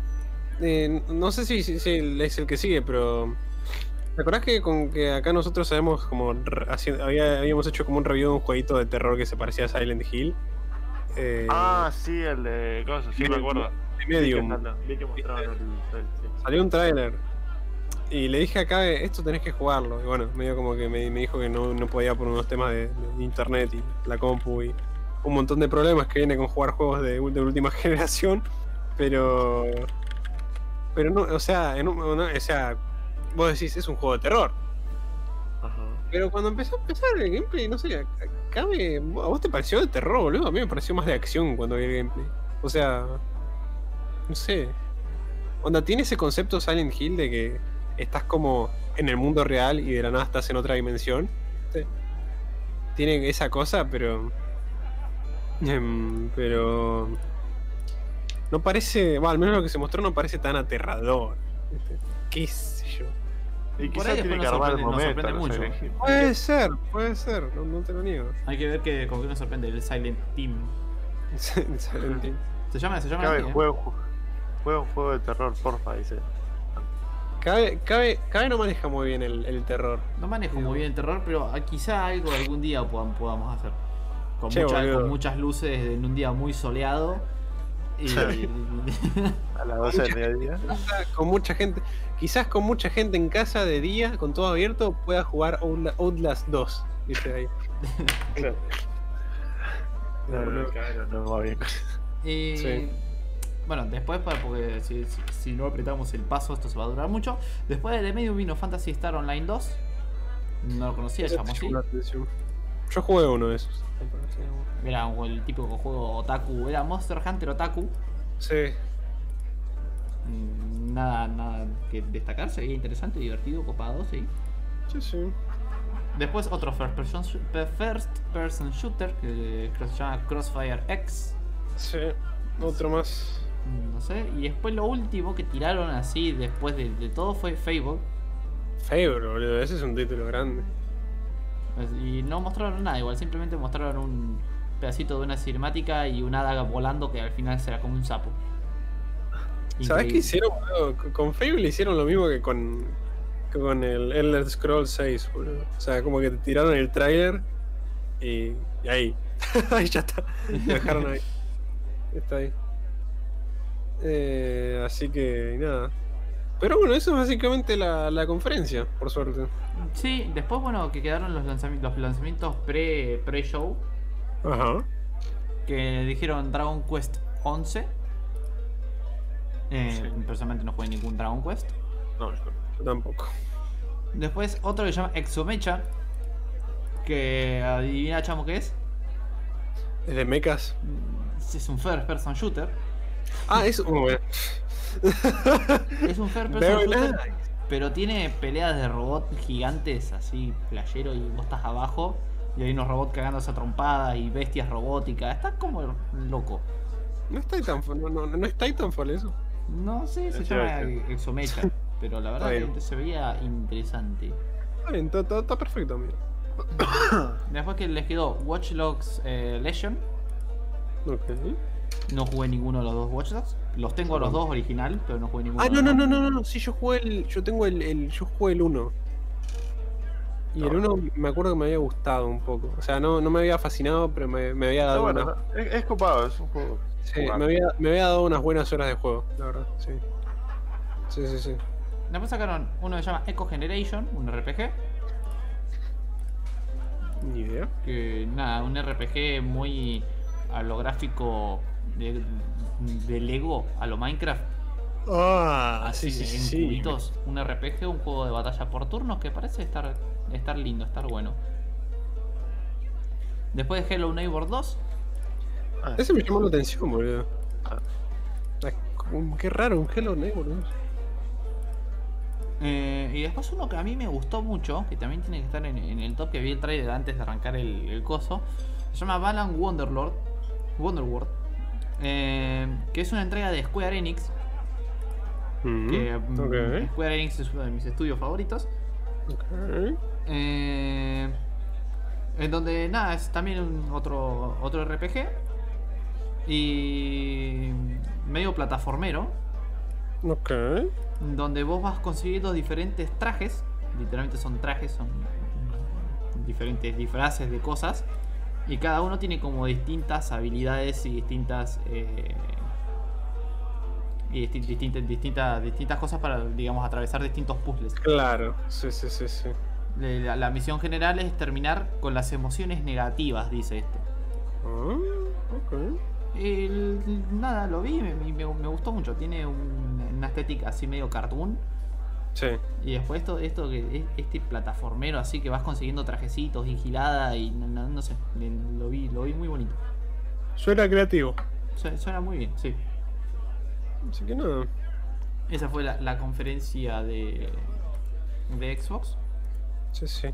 eh, no sé si, si- si él es el que sigue, pero. ¿Te acordás que con que acá nosotros habíamos como había- habíamos hecho como un review de un jueguito de terror que se parecía a Silent Hill? Eh, Ah, sí, el de cosas, sí me acuerdo. de Medium. Vi que, vi que mostraban el, el- sí. Salió un tráiler. Y le dije acá, esto tenés que jugarlo. Y bueno, medio como que me, me dijo que no, no podía por unos temas de, de internet y la compu y un montón de problemas que viene con jugar juegos de última generación. Pero. Pero no, o sea, en un- no, o sea, vos decís, es un juego de terror. Ajá. Pero cuando empezó a empezar el gameplay, no sé, acá me, a vos te pareció de terror, boludo. A mí me pareció más de acción cuando vi el gameplay. O sea, no sé. Onda, tiene ese concepto Silent Hill de que estás como en el mundo real y de la nada estás en otra dimensión. Sí. Tiene esa cosa, pero. em, pero. No parece. Bueno, al menos lo que se mostró no parece tan aterrador. ¿Qué sé yo? Y Por quizás ahí tiene que nos armar el nos momento. sorprende no mucho. sé, elegir. Puede ser, puede ser, no, no te lo niego. Hay que ver que, con qué nos sorprende el Silent Team. Silent Hill. ¿Se llama? ¿Se llama Cabe, así, eh? juega, un ju- juega un juego de terror, porfa, dice. Cabe, cabe, cabe no maneja muy bien el, el terror. No manejo muy bien el terror, pero ah, quizá algo algún día podam- podamos hacer. Con, Che, mucha- con muchas luces en un día muy soleado. Y, A las 12 del mediodía. Quizá Con mucha gente, quizás con mucha gente en casa de día, con todo abierto, pueda jugar Outla- Outlast 2. Dice ahí. Claro. No, no, boludo. Eh, no, no va bien. y- Sí. Bueno, después, para- porque si, si- si no apretamos el paso, esto se va a durar mucho. Después de medio vino Fantasy Star Online 2. No lo conocía, llamó la atención. Yo jugué uno de esos. Era el típico juego Otaku. Era Monster Hunter Otaku. Sí. Mm, Nada, nada que destacar, se veía interesante, divertido, copado, sí. Sí, sí. Después otro first person, first person shooter que creo se llama Crossfire X. Sí. Otro más. No sé. Y después lo último que tiraron así después de, de todo fue Fable. Fable, boludo. Ese es un título grande. Y no mostraron nada, igual simplemente mostraron un pedacito de una cinemática y una daga volando que al final será como un sapo. ¿Sabes qué Increíble. hicieron, boludo? Con- Fable hicieron lo mismo que con, con el Elder Scrolls 6, boludo. O sea, como que te tiraron el tráiler y, y ahí. ahí ya está. Lo dejaron ahí. Está ahí. Eh, así que nada. Pero bueno, eso es básicamente la, la conferencia, por suerte. Sí, después bueno que quedaron los lanzamientos, los lanzamientos pre pre show Ajá. que dijeron Dragon Quest 11. Eh, Sí. Personalmente no jugué ningún Dragon Quest. No, yo tampoco. Después otro que se llama Exomecha. Que adivina chamo qué es. ¿Es de mechas? Es un first person shooter. Ah, es. bueno. Es un first person Very shooter. nice. Pero tiene peleas de robots gigantes así, playero, y vos estás abajo. Y hay unos robots cagándose a trompadas y bestias robóticas. Está como loco. No es Titanfall, no, no, no es Titanfall eso. No sé, se llama. Exomecha. Pero la verdad que se veía interesante. Está bien, está, está- está perfecto, amigo. Después que les quedó Watch Dogs eh, Legion. Ok. No jugué ninguno de los dos Watch Dogs. Los tengo a los dos original, pero no jugué ninguno. Ah, de no, no, no, no, no, no. Sí, yo jugué el. Yo tengo el. el- yo jugué el 1. Y el 1 me acuerdo que me había gustado un poco. O sea, no, no me había fascinado, pero me, me había dado bueno, una- ¿no? es, es copado, es un juego. sí, me, había, me había dado unas buenas horas de juego, la verdad, sí. Sí, sí, sí. Después sacaron uno que se llama Echo Generation, un RPG. Ni idea. Que nada, un RPG muy a lo gráfico de, de Lego, a lo Minecraft. Ah, Así, sí, sí, en sí. cubitos. Un RPG, un juego de batalla por turnos que parece estar, estar lindo, estar bueno. Después de Hello Neighbor 2, Ah, Ese me llamó la atención, boludo. Ah. Qué raro, un Hello Neighbor. ¿no? Eh, y después uno que a mí me gustó mucho, que también tiene que estar en, en el top que vi el trailer antes de arrancar el, el coso, se llama Balan Wonderlord, Wonderworld, eh, que es una entrega de Square Enix, Mm, que mm. Square Enix es uno de mis estudios favoritos, ok. eh, en donde nada, es también un otro, otro RPG y medio plataformero, Ok. donde vos vas consiguiendo diferentes trajes, literalmente son trajes, son diferentes disfraces de cosas, y cada uno tiene como distintas habilidades y distintas eh, y disti- distintas, cosas para, digamos, atravesar distintos puzzles. Claro, sí, sí, sí, sí. La, la misión general es terminar con las emociones negativas, dice esto. Ah, ok. El- nada, lo vi y me, me- me gustó mucho. Tiene un- una estética así medio cartoon. Sí. Y después esto, esto que este plataformero así que vas consiguiendo trajecitos y gilada y no, no- no sé, lo vi, lo vi muy bonito. Suena creativo. Su- Suena muy bien, sí. Así que nada. Esa fue la, la conferencia de, de Xbox. Sí, sí.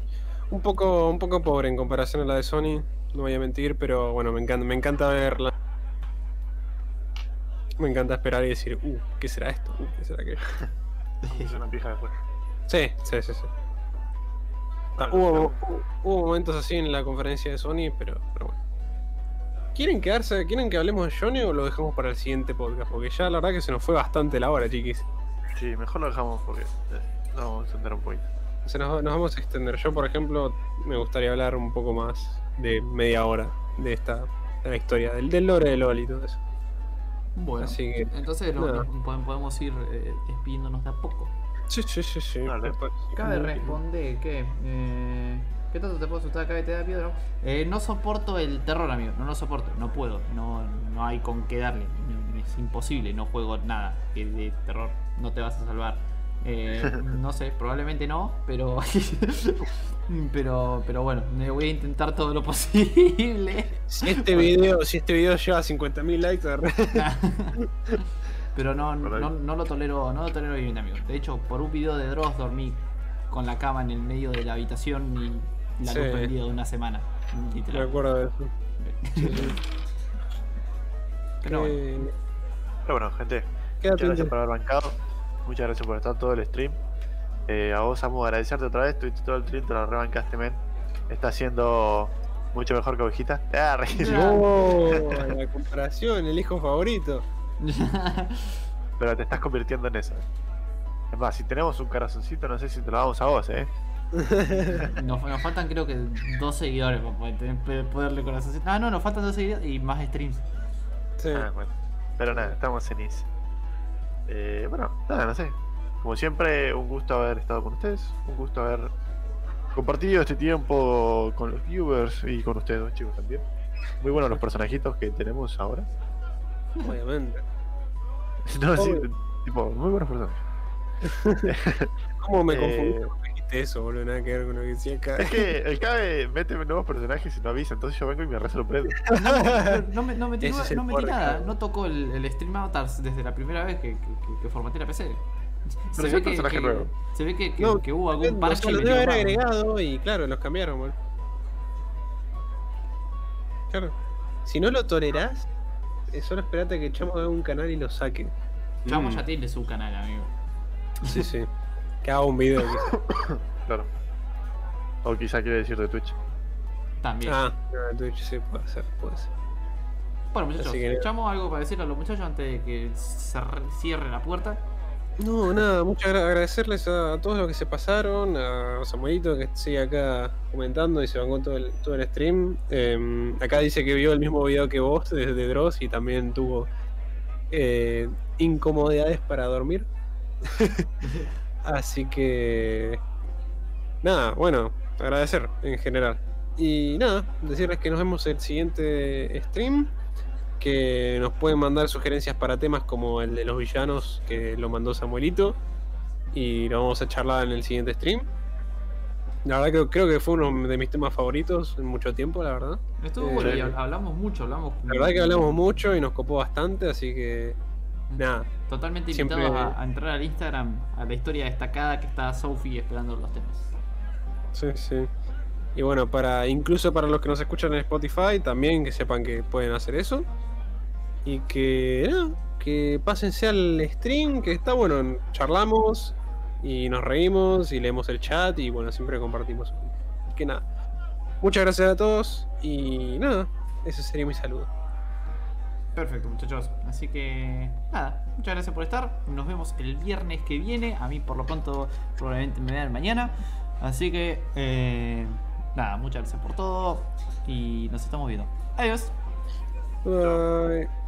Un poco, un poco pobre en comparación a la de Sony, no voy a mentir, pero bueno, me encanta, me encanta verla. Me encanta esperar y decir, uh, ¿qué será esto? Uh, ¿qué será aquello? Es una pija después. Sí, sí, sí, sí. Bueno, hubo, hubo- momentos así en la conferencia de Sony, pero, pero bueno. ¿Quieren quedarse, quieren que hablemos de Sony o lo dejamos para el siguiente podcast? Porque ya la verdad que se nos fue bastante la hora, chiquis. Sí, mejor lo dejamos porque eh, nos vamos a entender un poquito. Se nos, nos vamos a extender. Yo, por ejemplo, me gustaría hablar un poco más de media hora de esta de la historia, del, del lore de LOL y todo eso. Bueno, Así que, entonces podemos- ir eh, despidiéndonos de a poco. Sí, sí, sí, sí. Me parece Cabe responder que. Eh, ¿Qué tanto te puedo asustar acá y te da piedra? Eh, no soporto el terror, amigo. No lo soporto. No puedo. No, no hay con qué darle. No- Es imposible. No juego nada que de terror. No te vas a salvar. Eh, no sé, probablemente no, pero. pero. Pero bueno, me voy a intentar todo lo posible. Si este video, si este video lleva 50.000 likes, agarré. Pero no, no, no lo tolero, no lo tolero bien, amigo. De hecho, por un video de Dross dormí con la cama en el medio de la habitación y la Sí. luz prendida de una semana. Me Literal. acuerdo de eso. Bueno. Eh, Pero bueno, gente, quédate muchas gracias por haber bancado. Muchas gracias por estar todo el stream. Eh, a vos, Samu, agradecerte otra vez. Tuviste todo el stream, te lo rebancaste, men. Está haciendo mucho mejor que Ovejita. Ah, Oh, la comparación, el hijo favorito. Pero te estás convirtiendo en eso. Es más, si tenemos un corazoncito, no sé si te lo damos a vos, eh. Nos, nos faltan creo que dos seguidores para poder tener- poderle corazón. Ah, no, nos faltan dos seguidores y más streams. Sí. Ah, bueno. Pero nada, estamos en eso. Eh, bueno, nada, no sé. Como siempre, un gusto haber estado con ustedes. Un gusto haber compartido este tiempo con los viewers y con ustedes chicos también. Muy buenos los personajitos que tenemos ahora. Obviamente. No, sí, tipo, muy buenos personajes. ¿Cómo me Eh, confundí cuando dijiste eso, boludo? Nada que ver con lo que decía acá. Es que el Cabe mete nuevos personajes y no avisa, entonces yo vengo y me re sorprendo. No, me, no metí, el no metí nada, no tocó el, el Stream Avatars desde la primera vez que, que, que- que formateé la PC. Pero es un personaje que, nuevo. se ve que, que- No, que hubo algún parche lo debe haber agregado y claro, los cambiaron. Claro. Si no lo tolerás, eh, solo esperate a que Chamo haga un canal y lo saque. Chamo Mm. ya tiene su canal, amigo. Sí, sí. Que haga un video. quizá. Claro. O quizá quiere decir de Twitch. También. ah, no, Twitch sí puede ser, puede ser. bueno, muchachos, que- Chamo algo para decirle a los muchachos antes de que cerr- cierre la puerta. No, nada, muchas gra- agradecerles a, todos los que se pasaron, a Samuelito que sigue acá comentando y se bancó todo el, todo el stream. Eh, acá dice que vio el mismo video que vos desde Dross y también tuvo eh, incomodidades para dormir. Así que... Nada, bueno, agradecer en general. Y nada, decirles que nos vemos el siguiente stream que nos pueden mandar sugerencias para temas como el de los villanos que lo mandó Samuelito y lo vamos a charlar en el siguiente stream. La verdad que creo que fue uno de mis temas favoritos en mucho tiempo, la verdad. Estuvo Eh, bueno y sí. hab- hablamos mucho, hablamos. La verdad que hablamos mucho y nos copó bastante, así que nada. Totalmente Siempre- invitados a, a entrar al Instagram, a la historia destacada que está Sophie esperando los temas. Sí, sí. Y bueno, para incluso para los que nos escuchan en Spotify, también que sepan que pueden hacer eso. Y que nada, que pásense al stream, que está bueno, charlamos y nos reímos y leemos el chat y bueno, siempre compartimos. Que nada. Muchas gracias a todos y nada, ese sería mi saludo. Perfecto, muchachos. Así que nada, muchas gracias por estar. Nos vemos el viernes que viene. A mí, por lo pronto, probablemente me vean mañana. Así que eh, nada, muchas gracias por todo y nos estamos viendo. Adiós. Bye.